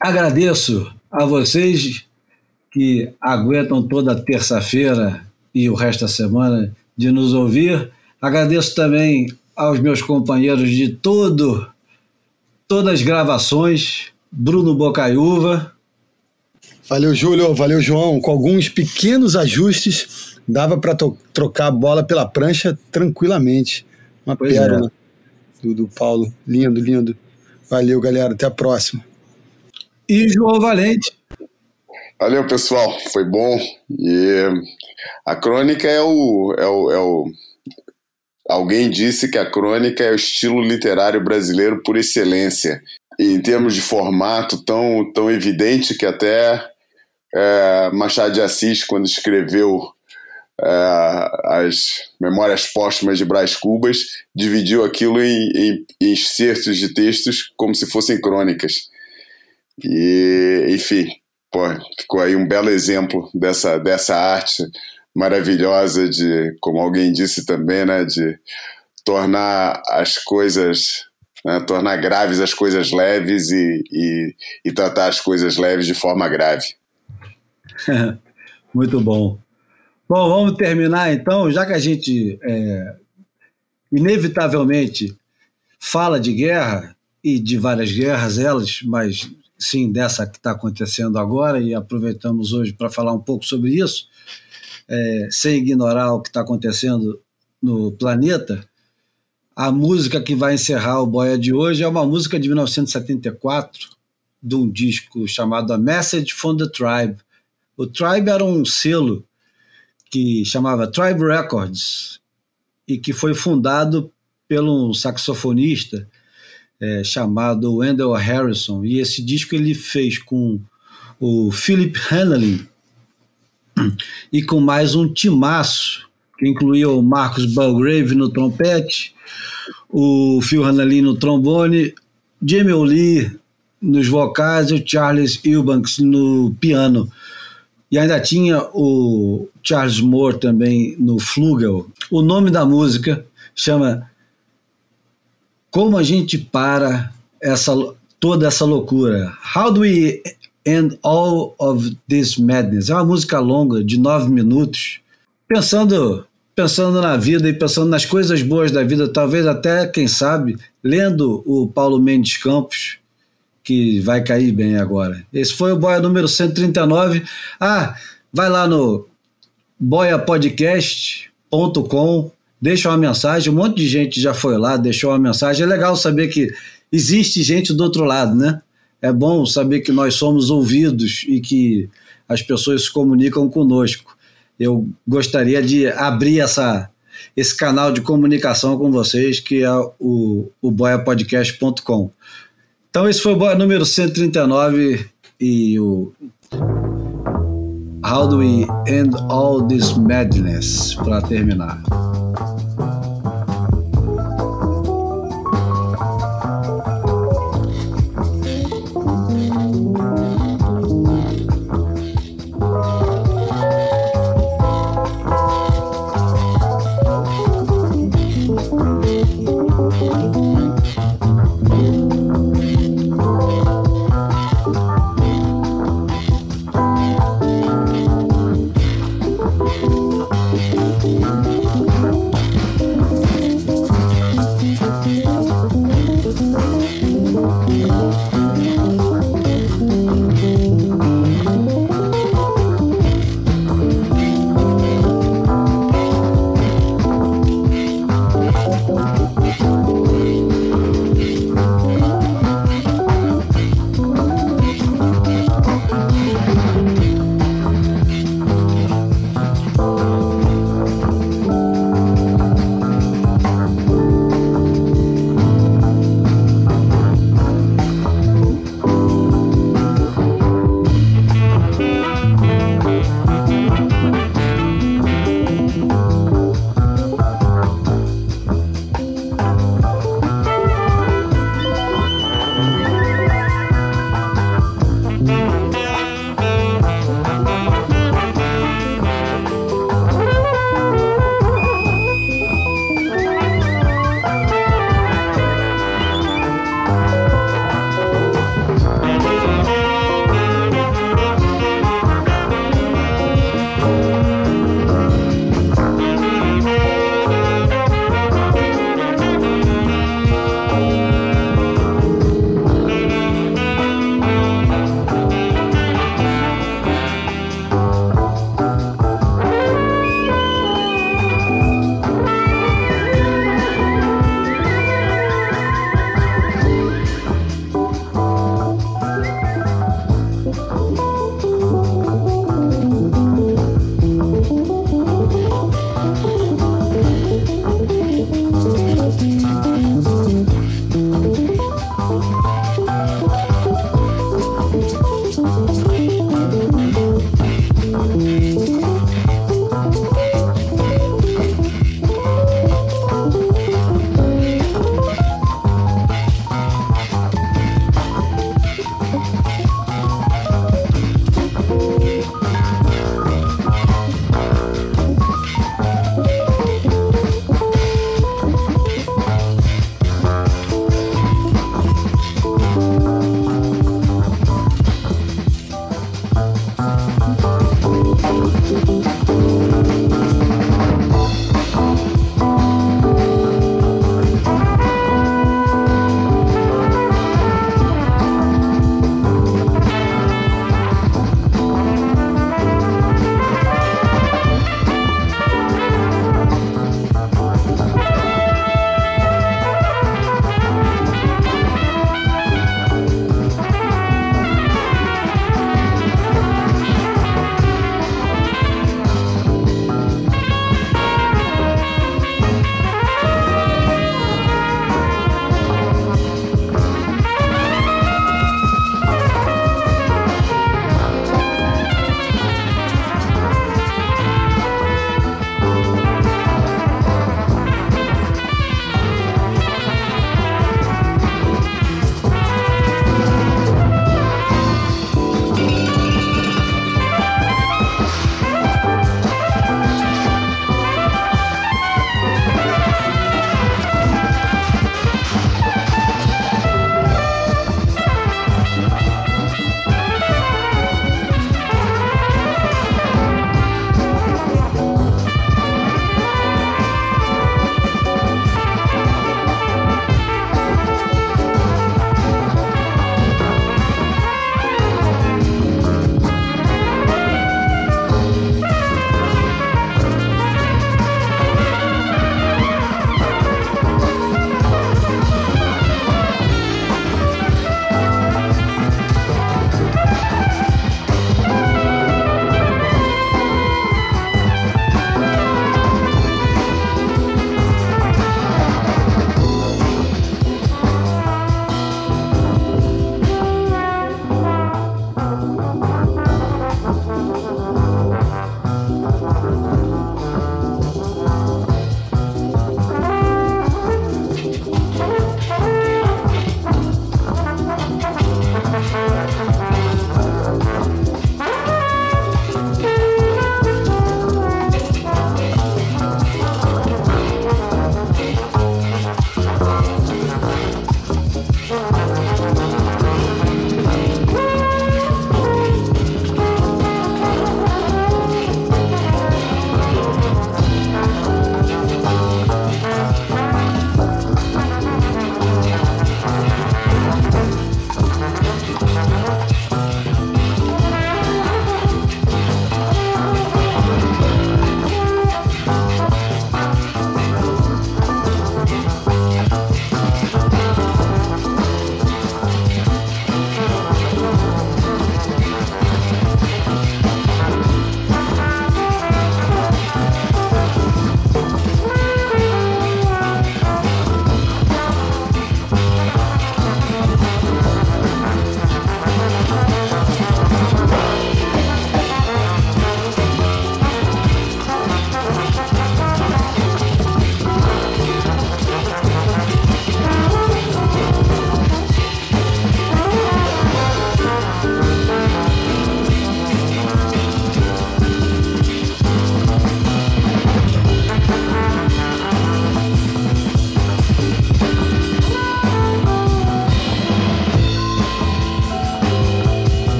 A: agradeço a vocês que aguentam toda terça-feira e o resto da semana de nos ouvir. Agradeço também aos meus companheiros de todo, todas as gravações, Bruno Bocaiúva.
B: Valeu, Júlio, valeu, João. Com alguns pequenos ajustes, dava para trocar a bola pela prancha tranquilamente. Uma pois pérola é. do, do Paulo. Lindo, lindo. Valeu, galera. Até a próxima.
A: E João Valente.
C: Valeu, pessoal. Foi bom. E a crônica é o, é o, é o Alguém disse que a crônica é o estilo literário brasileiro por excelência. E em termos de formato tão, tão evidente que até é, Machado de Assis, quando escreveu é, as Memórias Póstumas de Brás Cubas, dividiu aquilo em, em, em excertos de textos como se fossem crônicas. E, enfim, pô, ficou aí um belo exemplo dessa, dessa arte maravilhosa de, como alguém disse também, né, de tornar as coisas, né, tornar graves as coisas leves e, e, e tratar as coisas leves de forma grave.
A: Muito bom. Bom, vamos terminar então, já que a gente é, inevitavelmente fala de guerra e de várias guerras, elas, mas sim dessa que está acontecendo agora, e aproveitamos hoje para falar um pouco sobre isso, é, sem ignorar o que está acontecendo no planeta. A música que vai encerrar o Boia de hoje é uma música de 1974, de um disco chamado A Message from the Tribe. O Tribe era um selo que chamava Tribe Records e que foi fundado pelo um saxofonista é, chamado Wendell Harrison. E esse disco ele fez com o Philip Hanley e com mais um timaço, que incluía o Marcos Belgrave no trompete, o Phil Hanley no trombone, Jamie Lee nos vocais e o Charles Eubanks no piano. E ainda tinha o Charles Moore também no flugel. O nome da música chama Como a gente para essa toda essa loucura? How do we end all of this madness? É uma música longa de nove minutos, pensando pensando na vida e pensando nas coisas boas da vida, talvez até quem sabe lendo o Paulo Mendes Campos que vai cair bem agora. Esse foi o Boia número 139. Ah, vai lá no boiapodcast.com, deixa uma mensagem. Um monte de gente já foi lá, deixou uma mensagem. É legal saber que existe gente do outro lado, né? É bom saber que nós somos ouvidos e que as pessoas se comunicam conosco. Eu gostaria de abrir essa, esse canal de comunicação com vocês, que é o, o boiapodcast.com. Então, esse foi o número 139 e o How Do We End All This Madness para terminar.